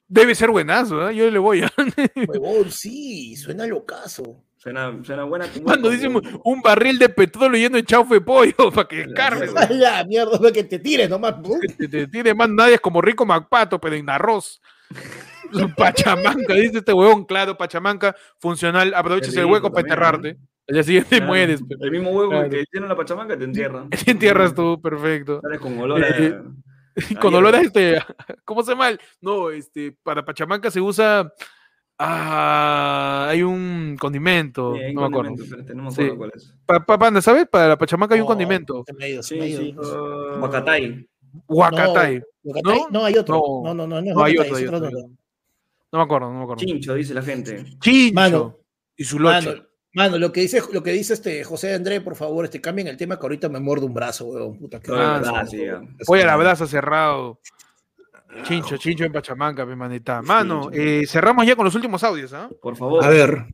Debe ser buenazo, ¿eh? Yo le voy a. Huevón, sí, suena locazo. Suena, suena buena. como- Cuando dicen un barril de petróleo lleno de chaufe de pollo para que. A la mierda, ve que te tires nomás. Que te tiene más nadie es como rico Macpato, pero en arroz. Pachamanca, dice este huevón, claro, Pachamanca, funcional, aproveches Qué el hueco para enterrarte. Al día siguiente Claro. mueres. pero El mismo huevo Claro. que tiene la pachamanca te entierra. Te entierras tú, perfecto. Sales con olor a. Eh, Con hierba. olor a este, ¿cómo se llama? el- No, este, para Pachamanca se usa, ah, hay un condimento, Sí, hay no me acuerdo. condimento, espérate, no me acuerdo Sí. cuál es. Pa- pa- Panda, ¿sabes? Para la Pachamanca hay un No, condimento. se me ha ido, se Sí, me ha ido. Ah, Huacatay. ¿Huacatay? ¿No? No, hay otro. No. No, no, no, no, es No, hay otro, hay otro otro. No me acuerdo, no me acuerdo. Chincho, dice la gente. Chincho. Mano, y su loche. Mano, mano, lo que dice, lo que dice este José André, por favor, este, cambien el tema que ahorita me muerde un brazo, weón. Puta, qué Ah, asco, sí. Voy a la brasa cerrado. Chincho, chincho en Pachamanca, mi manita. Mano, eh, cerramos ya con los últimos audios, ¿ah? Por favor. A ver,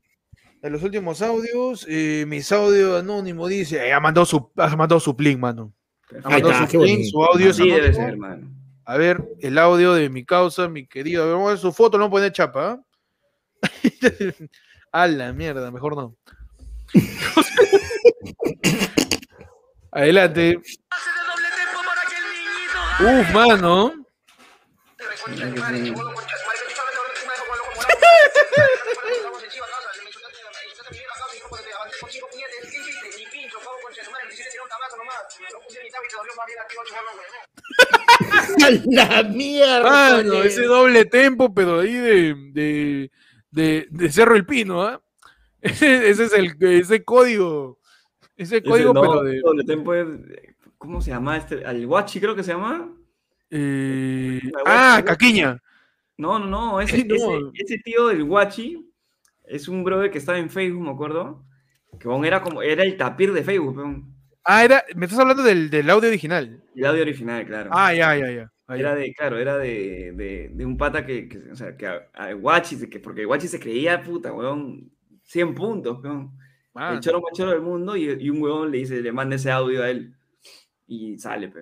En los últimos audios, eh, mis audio anónimo dice, eh, ha mandado su, ha mandado su link, mano. Mandado está, su qué su audio es Así debe ser, hermano. A ver, el audio de mi causa, mi querido. A ver, vamos a ver su foto, no poner chapa. ¿ah? A la mierda, mejor no. Adelante. Uf, mano. La mierda. Mano, weón. ese doble tempo, pero ahí de, de, de, de Cerro El Pino, ¿ah? Ese, ese es el ese código. Ese Ese código, no, pero de. doble tempo es- ¿Cómo se llama este? Al Guachi creo que se llama. eh, ah, Caquiña. No, no, no. Ese, No. ese- ese tío del Guachi es un brother que estaba en Facebook, me acuerdo. Que era como, era el tapir de Facebook, peón. Ah, era. Me estás hablando del, del audio original. El audio original, claro. Ah, ya, ya, ya. Ah, ya. Era de, claro, era de, de, de un pata que, que, o sea, que a, a Guachi, que, porque Guachi se creía, puta, weón, 100 puntos, weón. Mano. El choro más choro del mundo y, y un huevón le dice, le manda ese audio a él y sale, pe.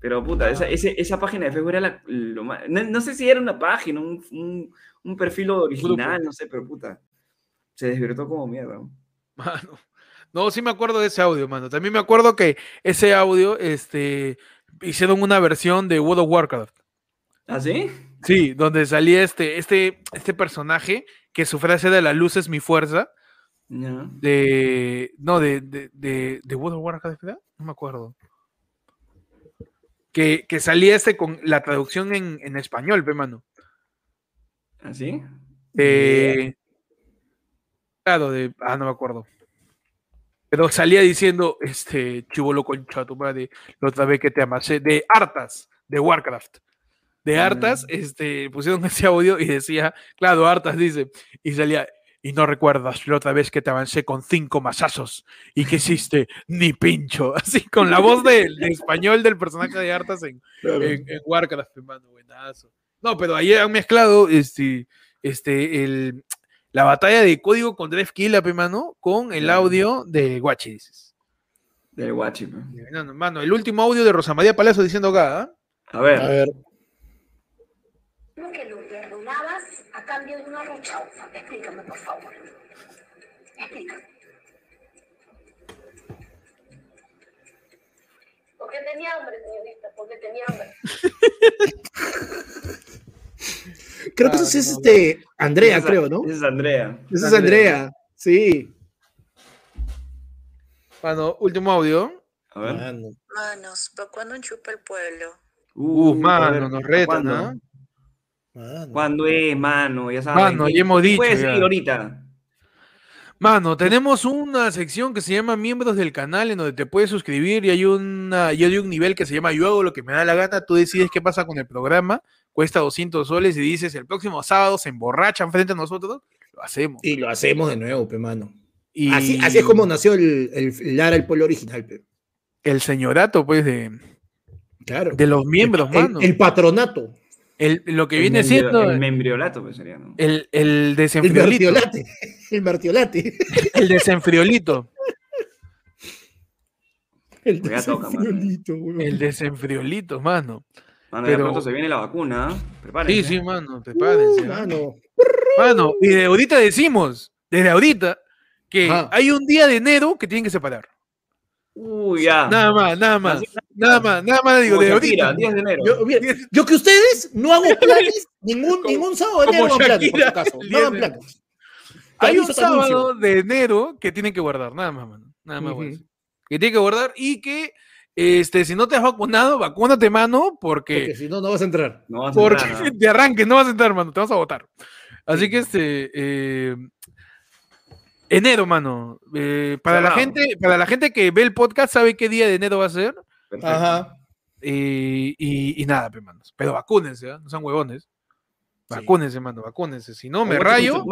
Pero puta, esa, ese- esa página de Facebook era la, lo más, no, no sé si era una página, un, un, un perfil original, no sé, pero puta, se desvirtó como mierda. Mano. No, sí me acuerdo de ese audio, mano. También me acuerdo que ese audio, este, hicieron una versión de World of Warcraft. ¿Ah, sí? Sí, donde salía este, este, este personaje que su frase de la luz es mi fuerza. Ya. De. No, de, de, de, de World of Warcraft, ¿verdad? No me acuerdo. Que, que salía este con la traducción en, en español, pe, mano. ¿Ah, sí? De. Claro, de. Ah, no me acuerdo. Pero salía diciendo, este, chivolo concha, tu madre, la otra vez que te amasé, de Artas, de Warcraft. De Artas, este, pusieron ese audio y decía, claro, Artas dice, y salía, y no recuerdas la otra vez que te avancé con cinco masazos y que hiciste ni pincho, así con la voz de, de español del personaje de Artas en, Claro. en, en Warcraft, hermano, buenazo. No, pero ahí han mezclado este, este, el, la batalla de código con Dref Killa, pe, mano, con el audio de Guachi, dices. Del Guachi. No, no, mano, el último audio de Rosa María Palazzo diciendo acá, ¿ah? A ver. A ver, ¿Cómo que lo perdonabas a cambio de una rechaufa? Explícame, por favor. Explícame. Porque tenía hambre, señorita, porque tenía hambre. Creo que Ah, ese es no, este Andrea, Esa- creo, ¿no? Esa es Andrea. Ese es Andrea. Sí. Mano, último audio. A ver. Mano. Manos, ¿para cuándo chupa el pueblo? Uh, mano, ver, nos retan, ¿cuándo? ¿ah? Mano. ¿Cuándo es, mano? Ya saben. Mano, ¿Qué- ya hemos dicho, Puedes seguir ahorita. Mano, tenemos una sección que se llama Miembros del Canal, en donde te puedes suscribir y hay una, y hay un nivel que se llama Yo hago lo que me da la gana. Tú decides qué pasa con el programa, cuesta 200 soles y dices el próximo sábado se emborrachan frente a nosotros, lo hacemos. Y lo hacemos de nuevo, pe, mano. Y Así, así es como nació el, el Lara, el pueblo original, pe. el señorato, pues, de, Claro. de los miembros, el, mano. el patronato. El- lo que El viene membrio- siendo El membriolato, pues sería, ¿no? el, el El desenfriolito. martiolate. El martiolate. El desenfriolito. El Pues mano. desenfriolito, weón. El desenfriolito, mano. Mano, ya Pero- pronto se viene la vacuna. ¿ah? Prepárense. Sí, sí, mano, prepárense. Uh, mano. Mano, y de ahorita decimos, desde ahorita, que hay un día de enero que tienen que separar. Uy, ya. Nada más, nada más. Así- Nada más, nada más digo, de ahorita. 10 de enero. Yo, mira, yo que ustedes no hago planes, ningún, Como- ningún sábado de como enero hagan planes, por el No hagan 10 de planes. Hay un anuncio. sábado de enero que tienen que guardar, nada más, mano. Nada más, Ujú. decir. Que tienen que guardar y que, este, si no te has vacunado, vacúnate, mano, Porque porque, si no, no vas a entrar. No vas a porque entrar, ¿ah? de arranque no vas a entrar, mano, te vas a votar. Así que, este, eh, enero, mano. eh, para la gente, para la gente que ve el podcast, sabe qué día de enero va a ser. Perfecto. Ajá. Y, y, y nada, pe, manos. Pero vacúnense, ¿ah? no sean huevones. Vacúnense, mano, vacúnense. Si no, me Vacuna, rayo.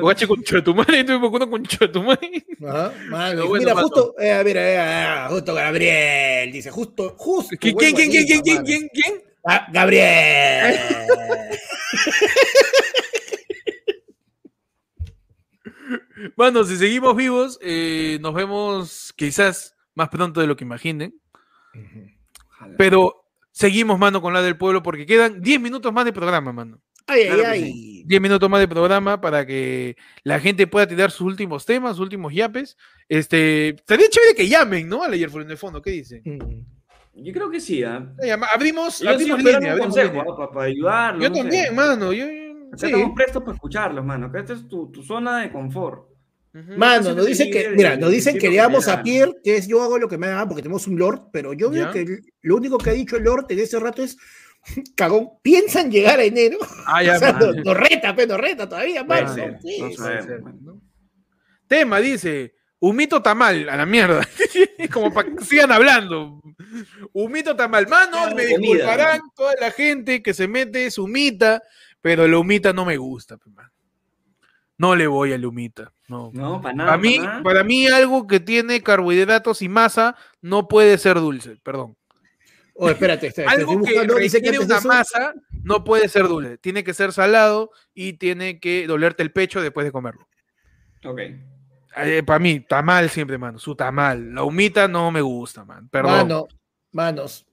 Guache con chetumare, estoy vacunando con. Ajá. Mano, bueno, mira, mano. justo, eh, mira, eh, justo Gabriel, dice, justo, justo. ¿Quién, quién, quién, quién, quién, mano. quién, quién? Ah, Gabriel. Mano, si seguimos vivos, eh, nos vemos quizás más pronto de lo que imaginen. Pero seguimos, mano, con la del pueblo porque quedan 10 minutos más de programa, mano. Ay, Claro ay, ay. 10 minutos más de programa para que la gente pueda tirar sus últimos temas, sus últimos yapes. Este, estaría chévere que llamen, ¿no? Al ayer por el fondo, ¿qué dicen? Mm. Yo creo que sí, ¿ah? Abrimos, Yo sí abrimos línea, un abrimos consejo, línea. ¿ah? para, ayudarlos. Yo no sé. también, mano. Yo, Acá sí. estamos prestos para escucharlos, mano. Acá esta es tu, tu zona de confort. Mano, nos dicen que, mira, nos dicen que leamos a. Pierre, que es yo hago lo que me da, porque tenemos un Lord, pero yo veo que lo único que ha dicho el Lord en ese rato es, cagón, piensan llegar a enero. Ah, ya, o sea, nos, nos reta, pero nos reta todavía, mano. ser, Sí, no ser. ¿no? Tema, dice. Humito tamal, a la mierda. Como para que sigan hablando. Humito tamal. Mano, me disculparán toda la gente que se mete su humita, pero la humita no me gusta. pe, mano. No le voy a la humita. No. No, para nada. Para mí, para mí, algo que tiene carbohidratos y masa no puede ser dulce, perdón. Oh, espérate, espérate, Algo estoy que requiere una eso- masa no puede ser dulce. Tiene que ser salado y tiene que dolerte el pecho después de comerlo. Ok. para mí, tamal siempre, mano. Su tamal. La humita no me gusta, man. Perdón. Mano, manos.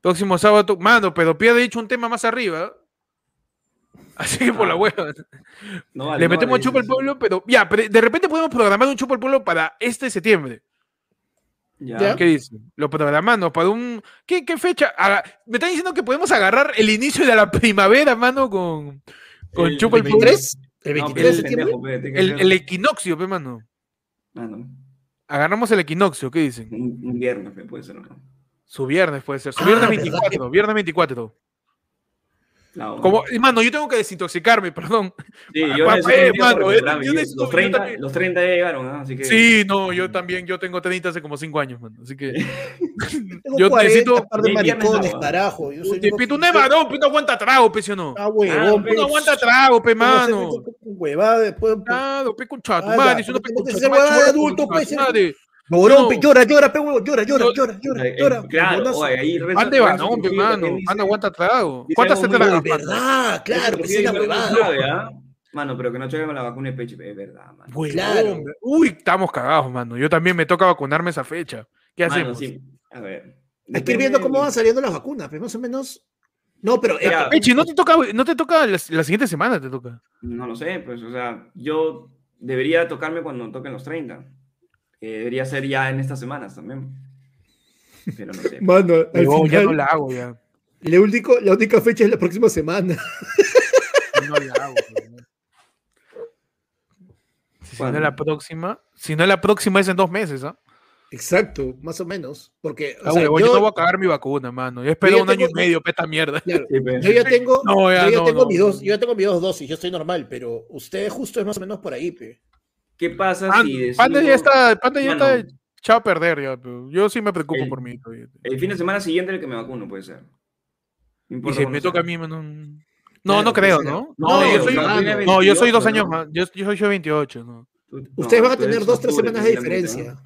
Próximo sábado, mano, pero Pierre ha dicho un tema más arriba. Así que por Ah, la hueva. No vale, Le no metemos vale, chupa al pueblo, pero ya, pero de repente podemos programar un chupa al pueblo para este septiembre. Ya. ¿Qué dicen? Lo programamos para un. ¿Qué, qué fecha? Aga- Me están diciendo que podemos agarrar el inicio de la primavera, mano, con, con El chupa ¿El al pueblo. 23? ¿El No, 23 pero de septiembre? El, equinoccio, pe, mano. Ah, no. Agarramos el equinoccio, ¿qué dicen? Un, un viernes puede ser, ¿no? Su viernes puede ser. Su Ah, viernes ¿verdad 24. Viernes 24. No. Como, mano, yo tengo que desintoxicarme, perdón. Sí, Pa- yo eh, mano, yo los, yo 30, también. los 30 ya llegaron, ¿ah? así que. Sí, no, yo también, yo tengo 30 hace como 5 años, mano. Así que. Tengo Yo 40, necesito- par de maricones, no. carajo. Yo soy varón, aguanta trago, pe, ¿sí o no? Ah, huevón, Ah. No No. pe, llora, llora, pe, llora, llora, No. llora, llora, Eh, llora. claro, oye, ahí Ande pe, Trujillo mano. Anda, aguanta trago. ¿Cuántas algo te mano? verdad, claro, Renzo pues es la huevada. ¿ah? Mano, pero que no choque con la vacuna de pecho, es verdad, mano. Claro. Uy, estamos cagados, mano. Yo también me toca vacunarme esa fecha. ¿Qué Mano, hacemos? sí. A ver. Hay que ir viendo cómo van va saliendo las vacunas, pues más o menos. No, pero eh, no te toca, no te toca la, la siguiente semana, te toca. No lo sé, pues, o sea, yo debería tocarme cuando toquen los 30. Que debería ser ya en estas semanas también. Pero no sé. Mano, al Huevón, ya no la hago ya. La, único, la única fecha es la próxima semana. No la hago, weón. Si no es la próxima, si no es la próxima es en dos meses, ¿ah? Exacto, más o menos. Porque, o Ah, sea, yo, yo, no voy a cagar mi vacuna, mano. Yo espero un año y medio para esta mierda. claro, yo ya tengo, No, ya yo ya no, tengo no. mis dos, yo ya tengo mis dos dosis, yo estoy normal, pero usted justo es más o menos por ahí, pe. ¿Qué pasa si Panda ya está, Panda ya Mano, está echado a perder ya, pero yo sí me preocupo El- por mí. El fin de semana siguiente el que me vacuno puede ser. No Y si me toca a mí, mano. No, Claro, no que creo. ¿no? No, No, yo soy, sea, tiene no, yo soy 28, dos años ¿no? más. Yo, yo soy yo 28, ¿no? Ustedes no, van a tener dos, tres semanas de diferencia. ¿no?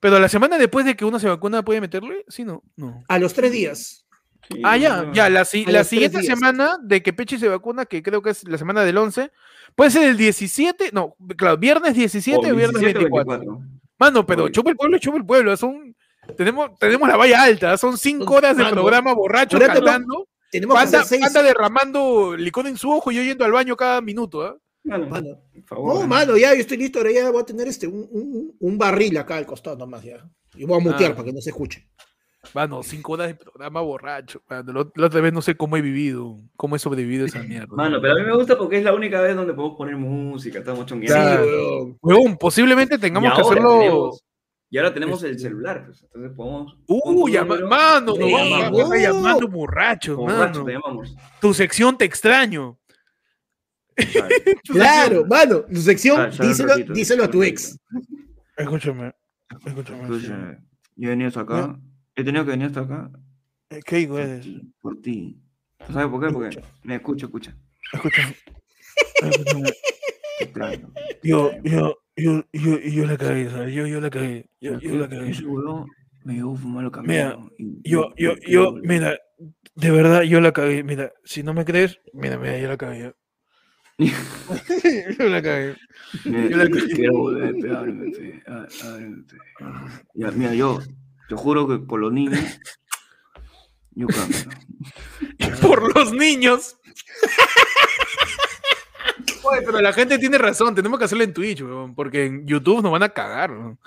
Pero la semana después de que uno se vacuna puede meterle, sí, no, no. A los tres días. Sí, Ah, ya, ya, la, si- la siguiente semana de que Pechi se vacuna, que creo que es la semana del 11, puede ser el 17, no, claro, viernes 17 o, viernes 17 o 24. 24. Mano, pero Oye. chupa el pueblo, chupa el pueblo, son, tenemos, tenemos la valla alta, son cinco horas de Mano, programa borracho cantando, Tenemos seis. panda derramando licor en su ojo y yo yendo al baño cada minuto, ¿ah? Mano, Mano. por favor. No, mano, ya yo estoy listo, ahora ya voy a tener este, un, un- un barril acá al costado nomás ya. Y voy a mutear Ah. para que no se escuche. Mano, cinco horas de programa borracho, mano, la, otra vez no sé cómo he vivido, cómo he sobrevivido a esa mierda. Mano, pero a mí me gusta porque es la única vez donde podemos poner música, estamos chongueando. Sí, weón. Posiblemente Y tengamos que ahora hacerlo... tenemos- y ahora tenemos el celular, pues, entonces podemos. Uh, llama- número, mano, nos vamos a llamando borracho, Borracho, mano. te llamamos. Tu sección te extraño. Claro, mano, tu sección, un díselo, ratito, díselo a tu ex. Escúchame, escúchame. Escucha, yo he venido acá, he tenido que venir hasta acá Eh, ¿Qué digo? por Es? ti, por ti. ¿Tú ¿Sabes por qué? Porque me escucha, escucha. Te extraño. Yo, yo, yo, yo, yo la cagué, ¿sabes? Yo, yo la cagué. Yo, yo la cagué. Ese huevón me llevó fumar los Mira, caminos. Yo, yo, yo, mira, de verdad, yo la cagué. Mira, si no me crees, mira, mira, yo la cagué. yo la cagué. Yo la- Quiero volver, ábreme, ábreme, mira, yo te juro que por los niños, yo cambio. Por los niños. Oye, pero la gente tiene razón, tenemos que hacerlo en Twitch, weón, porque en YouTube nos van a cagar. weón.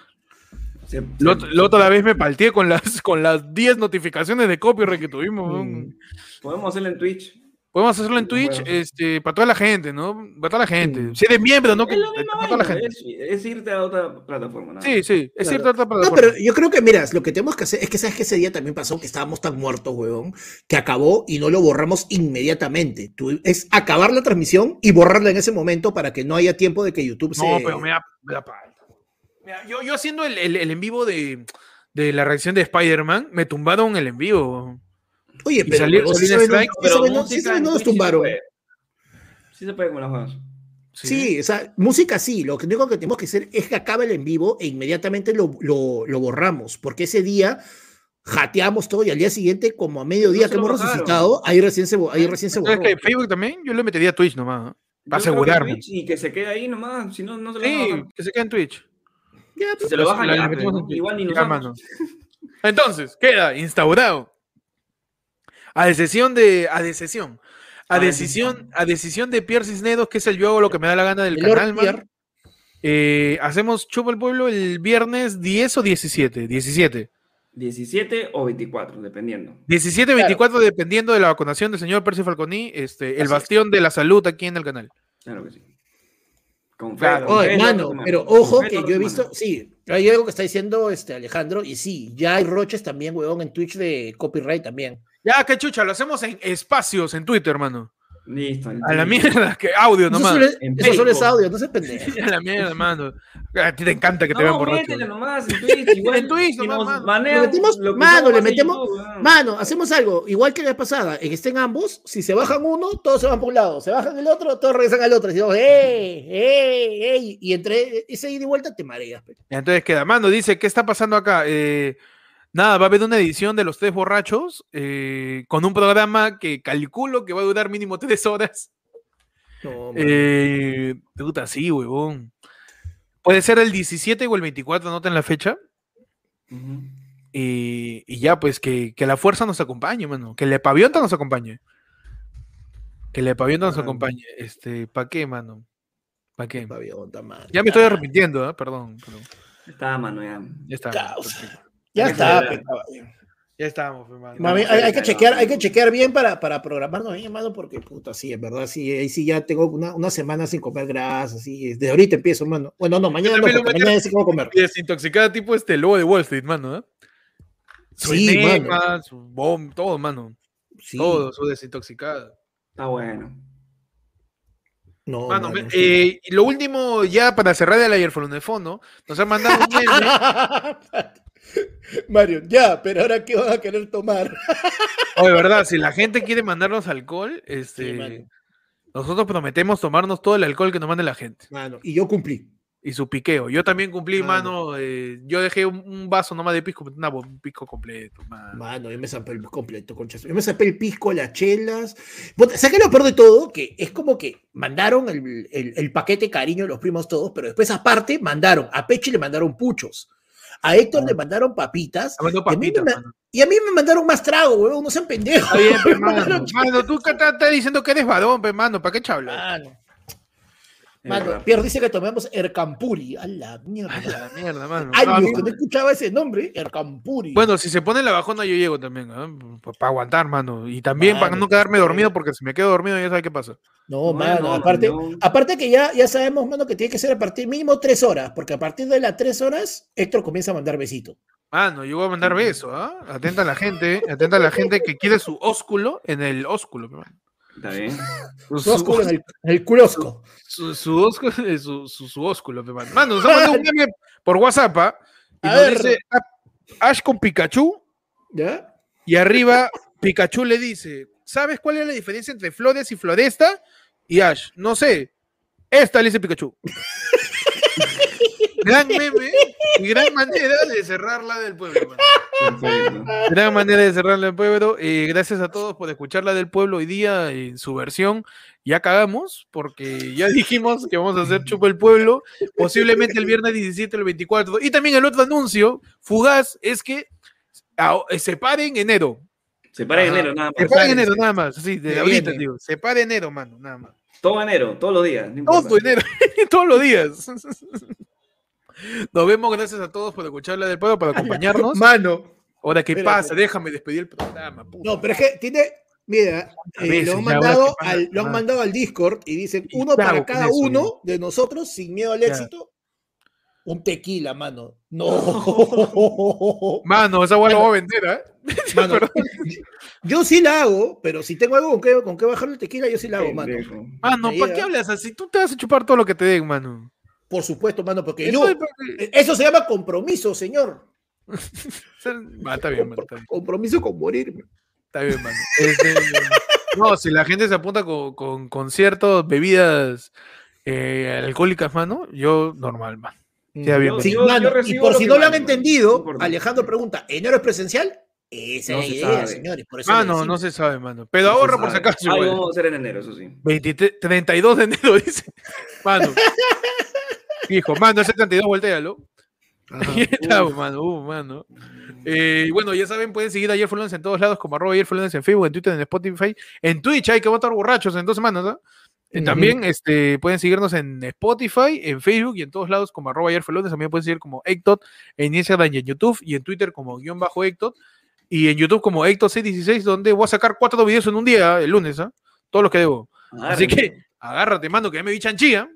Se- se- la otra vez me palteé con las, con las 10 notificaciones de copyright que tuvimos. weón. Podemos hacerlo en Twitch. Podemos hacerlo en Twitch bueno. este, para toda la gente, ¿no? Para toda la gente. Si eres miembro, ¿no? Que- Es la misma para toda la vaina, gente. Es, es irte a otra plataforma. nada Sí, sí, es Claro. cierto. otra No, plataforma. pero yo creo que, mira, lo que tenemos que hacer es que sabes que ese día también pasó que estábamos tan muertos, huevón, que acabó y no lo borramos inmediatamente. Tú- es acabar la transmisión y borrarla en ese momento para que no haya tiempo de que YouTube se. No, pero me da, me da palta. Mira, yo, yo haciendo el, el- el en vivo de, de la reacción de Spider-Man, me tumbaron el en vivo. Oye, pero salir- nos tumbaron. puede. Sí se puede con las juegas. Sí, o sea, música sí, lo que único que tenemos que hacer es que acabe el en vivo e inmediatamente lo, lo- lo borramos, porque ese día jateamos todo y al día siguiente, como a mediodía se que hemos bajaron. resucitado, ahí recién se, ahí recién se borró. ¿Sabes que Facebook también? Yo le metería a Twitch nomás. ¿no? Para que asegurarme. Y que se quede ahí nomás, si no, no se lo Sí, que se quede en Twitch. Ya, Si pues, se lo Pues, bajan la- ya, ¿no? Igual ni nos. Entonces, queda instaurado. A decisión de. A decisión. A decisión, a decisión de Pierre Cisneros, que es el yo hago lo que me da la gana del el canal, man. Eh, hacemos Chupa el Pueblo el viernes 10 o 17. 17. 17 o 24, dependiendo. 17, 24, dependiendo de la vacunación del señor Percy Falconi, este, el bastión de la salud aquí en el canal. Claro que sí. Con fe, Claro. Oye, mano, pero ojo que yo he visto, sí, hay algo que está diciendo este Alejandro, y sí, ya hay roches también, huevón, en Twitch de copyright también. Ya, que chucha, lo hacemos en espacios en Twitter, hermano. Listo. A la mierda, que audio Eso nomás. solo, es- En eso solo es audio, no se pendejo. A la mierda, mano. A ti te encanta que te vean No, borracho. métele nomás en Twitch. Igual, En Twitch nomás, mano. Le mano, metemos- YouTube. Mano, hacemos algo, igual que la vez pasada, en que estén ambos, si se bajan uno, todos se van por un lado, se bajan el otro, todos regresan al otro, y decimos, ¡eh, eh, eh! Y entre ese ida y vuelta te mareas. pe. Entonces queda, mano, dice, ¿qué está pasando acá? Eh, nada, va a haber una edición de los tres borrachos eh, con un programa que calculo que va a durar mínimo tres horas. No. Eh, puta, sí, huevón. Puede ser el 17 o el 24, noten la fecha. Y, y ya, pues que, que la fuerza nos acompañe, mano. Que el pavionta nos acompañe. Que el pavionta nos acompañe. Este, ¿para qué, mano? ¿Para qué? Paviota, mano. Ya me estoy arrepintiendo, ¿eh? perdón. perdón. Está, mano, ya. Ya está. Caos. Ya está, caballo. Ya estamos, hermano. Mami, hay, hay que chequear, hay que chequear bien para, para programarnos bien, hermano, porque puta, sí, en verdad, sí, ahí sí ya tengo una, una semana sin comer grasa, sí, desde ahorita empiezo, mano. Bueno, no, mañana no, mañana sí que voy a comer. Y desintoxicada tipo este lobo de Wall Street, mano, ¿eh? Su Sí, enema, mano. su bomb, todo, mano. Sí. Todo, su desintoxicada. Está bueno. No, Mano, mano, sí. eh, y lo último, ya para cerrar el ayer de fondo, nos han mandado un meme. Mario, ya, pero ahora qué van a querer tomar. Oye, verdad, si la gente quiere mandarnos alcohol, este, Sí, nosotros prometemos tomarnos todo el alcohol que nos mande la gente. Mano, y yo cumplí. Y su piqueo. Yo también cumplí, Mano. mano. eh, yo dejé un, un vaso nomás de pisco, una, un pisco completo, mano. Mano, yo me zapé el completo, concha. Yo me zapé el pisco, las chelas. ¿Sabes lo peor de todo? Que es como que mandaron el, el- el paquete cariño de los primos todos, pero después aparte mandaron, a Pechi le mandaron puchos. A Héctor le mandaron papitas. Y, a mí me, mano. y a mí me mandaron más trago, weón, no sean pendejos. Mano, tú estás diciendo que eres varón, pe, mano. ¿Para qué chablas? Mano, mano. Pierre dice que tomemos Ercampuri. A la mierda. A la mierda, mano. Años que no escuchaba ese nombre, Ercampuri. Bueno, si se pone la bajona, yo llego también, para aguantar, mano. Y también para no quedarme dormido, porque si me quedo dormido, ya sabes qué pasa. No, No, mano, no, aparte, no. aparte que ya, ya sabemos, mano, que tiene que ser a partir mínimo tres horas, porque a partir de las tres horas, Héctor comienza a mandar besitos. Mano, yo voy a mandar besos, ¿ah? Atenta a la gente, atenta a la gente que quiere su ósculo en el ósculo. Está bien. Su, Su ósculo en el, en el culosco. su, su ósculo, su, su, su ósculo, mano. Mano, nos ha mandado un meme por WhatsApp, ¿ah? Y A nos ver. dice "Ah, Ash con Pikachu, ¿Ya? y arriba Pikachu le dice, ¿sabes cuál es la diferencia entre flores y floresta? Y Ash, no sé. Esta le dice Pikachu. gran meme y gran manera de cerrarla del pueblo. Gran manera de cerrarla del pueblo. Eh, gracias a todos por escucharla del pueblo hoy día en su versión. Ya cagamos, porque ya dijimos que vamos a hacer Chupa el Pueblo, posiblemente el viernes 17 o el 24. Y también el otro anuncio, fugaz, es que ah, se pare en enero. Se para en enero, nada Se más. para en enero, nada más. Sí, de ahorita, digo. Se para enero, mano, nada más. Todo enero, todos los días. no. Todo enero, todos los días. Nos vemos, gracias a todos por escucharla del pueblo, por acompañarnos. Mano. Ahora, ¿qué Espérate. pasa? Déjame despedir el programa. puta. No, pero es que tiene. Mira, eh, veces, lo, han mandado qué al, lo han mandado al Discord y dicen Y uno para cada eso, uno de nosotros, sin miedo al Ya. éxito. Un tequila, mano. No. Mano, esa hueá la voy a vender, ¿eh? Mano, yo sí la hago, pero si tengo algo con que, con que bajar el tequila, yo sí la hago, mano. Mano, ¿para qué hablas así? Tú te vas a chupar todo lo que te den, mano. Por supuesto, mano, porque Eso yo. Eso se llama compromiso, señor. Ah, está bien, mano, está bien. Compromiso con morirme. Está bien, mano. Este, no, si la gente se apunta con, con, con ciertas bebidas eh, alcohólicas, mano, yo normal, man. Bien. Yo- mano, yo y por si no lo han no entendido. Alejandro pregunta, ¿enero es presencial? Esa No es la se idea, sabe. señores. Por eso le Mano, decimos. no se sabe, mano. Pero No ahorra por si acaso, Algo vamos a hacer en enero, eso sí. 23 32 de enero, dice. Mano. Hijo, mano, ese 32 voltealo. Ahí estamos, mano. Uh, mano. Eh, bueno, ya saben, pueden seguir a Ayer Fue Lunes en todos lados, como arroba Ayer en Facebook, en Twitter, en Spotify, en Twitch, hay que votar borrachos en dos semanas, ¿ah? Eh. También este, pueden seguirnos en Spotify, en Facebook y en todos lados como arroba ayer. También pueden seguir como Ectot en Instagram y en YouTube y en Twitter como guion bajo Ectot y en YouTube como Ectot616 donde voy a sacar cuatro videos en un día el lunes, ¿ah? Todos los que debo. Así que agárrate, mano, que ya me vi chanchilla.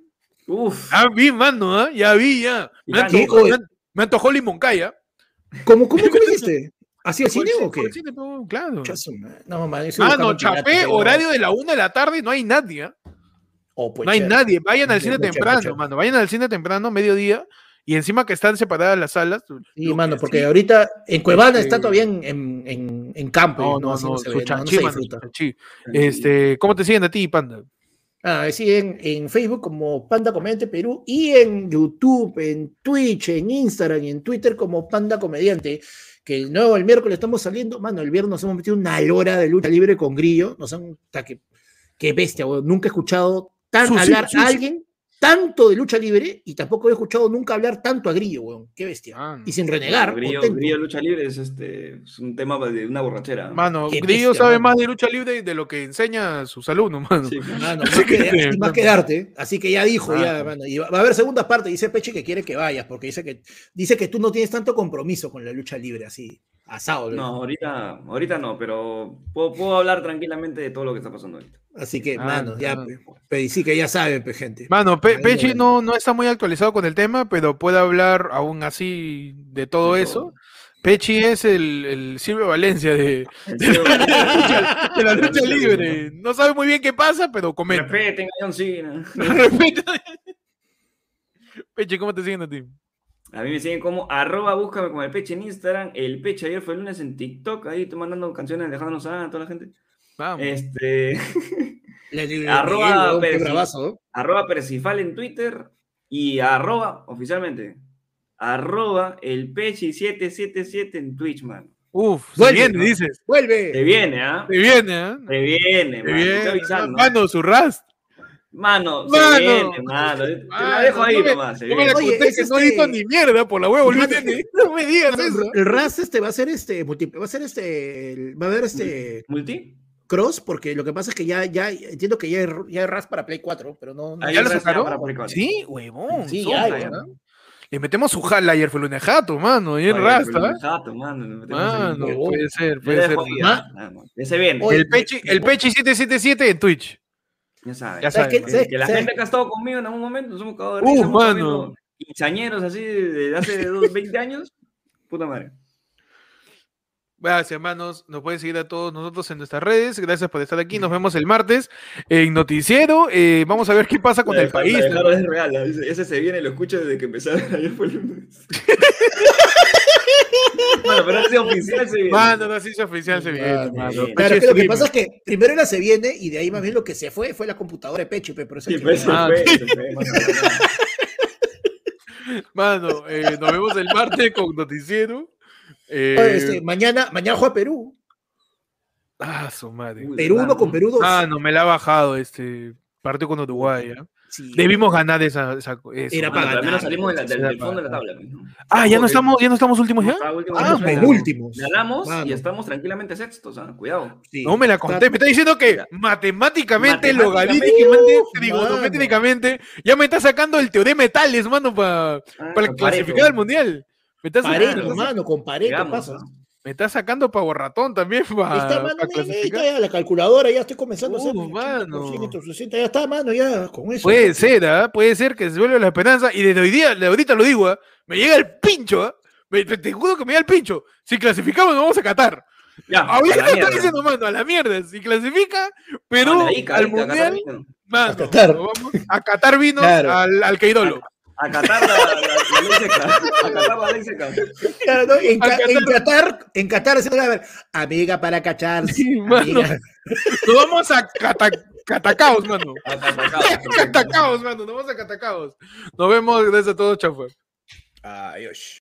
Uf. Ya vi, mano, ¿ah? ya vi, ya. Me, antojó, me me antojó limoncaya. ¿Cómo, cómo, cómo hiciste? ¿Así al cine o qué? Sí, no, Claro. Man. No, mamá, yo chapé, horario de la una de la tarde, no hay nadie. ¿ah? Oh, pues, No hay chévere. nadie. Vayan al cine chévere, temprano, chévere. mano. Vayan al cine temprano, mediodía. Y encima que están separadas las salas. Sí, mano, que porque sí- ahorita en Cuevana Este- está todavía en, en, en, en campo. No, y no, no, se no, se mano. Este, ¿cómo te siguen a ti, Panda? Ah, sí, en, en Facebook como Panda Comediante Perú y en YouTube, en Twitch, en Instagram y en Twitter como Panda Comediante. Que el nuevo el miércoles estamos saliendo, mano, el viernes nos hemos metido una hora de lucha libre con Grillo. Nos han, que, qué bestia. Nunca he escuchado tan hablar a alguien tanto de lucha libre y tampoco he escuchado nunca hablar tanto a Grillo, weón. Qué bestia. Ah. Y sin renegar, Grillo. Grillo lucha libre es, este, es un tema de una borrachera. ¿no? Mano, Qué Grillo bestia, sabe mano. más de lucha libre de lo que enseña a sus alumnos, mano. Sí. Mano, Así más, que, más que darte. Así que ya dijo, ya, mano. Y va va a haber segunda parte. Dice Peche que quiere que vayas, porque dice que, dice que tú no tienes tanto compromiso con la lucha libre, así. Asado. le No, ahorita, ahorita no, pero puedo, puedo hablar tranquilamente de todo lo que está pasando ahorita. Así que, Ah, mano, ya, no. pe- sí que ya saben, pe, gente. Mano, Pe- Pechi no, no está muy actualizado con el tema, pero puede hablar aún así de todo De eso. todo. Pechi es el, el Silvio Valencia de, de la, lucha, de la lucha libre. No sabe muy bien qué pasa, pero comenta. Respeten a John Cena. Pechi, ¿cómo te siguen a ti? A mí me siguen como arroba búscame como el peche en Instagram. El peche ayer fue el lunes en TikTok. Ahí estoy mandando canciones dejándonos a toda la gente. Vamos. Este. Arroba Percifal en Twitter. Y arroba, oficialmente. Arroba el peche 777 en Twitch, man. Uf, se Vuelve, viene, ¿no? dices. Te Vuelve. viene, ¿ah? Se viene, ¿ah? Te viene, Se man. Te viene. estoy avisando. Mano, su rast. Mano, Mano. se viene, mano. Te la dejo ahí no me- nomás. se No me la. Oye, que no este- hizo ni mierda por la huevo, no. No me digas eso. El RAS este va a ser este, multi- va a ser este, va a haber este ¿Multi? cross, porque lo que pasa es que ya, ya, entiendo que ya hay, ya hay RAS para Play 4, pero no, no- Ahí ¿Ya lo sacaron? para Play 4. Sí, huevón. Sí, ya hay. Le metemos su jala ayer fue lunes jato, mano, y en rasta. ¿eh? jato, mano, le metemos. Mano, puede ser, puede ser. Ese El Pechi, el Pechi 777 en Twitch. Ya sabes. Ya ¿Sabes. ¿Sabes- Que la sabes- gente que ha estado conmigo en algún momento nos hemos cagado de Uh, risa. hemos estado mano. Quinceañeros así de hace dos, 20 años. Puta madre. Gracias, hermanos. Nos pueden seguir a todos nosotros en nuestras redes. Gracias por estar aquí. Nos vemos el martes en Noticiero. Eh, vamos a ver qué pasa con La el de- la país. Jaro es real. Ese, ese se viene, lo escucho desde que empezaron. Ayer fue el lunes. bueno, pero ese oficial se viene. Mano, no se hizo oficial, se viene. Mano, Claro, que lo que pasa es que primero era se viene y de ahí más bien lo que se fue fue la computadora de Pechi, pe, por eso Sí, que- pues, se fue, se fue, mano. Mano, eh, nos vemos el martes con Noticiero. Eh, Oye, este, mañana, mañana juega Perú. Ah, su madre. Perú verdad, 1 con ¿no? Perú 2. Ah, no, me la ha bajado este partido con Uruguay. ¿ah? Sí. Debimos ganar esa. esa- eso, Era. Bueno, para al menos ganar, salimos de la- del, fondo de la tabla. ¿no? Ah, ya no estamos, ya no estamos últimos ya. Ah, último Ah, penúltimos. Ganamos Mano. y estamos tranquilamente sextos, ¿ah? Cuidado. Sí. No me la conté. Me está diciendo que Ya. matemáticamente, Matemáticamente, logarítmicamente, trigonométricamente, ya me está sacando el teorema de Tales, mano, para Ah, para clasificar al mundial. Me está Pareto, sacando, mano, con Pareto pasa. me está sacando para borratón también para, está, mano, está ya la calculadora, ya estoy comenzando a hacer Uh, mano. 160, ya está, mano, ya con eso. Puede ser, ¿ah? Puede ser que se vuelva la esperanza. Y desde hoy día, de ahorita lo digo, ¿ah? me llega el pincho, ¿ah? Me- te, te juro que me llega el pincho. Si clasificamos, nos vamos a Qatar. Ya, Ahorita mierda. diciendo, mano, a la mierda. Si clasifica Perú Ica, al Ica, mundial, vino. mano, A Qatar. vamos a Qatar vinos Claro. al, al Queirolo. A Qatar la, la, la ley seca. A Qatar la ley seca. Claro, ¿no? en, A Ca- en Qatar. En Qatar a ver, amiga para cachar. Sí, mano. amiga. Nos vamos a Cata- Catacaos, mano. A. Catacaos, mano. Nos vamos a Catacaos. Nos vemos. Gracias a todos, chau. pues. Adiós.